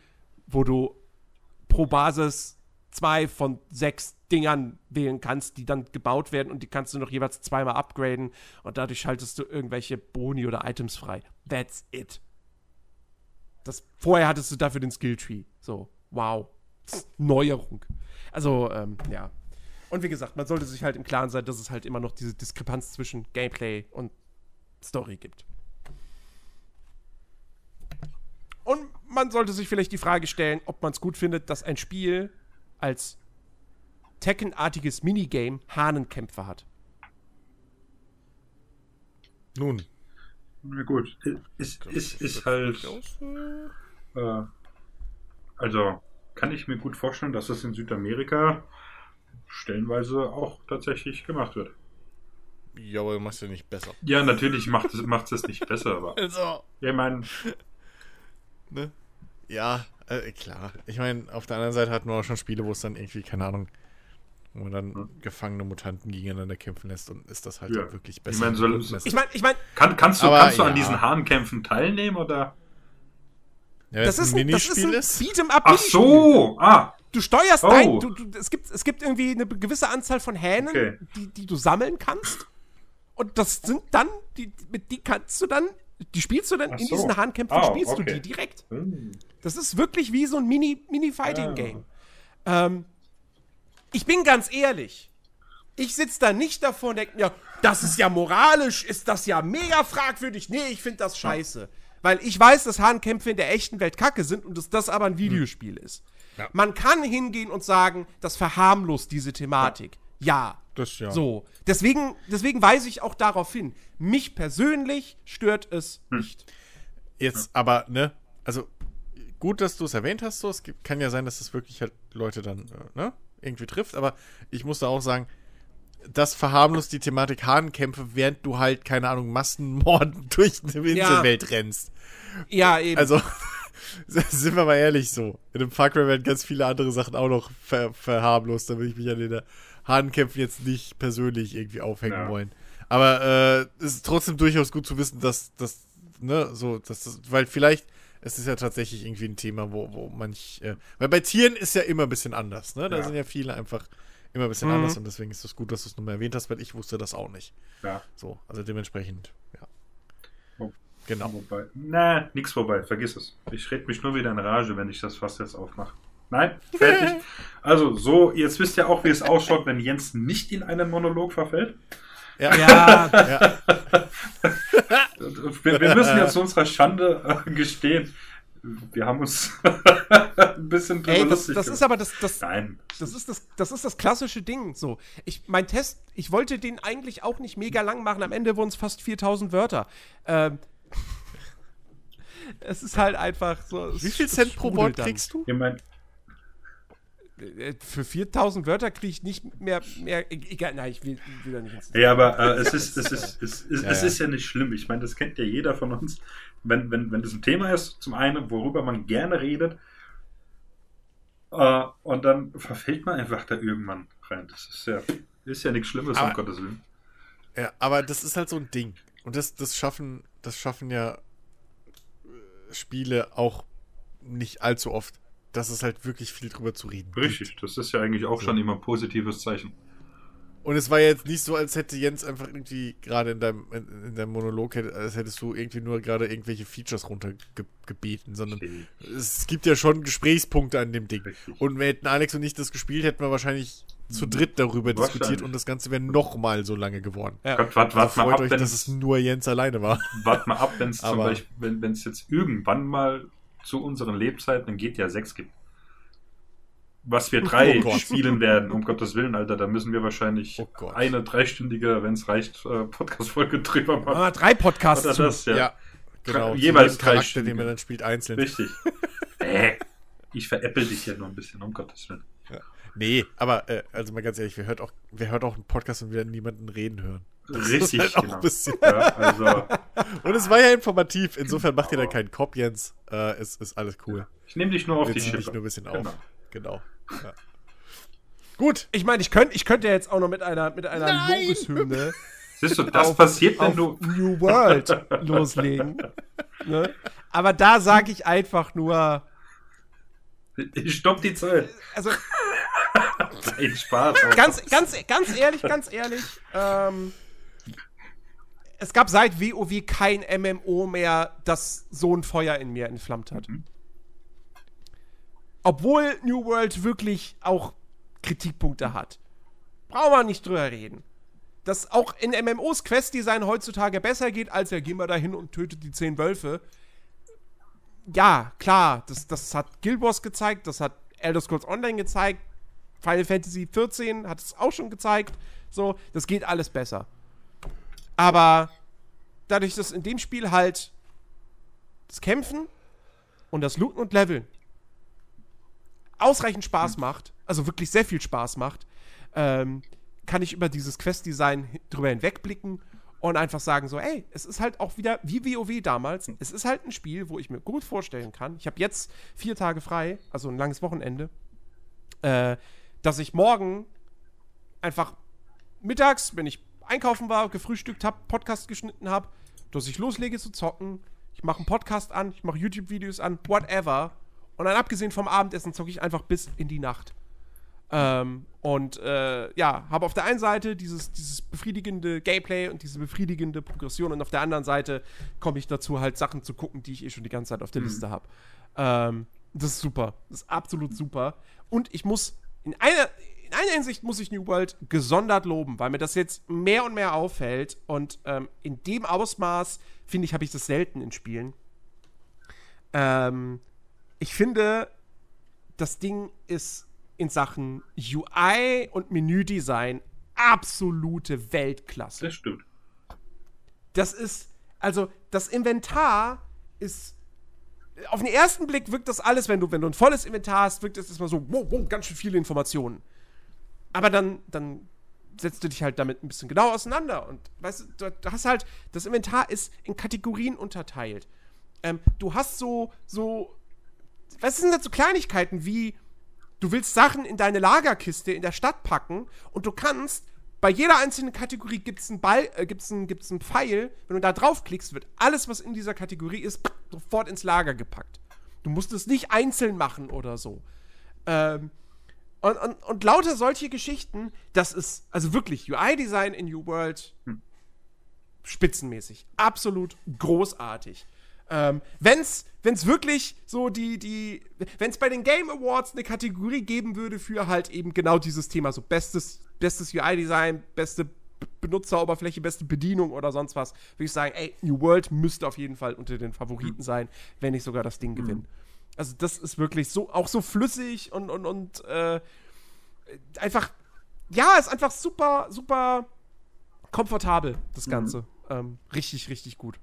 wo du pro Basis zwei von sechs Dingern wählen kannst, die dann gebaut werden und die kannst du noch jeweils zweimal upgraden und dadurch schaltest du irgendwelche Boni oder Items frei. That's it. Das vorher hattest du dafür den Skilltree. So, wow. Neuerung. Also, ähm, ja. Und wie gesagt, man sollte sich halt im Klaren sein, dass es halt immer noch diese Diskrepanz zwischen Gameplay und Story gibt. Und man sollte sich vielleicht die Frage stellen, ob man es gut findet, dass ein Spiel als Tekken-artiges Minigame Hahnenkämpfe hat. Nun. Na gut, es ist, ist, ist halt. Äh, also, kann ich mir gut vorstellen, dass das in Südamerika stellenweise auch tatsächlich gemacht wird. Ja, aber du machst ja nicht besser. Ja, natürlich macht es macht es nicht besser, aber. [LAUGHS] Also. Ja, ich meine. [LAUGHS] Ne? Ja, äh, klar. Ich meine, auf der anderen Seite hatten wir auch schon Spiele, wo es dann irgendwie, keine Ahnung, wo man dann gefangene Mutanten gegeneinander kämpfen lässt und ist das halt Ja. wirklich Ich besser. meine, so-. Ich meine, ich meine, Kann, kannst du, Aber kannst du an ja. diesen Hahnkämpfen teilnehmen oder? Ja, das, ist ein, das ist ein Beat'em Up Ach so, ah, Du steuerst Oh. dein, du, du, es, gibt, es gibt irgendwie eine gewisse Anzahl von Hähnen, Okay. die, die du sammeln kannst. Und das sind dann, die, mit die kannst du dann, die spielst du dann Ach in so. diesen Hahnkämpfen, Ah, spielst du okay. die direkt. Hm. Das ist wirklich wie so ein Mini- Mini-Fighting-Game. Ah. Ähm, ich bin ganz ehrlich. Ich sitze da nicht davor und denke mir, das ist ja moralisch, ist das ja mega fragwürdig. Nee, ich finde das scheiße. Weil ich weiß, dass Hahnkämpfe in der echten Welt kacke sind und dass das aber ein Videospiel ist. Ja. Man kann hingehen und sagen, das verharmlost diese Thematik. Ja. Das ja. So. Deswegen, deswegen weise ich auch darauf hin. Mich persönlich stört es nicht. Jetzt aber, ne, also gut, dass du es erwähnt hast, so, es kann ja sein, dass es wirklich halt Leute dann, äh, ne, irgendwie trifft, aber ich muss da auch sagen, das verharmlost die Thematik Hahnkämpfe, während du halt, keine Ahnung, Massenmorden [LAUGHS] durch eine Inselwelt rennst. Ja, eben. Also, [LAUGHS] sind wir mal ehrlich so. In dem Far Cry werden ganz viele andere Sachen auch noch ver verharmlost, da will ich mich an den Hahnkämpfen jetzt nicht persönlich irgendwie aufhängen Ja. wollen. Aber äh, es ist trotzdem durchaus gut zu wissen, dass das, ne, so, dass das, weil vielleicht, es ist ja tatsächlich irgendwie ein Thema, wo, wo manch, äh, weil bei Tieren ist ja immer ein bisschen anders, ne? Da Ja. sind ja viele einfach immer ein bisschen Mhm. anders und deswegen ist es gut, dass du es nochmal erwähnt hast, weil ich wusste das auch nicht. Ja. So, also dementsprechend, ja. Oh. Genau. Wobei, na, nix vorbei, vergiss es. Ich red mich nur wieder in Rage, wenn ich das Fass jetzt aufmache. Nein, [LAUGHS] fertig. also, so, jetzt wisst ihr auch, wie es ausschaut, wenn Jens nicht in einen Monolog verfällt. Ja. ja, [LAUGHS] ja. [LAUGHS] Wir, wir müssen ja zu unserer Schande äh, gestehen, wir haben uns [LAUGHS] ein bisschen drüber ey, das, lustig das gemacht. ist aber das, das, Nein. Das ist das, das ist das klassische Ding. So, ich, mein Test, ich wollte den eigentlich auch nicht mega lang machen. Am Ende wurden es fast 4000 Wörter. Ähm, [LAUGHS] es ist halt einfach so. Wie viel Cent pro Wort kriegst du? Ich mein, Äh, Für 4000 Wörter kriege ich nicht mehr, mehr. e- Egal, nein, ich will, will da nicht ins ja, aber äh, es, ist, es, ist, es, ist, Ja, es ja. ist ja nicht schlimm. Ich meine, das kennt ja jeder von uns. Wenn, wenn, wenn das ein Thema ist, zum einen, worüber man gerne redet, äh, und dann verfällt man einfach da irgendwann rein. Das ist ja, ist ja nichts Schlimmes, um Aber- Gottes Willen. Ja, aber das ist halt so ein Ding. Und das, das schaffen, das schaffen ja äh, Spiele auch nicht allzu oft. Dass es halt wirklich viel drüber zu reden. gibt. Richtig, das ist ja eigentlich auch So. schon immer ein positives Zeichen. Und es war ja jetzt nicht so, als hätte Jens einfach irgendwie gerade in deinem, in, in deinem Monolog, hätte- als hättest du irgendwie nur gerade irgendwelche Features runtergebeten, sondern Okay. es gibt ja schon Gesprächspunkte an dem Ding. Richtig. Und wir hätten Alex und ich das gespielt, hätten wir wahrscheinlich zu dritt darüber diskutiert und das Ganze wäre noch mal so lange geworden. Ja. Gott, wart, Also wart mal freut ab, euch, wenn dass es nur Jens alleine war. wart mal ab, wenn es zum Beispiel, wenn wenn es jetzt irgendwann mal zu unseren Lebzeiten ein GTA 6 gibt. Was wir [LAUGHS] drei Oh spielen werden, um Gottes Willen, Alter, da müssen wir wahrscheinlich Oh eine dreistündige, wenn es reicht, äh, Podcast-Folge [LAUGHS] drüber machen. Ah, drei Podcasts. Oder das, ja. Ja, genau. Jeweils drei Charakter, den man dann spielt, einzeln. Richtig. [LAUGHS] äh, ich veräppel dich hier nur ein bisschen, um Gottes Willen. Nee, aber äh, also mal ganz ehrlich, wer hört auch, wer hört auch einen Podcast und will niemanden reden hören? Das Richtig, ist halt auch genau. ein bisschen. Ja, also, Und es war ja informativ, insofern macht ihr da keinen Kopf, Jens. Äh, es ist alles cool. ich nehme dich nur auf Wir die ziehen dich Schippe. nur ein bisschen Genau. auf. Genau. Ja. [LAUGHS] Gut. Ich meine, ich könnte ich könnt ja jetzt auch noch mit einer, mit einer Nein! Lobeshymne [LAUGHS] Siehst du, das Auf- passiert, wenn du. New World [LAUGHS] loslegen. Ne? Aber da sage ich einfach nur, Ich stopp die Zeit. also Nein, Spaß. ganz, ganz, ganz ehrlich, ganz ehrlich, ähm, es gab seit WoW kein MMO mehr, das so ein Feuer in mir entflammt hat. Mhm. Obwohl New World wirklich auch Kritikpunkte hat. Brauchen wir nicht drüber reden. Dass auch in MMOs Questdesign heutzutage besser geht, als ja, geh mal dahin und tötet die zehn Wölfe. Ja, klar, das, das hat Guild Wars gezeigt, das hat Elder Scrolls Online gezeigt, Final Fantasy XIV hat es auch schon gezeigt. So, das geht alles besser. Aber dadurch, dass in dem Spiel halt das Kämpfen und das Looten und Leveln ausreichend Spaß macht, also wirklich sehr viel Spaß macht, ähm, kann ich über dieses Quest-Design drüber hinwegblicken und einfach sagen so, ey, es ist halt auch wieder wie WoW damals. Es ist halt ein Spiel, wo ich mir gut vorstellen kann. Ich habe jetzt vier Tage frei, also ein langes Wochenende, äh, dass ich morgen einfach mittags, wenn ich einkaufen war, gefrühstückt habe, Podcast geschnitten habe, dass ich loslege zu zocken. Ich mache einen Podcast an, ich mache YouTube-Videos an, whatever. Und dann abgesehen vom Abendessen zocke ich einfach bis in die Nacht. Ähm, und äh, ja, habe auf der einen Seite dieses, dieses befriedigende Gameplay und diese befriedigende Progression und auf der anderen Seite komme ich dazu, halt Sachen zu gucken, die ich eh schon die ganze Zeit auf der Mhm. Liste habe. Ähm, das ist super. Das ist absolut super. Und ich muss, in einer, in einer Hinsicht muss ich New World gesondert loben, weil mir das jetzt mehr und mehr auffällt. Und ähm, in dem Ausmaß, finde ich, habe ich das selten in Spielen. Ähm, ich finde, das Ding ist in Sachen UI und Menüdesign absolute Weltklasse. Das stimmt. Das ist, also das Inventar ist, auf den ersten Blick wirkt das alles, wenn du, wenn du ein volles Inventar hast, wirkt das erstmal so, wow, wow, ganz schön viele Informationen. Aber dann, dann setzt du dich halt damit ein bisschen genau auseinander und weißt du, du hast halt, das Inventar ist in Kategorien unterteilt. Ähm, du hast so, so, was sind das so Kleinigkeiten wie, du willst Sachen in deine Lagerkiste in der Stadt packen und du kannst bei jeder einzelnen Kategorie gibt es einen Ball, äh, gibt's einen, gibt's einen Pfeil. Wenn du da draufklickst, wird alles, was in dieser Kategorie ist, sofort ins Lager gepackt. Du musst es nicht einzeln machen oder so. Ähm, und, und, und lauter solche Geschichten, das ist, also wirklich, UI-Design in New World spitzenmäßig. Absolut großartig. Ähm, wenn's, wenn's wirklich so die, die, wenn's bei den Game Awards eine Kategorie geben würde für halt eben genau dieses Thema, so bestes, bestes UI-Design, beste Benutzeroberfläche, beste Bedienung oder sonst was, würde ich sagen, ey, New World müsste auf jeden Fall unter den Favoriten sein, wenn nicht sogar das Ding gewinnen. Also das ist wirklich so, auch so flüssig und, und, und äh, einfach, ja, ist einfach super, super komfortabel, das Ganze. Ähm, richtig, richtig gut.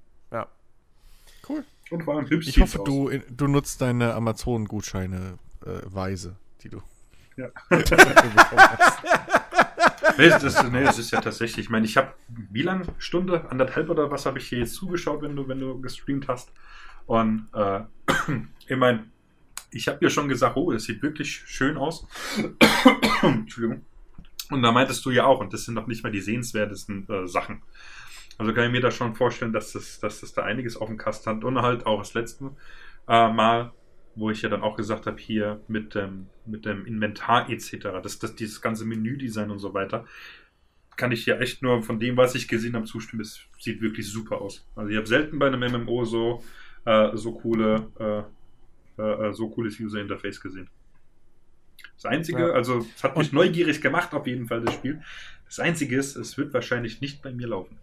Ja. Cool. Und vor allem hübsch Ich hoffe, aus. du, in- du nutzt deine Amazon-Gutscheine äh, weise, die du. Ja. [LAUGHS] Nee, das, ist- nee, das ist ja tatsächlich. Ich meine, ich habe wie lange? Stunde, anderthalb oder was habe ich hier jetzt zugeschaut, wenn du, wenn du gestreamt hast? Und äh, [CLEARS THROAT] ich meine, ich habe dir schon gesagt, oh, das sieht wirklich schön aus. [CLEARS THROAT] Entschuldigung. Und da meintest du ja auch, und das sind noch nicht mal die sehenswertesten äh, Sachen. Also kann ich mir da schon vorstellen, dass das, dass das da einiges auf dem Kast hat. Und halt auch das letzte äh, Mal, wo ich ja dann auch gesagt habe, hier mit dem, mit dem Inventar etc., das, das, dieses ganze Menüdesign und so weiter, kann ich hier echt nur von dem, was ich gesehen habe, zustimmen. Es sieht wirklich super aus. Also ich habe selten bei einem MMO so, äh, so coole, äh, äh, so cooles User Interface gesehen. Das Einzige, Ja. also es hat mich neugierig gemacht auf jeden Fall das Spiel. Das Einzige ist, es wird wahrscheinlich nicht bei mir laufen.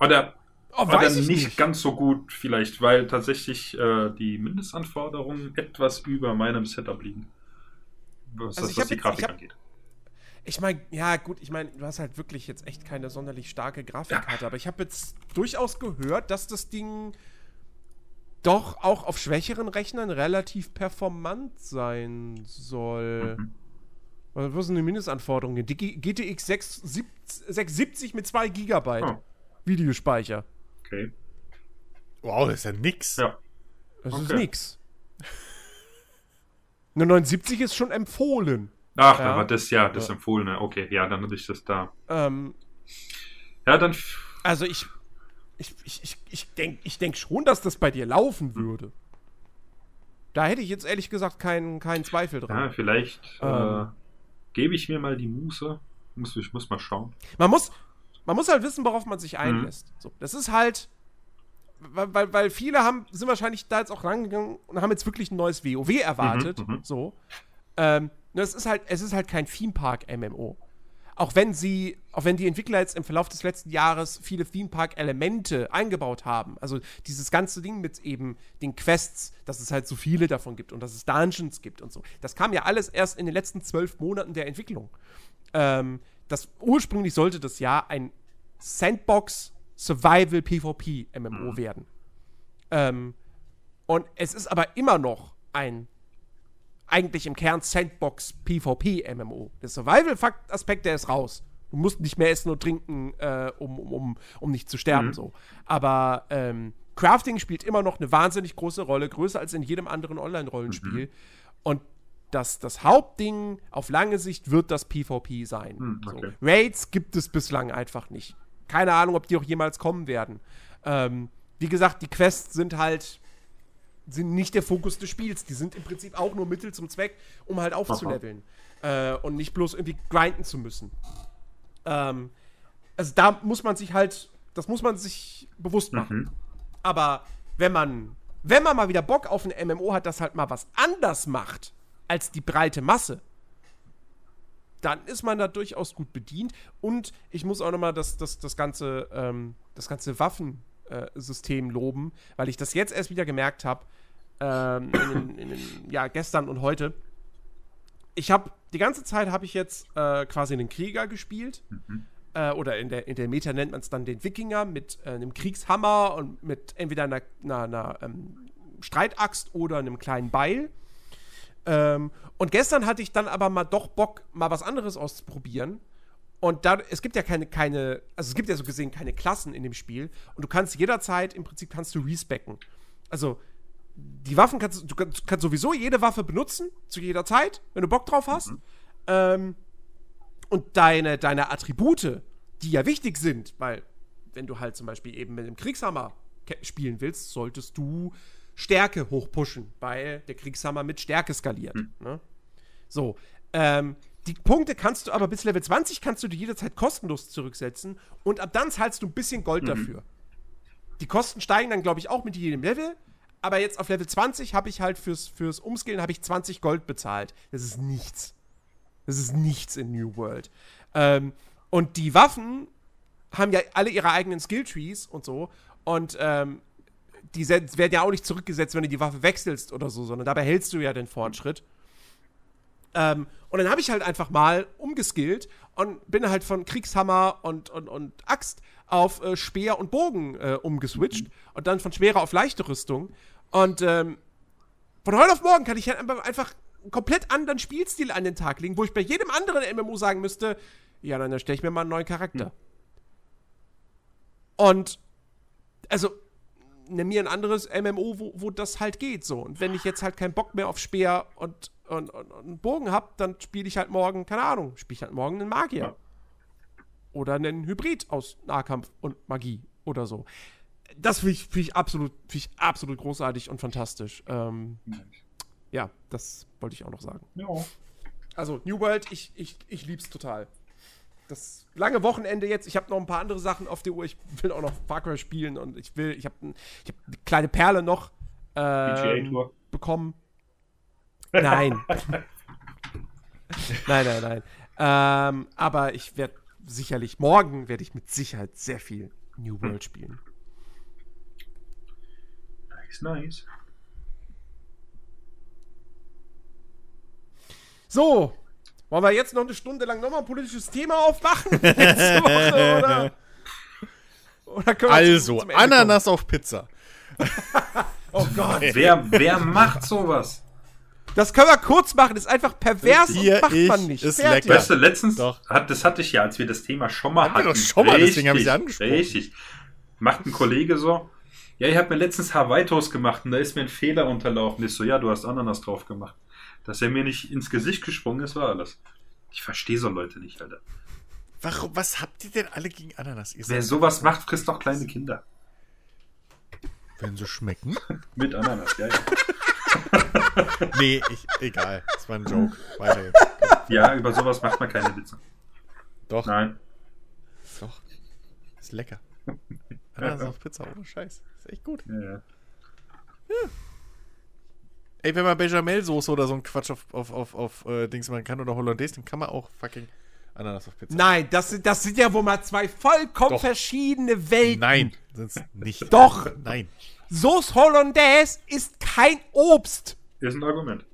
Oder Oh, oder nicht, ganz so gut vielleicht, weil tatsächlich äh, die Mindestanforderungen etwas über meinem Setup liegen. Was, Also das, ich was die jetzt- Grafik hab- angeht. Ich meine, ja, gut, ich meine, du hast halt wirklich jetzt echt keine sonderlich starke Grafikkarte, aber ich habe jetzt durchaus gehört, dass das Ding doch auch auf schwächeren Rechnern relativ performant sein soll. Mhm. Was sind die Mindestanforderungen? Die G- GTX 670 670 mit 2 GB Oh. Videospeicher. Okay. Wow, das ist ja nix. Ja. Das ist Okay. nix. Eine 79 ist schon empfohlen. Ach, Ja. da war das ja das Ja. Empfohlene. Okay, ja, dann hatte ich das da. Ähm, Ja, dann. Also ich, ich, ich, ich, ich denke ich denk schon, dass das bei dir laufen würde. Da hätte ich jetzt ehrlich gesagt keinen, keinen Zweifel Ja, dran. vielleicht äh, Ähm. gebe ich mir mal die Muße. Muss, ich muss mal schauen. Man muss, man muss halt wissen, worauf man sich einlässt. So, das ist halt, weil, weil, weil viele haben, sind wahrscheinlich da jetzt auch rangegangen und haben jetzt wirklich ein neues WoW erwartet. Mhm, mhm. So. Ähm, nur es ist halt, es ist halt kein Theme Park MMO. Auch wenn sie, auch wenn die Entwickler jetzt im Verlauf des letzten Jahres viele Theme Park Elemente eingebaut haben, also dieses ganze Ding mit eben den Quests, dass es halt so viele davon gibt und dass es Dungeons gibt und so. Das kam ja alles erst in den letzten zwölf Monaten der Entwicklung. Ähm, das ursprünglich sollte das ja ein Sandbox Survival PvP MMO werden. Ähm, und es ist aber immer noch ein eigentlich im Kern Sandbox PvP MMO. Der Survival-Aspekt, der ist raus. Du musst nicht mehr essen und trinken, äh, um, um, um, nicht zu sterben, Mhm. so. Aber ähm, Crafting spielt immer noch eine wahnsinnig große Rolle, größer als in jedem anderen Online-Rollenspiel. Und das, das Hauptding auf lange Sicht wird das PvP sein. Hm, okay. so. Raids gibt es bislang einfach nicht. Keine Ahnung, ob die auch jemals kommen werden. Ähm, wie gesagt, die Quests sind halt sind nicht der Fokus des Spiels. Die sind im Prinzip auch nur Mittel zum Zweck, um halt aufzuleveln. Äh, und nicht bloß irgendwie grinden zu müssen. Ähm, also da muss man sich halt, das muss man sich bewusst machen. Mhm. Aber wenn man, wenn man mal wieder Bock auf ein MMO hat, das halt mal was anders macht als die breite Masse, dann ist man da durchaus gut bedient. Und ich muss auch noch mal das, das, das ganze, ähm, das ganze Waffensystem loben, weil ich das jetzt erst wieder gemerkt habe, ähm, ja, gestern und heute. Ich habe die ganze Zeit habe ich jetzt äh, quasi einen Krieger gespielt. Äh, oder in der, in der Meta nennt man es dann den Wikinger mit äh, einem Kriegshammer und mit entweder einer, einer, einer ähm, Streitaxt oder einem kleinen Beil. Ähm, und gestern hatte ich dann aber mal doch Bock, mal was anderes auszuprobieren. Und da, es gibt ja keine, keine, also es gibt ja so gesehen keine Klassen in dem Spiel. Und du kannst jederzeit, im Prinzip kannst du respecken. Also, die Waffen kannst du, kannst, sowieso jede Waffe benutzen, zu jeder Zeit, wenn du Bock drauf hast. Ähm, und deine, deine Attribute, die ja wichtig sind, weil wenn du halt zum Beispiel eben mit dem Kriegshammer spielen willst, solltest du Stärke hochpushen, weil der Kriegshammer mit Stärke skaliert. Ne? So, ähm, die Punkte kannst du aber bis Level 20 kannst du dir jederzeit kostenlos zurücksetzen und ab dann zahlst du ein bisschen Gold dafür. Die Kosten steigen dann, glaube ich, auch mit jedem Level. Aber jetzt auf Level 20 habe ich halt fürs, fürs Umskillen habe ich 20 Gold bezahlt. Das ist nichts. Das ist nichts in New World. Ähm, und die Waffen haben ja alle ihre eigenen Skilltrees und so. Und ähm, die werden ja auch nicht zurückgesetzt, wenn du die Waffe wechselst oder so, sondern dabei hältst du ja den Fortschritt. Ähm, und dann habe ich halt einfach mal umgeskillt und bin halt von Kriegshammer und, und, und Axt auf äh, Speer und Bogen äh, umgeswitcht und dann von schwerer auf leichte Rüstung. Und ähm, von heute auf morgen kann ich halt einfach- einen komplett anderen Spielstil an den Tag legen, wo ich bei jedem anderen MMO sagen müsste, ja, dann stelle ich mir mal einen neuen Charakter. Und also nimm mir ein anderes MMO, wo, wo das halt geht so. Und wenn ich jetzt halt keinen Bock mehr auf Speer und, und, und, und Bogen hab, dann spiele ich halt morgen, keine Ahnung, spiele ich halt morgen einen Magier. Ja. Oder einen Hybrid aus Nahkampf und Magie oder so. Das finde ich, find ich, absolut, find ich absolut großartig und fantastisch. Ähm, ja, das wollte ich auch noch sagen. Ja. Also, New World, ich, ich, ich lieb's total. Das lange Wochenende jetzt, ich habe noch ein paar andere Sachen auf der Uhr. Ich will auch noch Far Cry spielen und ich will, ich habe ich hab eine kleine Perle noch ähm, bekommen. Nein. [LAUGHS] nein, nein, nein. Ähm, aber ich werde sicherlich, morgen werde ich mit Sicherheit sehr viel New World spielen. Nice, nice. So, wollen wir jetzt noch eine Stunde lang nochmal ein politisches Thema aufmachen? [LAUGHS] Nächste Woche, oder? Oder können wir Also, zum- zum Ende Ananas auf Pizza. [LAUGHS] Oh Gott. [LAUGHS] Wer, wer macht sowas? Das können wir kurz machen, ist einfach pervers Hier, und macht ich, man nicht. ist Fertig. lecker. Weißt du, letztens, Doch. hat, das hatte ich ja, als wir das Thema schon mal Hatten wir doch schon mal, deswegen habe ich sie Richtig, angesprochen. Richtig. Macht ein Kollege so, ja, ich habe mir letztens Hawaii-Toast gemacht und da ist mir ein Fehler unterlaufen. Ich so, ja, du hast Ananas drauf gemacht. Dass er mir nicht ins Gesicht gesprungen ist, war alles. Ich verstehe so Leute nicht, Alter. Warum, was habt ihr denn alle gegen Ananas? Ihr Wer sowas macht, frisst doch kleine Kinder. Wenn sie schmecken? [LAUGHS] Mit Ananas, ja, ja. [LAUGHS] Nee, ich, egal. Das war ein Joke. Weiter jetzt. Ja, über sowas macht man keine Witze. Doch, Nein. doch. Ist lecker. Ananas auf Pizza, ohne Scheiß. Ist echt gut. Ja, ja. Ey, wenn man Bechamel-Soße oder so ein Quatsch auf, auf, auf, auf äh, Dings machen kann oder Hollandaise, dann kann man auch fucking Ananas auf Pizza. Nein, das, sind- das sind ja wohl mal zwei vollkommen Doch. verschiedene Welten. Nein, sonst nicht. Doch. Nein. Sauce Hollandaise ist kein Obst. Ist ein Argument.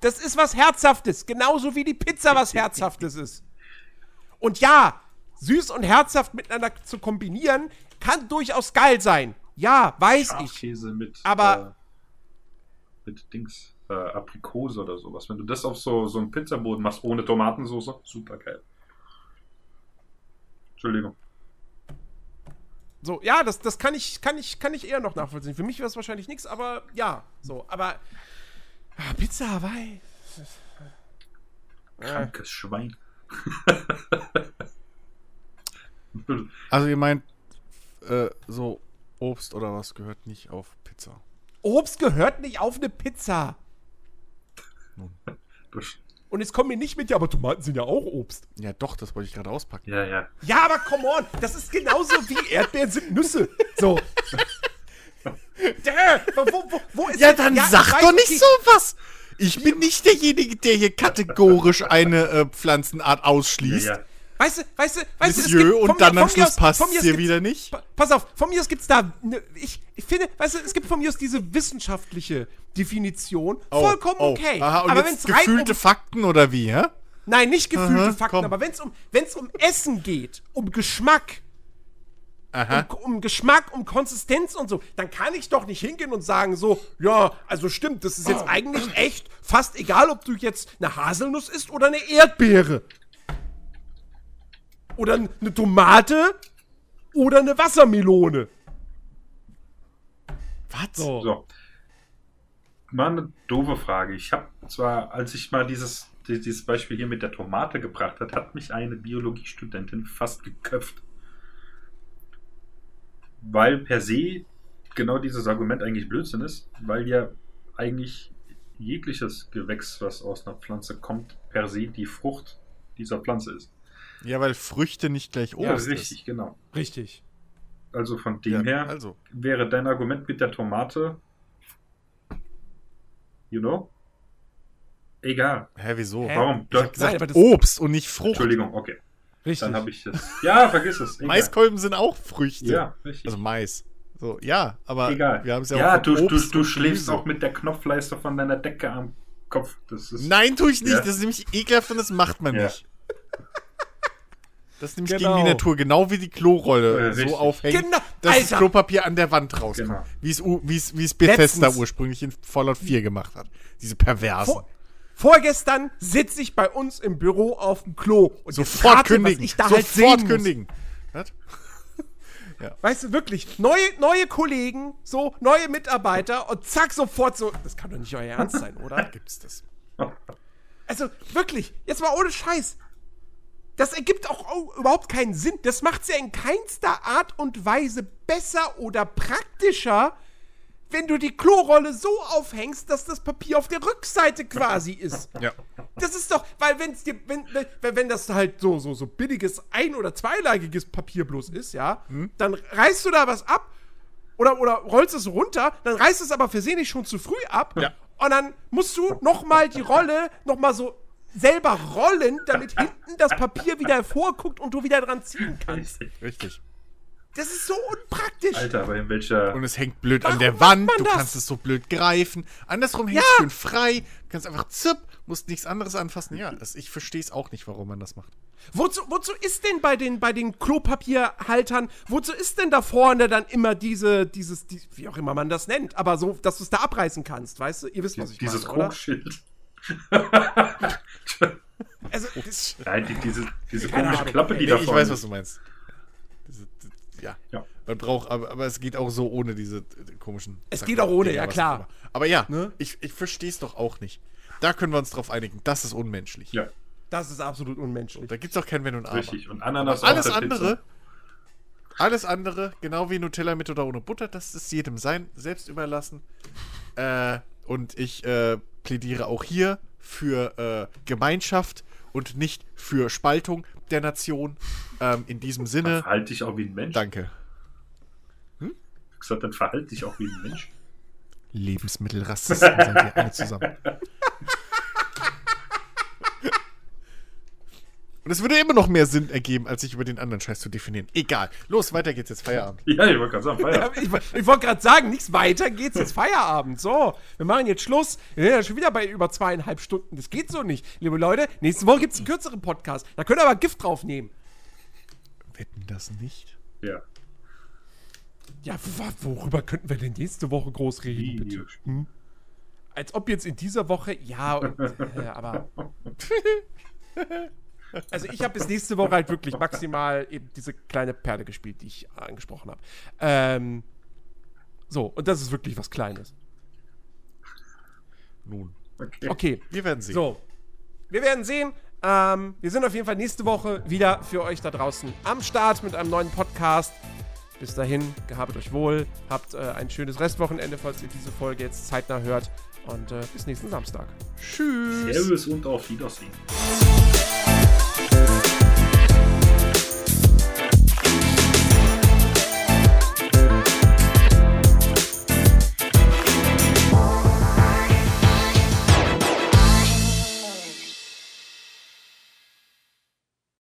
Das ist was Herzhaftes, genauso wie die Pizza was Herzhaftes ist. Und ja, süß und herzhaft miteinander zu kombinieren, kann durchaus geil sein. Ja, weiß ich. Mit, Aber- äh, mit Dings, äh, Aprikose oder sowas. Wenn du das auf so, so einen Pizzaboden machst ohne Tomatensauce, super geil. Entschuldigung. So, ja, das, das kann ich, kann ich, kann ich eher noch nachvollziehen. Für mich wäre es wahrscheinlich nichts, aber ja, so, aber Ah, Pizza Hawaii. Krankes Schwein. Also ihr meint, äh, so Obst oder was gehört nicht auf Pizza. Obst gehört nicht auf eine Pizza. Das- Und jetzt kommen wir nicht mit, ja, aber Tomaten sind ja auch Obst. Ja doch, das wollte ich gerade auspacken. Ja, ja. Ja, aber come on, das ist genauso wie [LAUGHS] Erdbeeren sind Nüsse. So. Däh, wo, wo, wo ist Ja, denn- dann ich sag doch nicht okay, sowas! Ich bin nicht derjenige, der hier kategorisch eine äh, Pflanzenart ausschließt. ja, ja. Weißt du, weißt du, weißt du, es gibt- und dann am Schluss passt es dir wieder nicht. Pa- Pass auf, von mir aus gibt's da, ne, ich, ich finde, weißt du, es gibt von mir aus diese wissenschaftliche Definition, vollkommen okay. Oh, Aha, und aber jetzt wenn es rein gefühlte um, Fakten oder wie, hä? nein, nicht gefühlte Aha, Fakten, komm. aber wenn es um, wenn's um Essen geht, um Geschmack, Aha. um, um Geschmack, um Konsistenz und so, dann kann ich doch nicht hingehen und sagen so, ja, also stimmt, das ist jetzt [CLEARS THROAT] eigentlich echt fast egal, ob du jetzt eine Haselnuss isst oder eine Erdbeere. Oder eine Tomate oder eine Wassermelone. Was? So. So. Mal eine doofe Frage. Ich habe zwar, als ich mal dieses, die- dieses Beispiel hier mit der Tomate gebracht hat, hat mich eine Biologiestudentin fast geköpft. Weil per se genau dieses Argument eigentlich Blödsinn ist, weil ja eigentlich jegliches Gewächs, was aus einer Pflanze kommt, per se die Frucht dieser Pflanze ist. Ja, weil Früchte nicht gleich Ja, Obst richtig, genau. Richtig. Also von ist. dem Ja, her also. wäre dein Argument mit der Tomate, you know, egal. Hä, wieso? Hä? Warum? Ich hab Das, gesagt, Nein, das- Obst und nicht Frucht. Entschuldigung, okay. Richtig. Dann habe ich jetzt. [LAUGHS] Ja, vergiss es. Egal. Maiskolben sind auch Früchte. Ja, richtig. Also Mais. So, ja, aber egal. wir haben es ja, ja, auch du, du, du und schläfst Gemüse. auch mit der Knopfleiste von deiner Decke am Kopf. Das ist. Nein, tue ich nicht. Ja. Das ist nämlich ekelhaft und das macht man Ja. nicht. [LAUGHS] Das ist nämlich Genau. gegen die Natur, genau wie die Klorolle Äh, so aufhängt, Genau, dass das Alter. Klopapier an der Wand rauskommt. Genau. Wie es wie es wie es Bethesda Letztens. ursprünglich in Fallout 4 gemacht hat. Diese Perversen. Vor, vorgestern sitze ich bei uns im Büro auf dem Klo. Und Sofort rate, kündigen. Was ich da halt Sofort sehen kündigen. Was? [LAUGHS] Muss. Weißt du, wirklich, neue, neue Kollegen, so, neue Mitarbeiter und zack, sofort so. Das kann doch nicht euer Ernst sein, oder? Gibt's das? Also, wirklich, jetzt mal ohne Scheiß. Das ergibt auch au- überhaupt keinen Sinn. Das macht es ja in keinster Art und Weise besser oder praktischer, wenn du die Klorolle so aufhängst, dass das Papier auf der Rückseite quasi ist. Ja. Das ist doch, weil wenn's dir, wenn, wenn, wenn das halt so, so, so billiges ein- oder zweilagiges Papier bloß ist, ja, dann reißt du da was ab oder, oder rollst es runter, dann reißt es aber versehentlich schon zu früh ab Ja. und dann musst du nochmal die Rolle nochmal so selber rollen, damit hinten das Papier wieder hervorguckt und du wieder dran ziehen kannst. Richtig. Das ist so unpraktisch. Alter, aber in welcher. Und es hängt blöd an Warum der macht Wand, du das? kannst es so blöd greifen. Andersrum hängst Ja. du schön frei, kannst einfach zipp, musst nichts anderes anfassen. Ja, das, ich verstehe es auch nicht, warum man das macht. Wozu, wozu ist denn bei den, bei den Klopapierhaltern, wozu ist denn da vorne dann immer diese, dieses, die, wie auch immer man das nennt, aber so, dass du es da abreißen kannst, weißt du? Ihr wisst, was ich dieses meine, oder? Kochschild. [LAUGHS] Also, das, Nein, die, diese, diese komische Ahnung. Klappe, die Nee, da ich weiß, was du meinst. Diese, die- ja. Ja. Man braucht, aber, aber es geht auch so ohne diese äh, komischen. Es Sachen, geht auch ohne, ja, klar. immer. Aber ja, Ne? ich, ich verstehe es doch auch nicht. Da können wir uns drauf einigen. Das ist unmenschlich. Ja, das ist absolut unmenschlich. Da gibt es auch kein Wenn und Aber. richtig. Und Ananas auf Alles der andere, Pizza. alles andere, genau wie Nutella mit oder ohne Butter, das ist jedem sein selbst überlassen. Äh, und ich äh, plädiere auch hier für äh, Gemeinschaft und nicht für Spaltung der Nation. Ähm, in diesem Sinne, Verhalt dich auch wie ein Mensch. danke. Ich hab gesagt, dann verhalt dich auch wie ein Mensch. Lebensmittelrassisten seid ihr alle zusammen. [LAUGHS] Und es würde immer noch mehr Sinn ergeben, als sich über den anderen Scheiß zu definieren. Egal. Los, weiter geht's jetzt. Feierabend. Ja, ich wollte gerade sagen, Feierabend. ich ich wollte gerade sagen, nichts weiter geht's jetzt Feierabend. So, wir machen jetzt Schluss. Wir sind ja schon wieder bei über zweieinhalb Stunden. Das geht so nicht. Liebe Leute, nächste Woche gibt's einen kürzeren Podcast. Da könnt ihr aber Gift draufnehmen. Wetten das nicht? Ja. Ja, wo- worüber könnten wir denn nächste Woche groß reden, bitte? Videospiel. Als ob jetzt in dieser Woche, ja, und, äh, aber. [LAUGHS] [LAUGHS] Also ich habe bis nächste Woche halt wirklich maximal eben diese kleine Perle gespielt, die ich angesprochen habe. Ähm, so, und das ist wirklich was Kleines. Nun. Okay. Okay, Wir werden sehen. so. Wir werden sehen. Ähm, wir sind auf jeden Fall nächste Woche wieder für euch da draußen am Start mit einem neuen Podcast. Bis dahin, gehabt euch wohl, habt äh, ein schönes Restwochenende, falls ihr diese Folge jetzt zeitnah hört. Und äh, bis nächsten Samstag. Tschüss. Servus und auf Wiedersehen.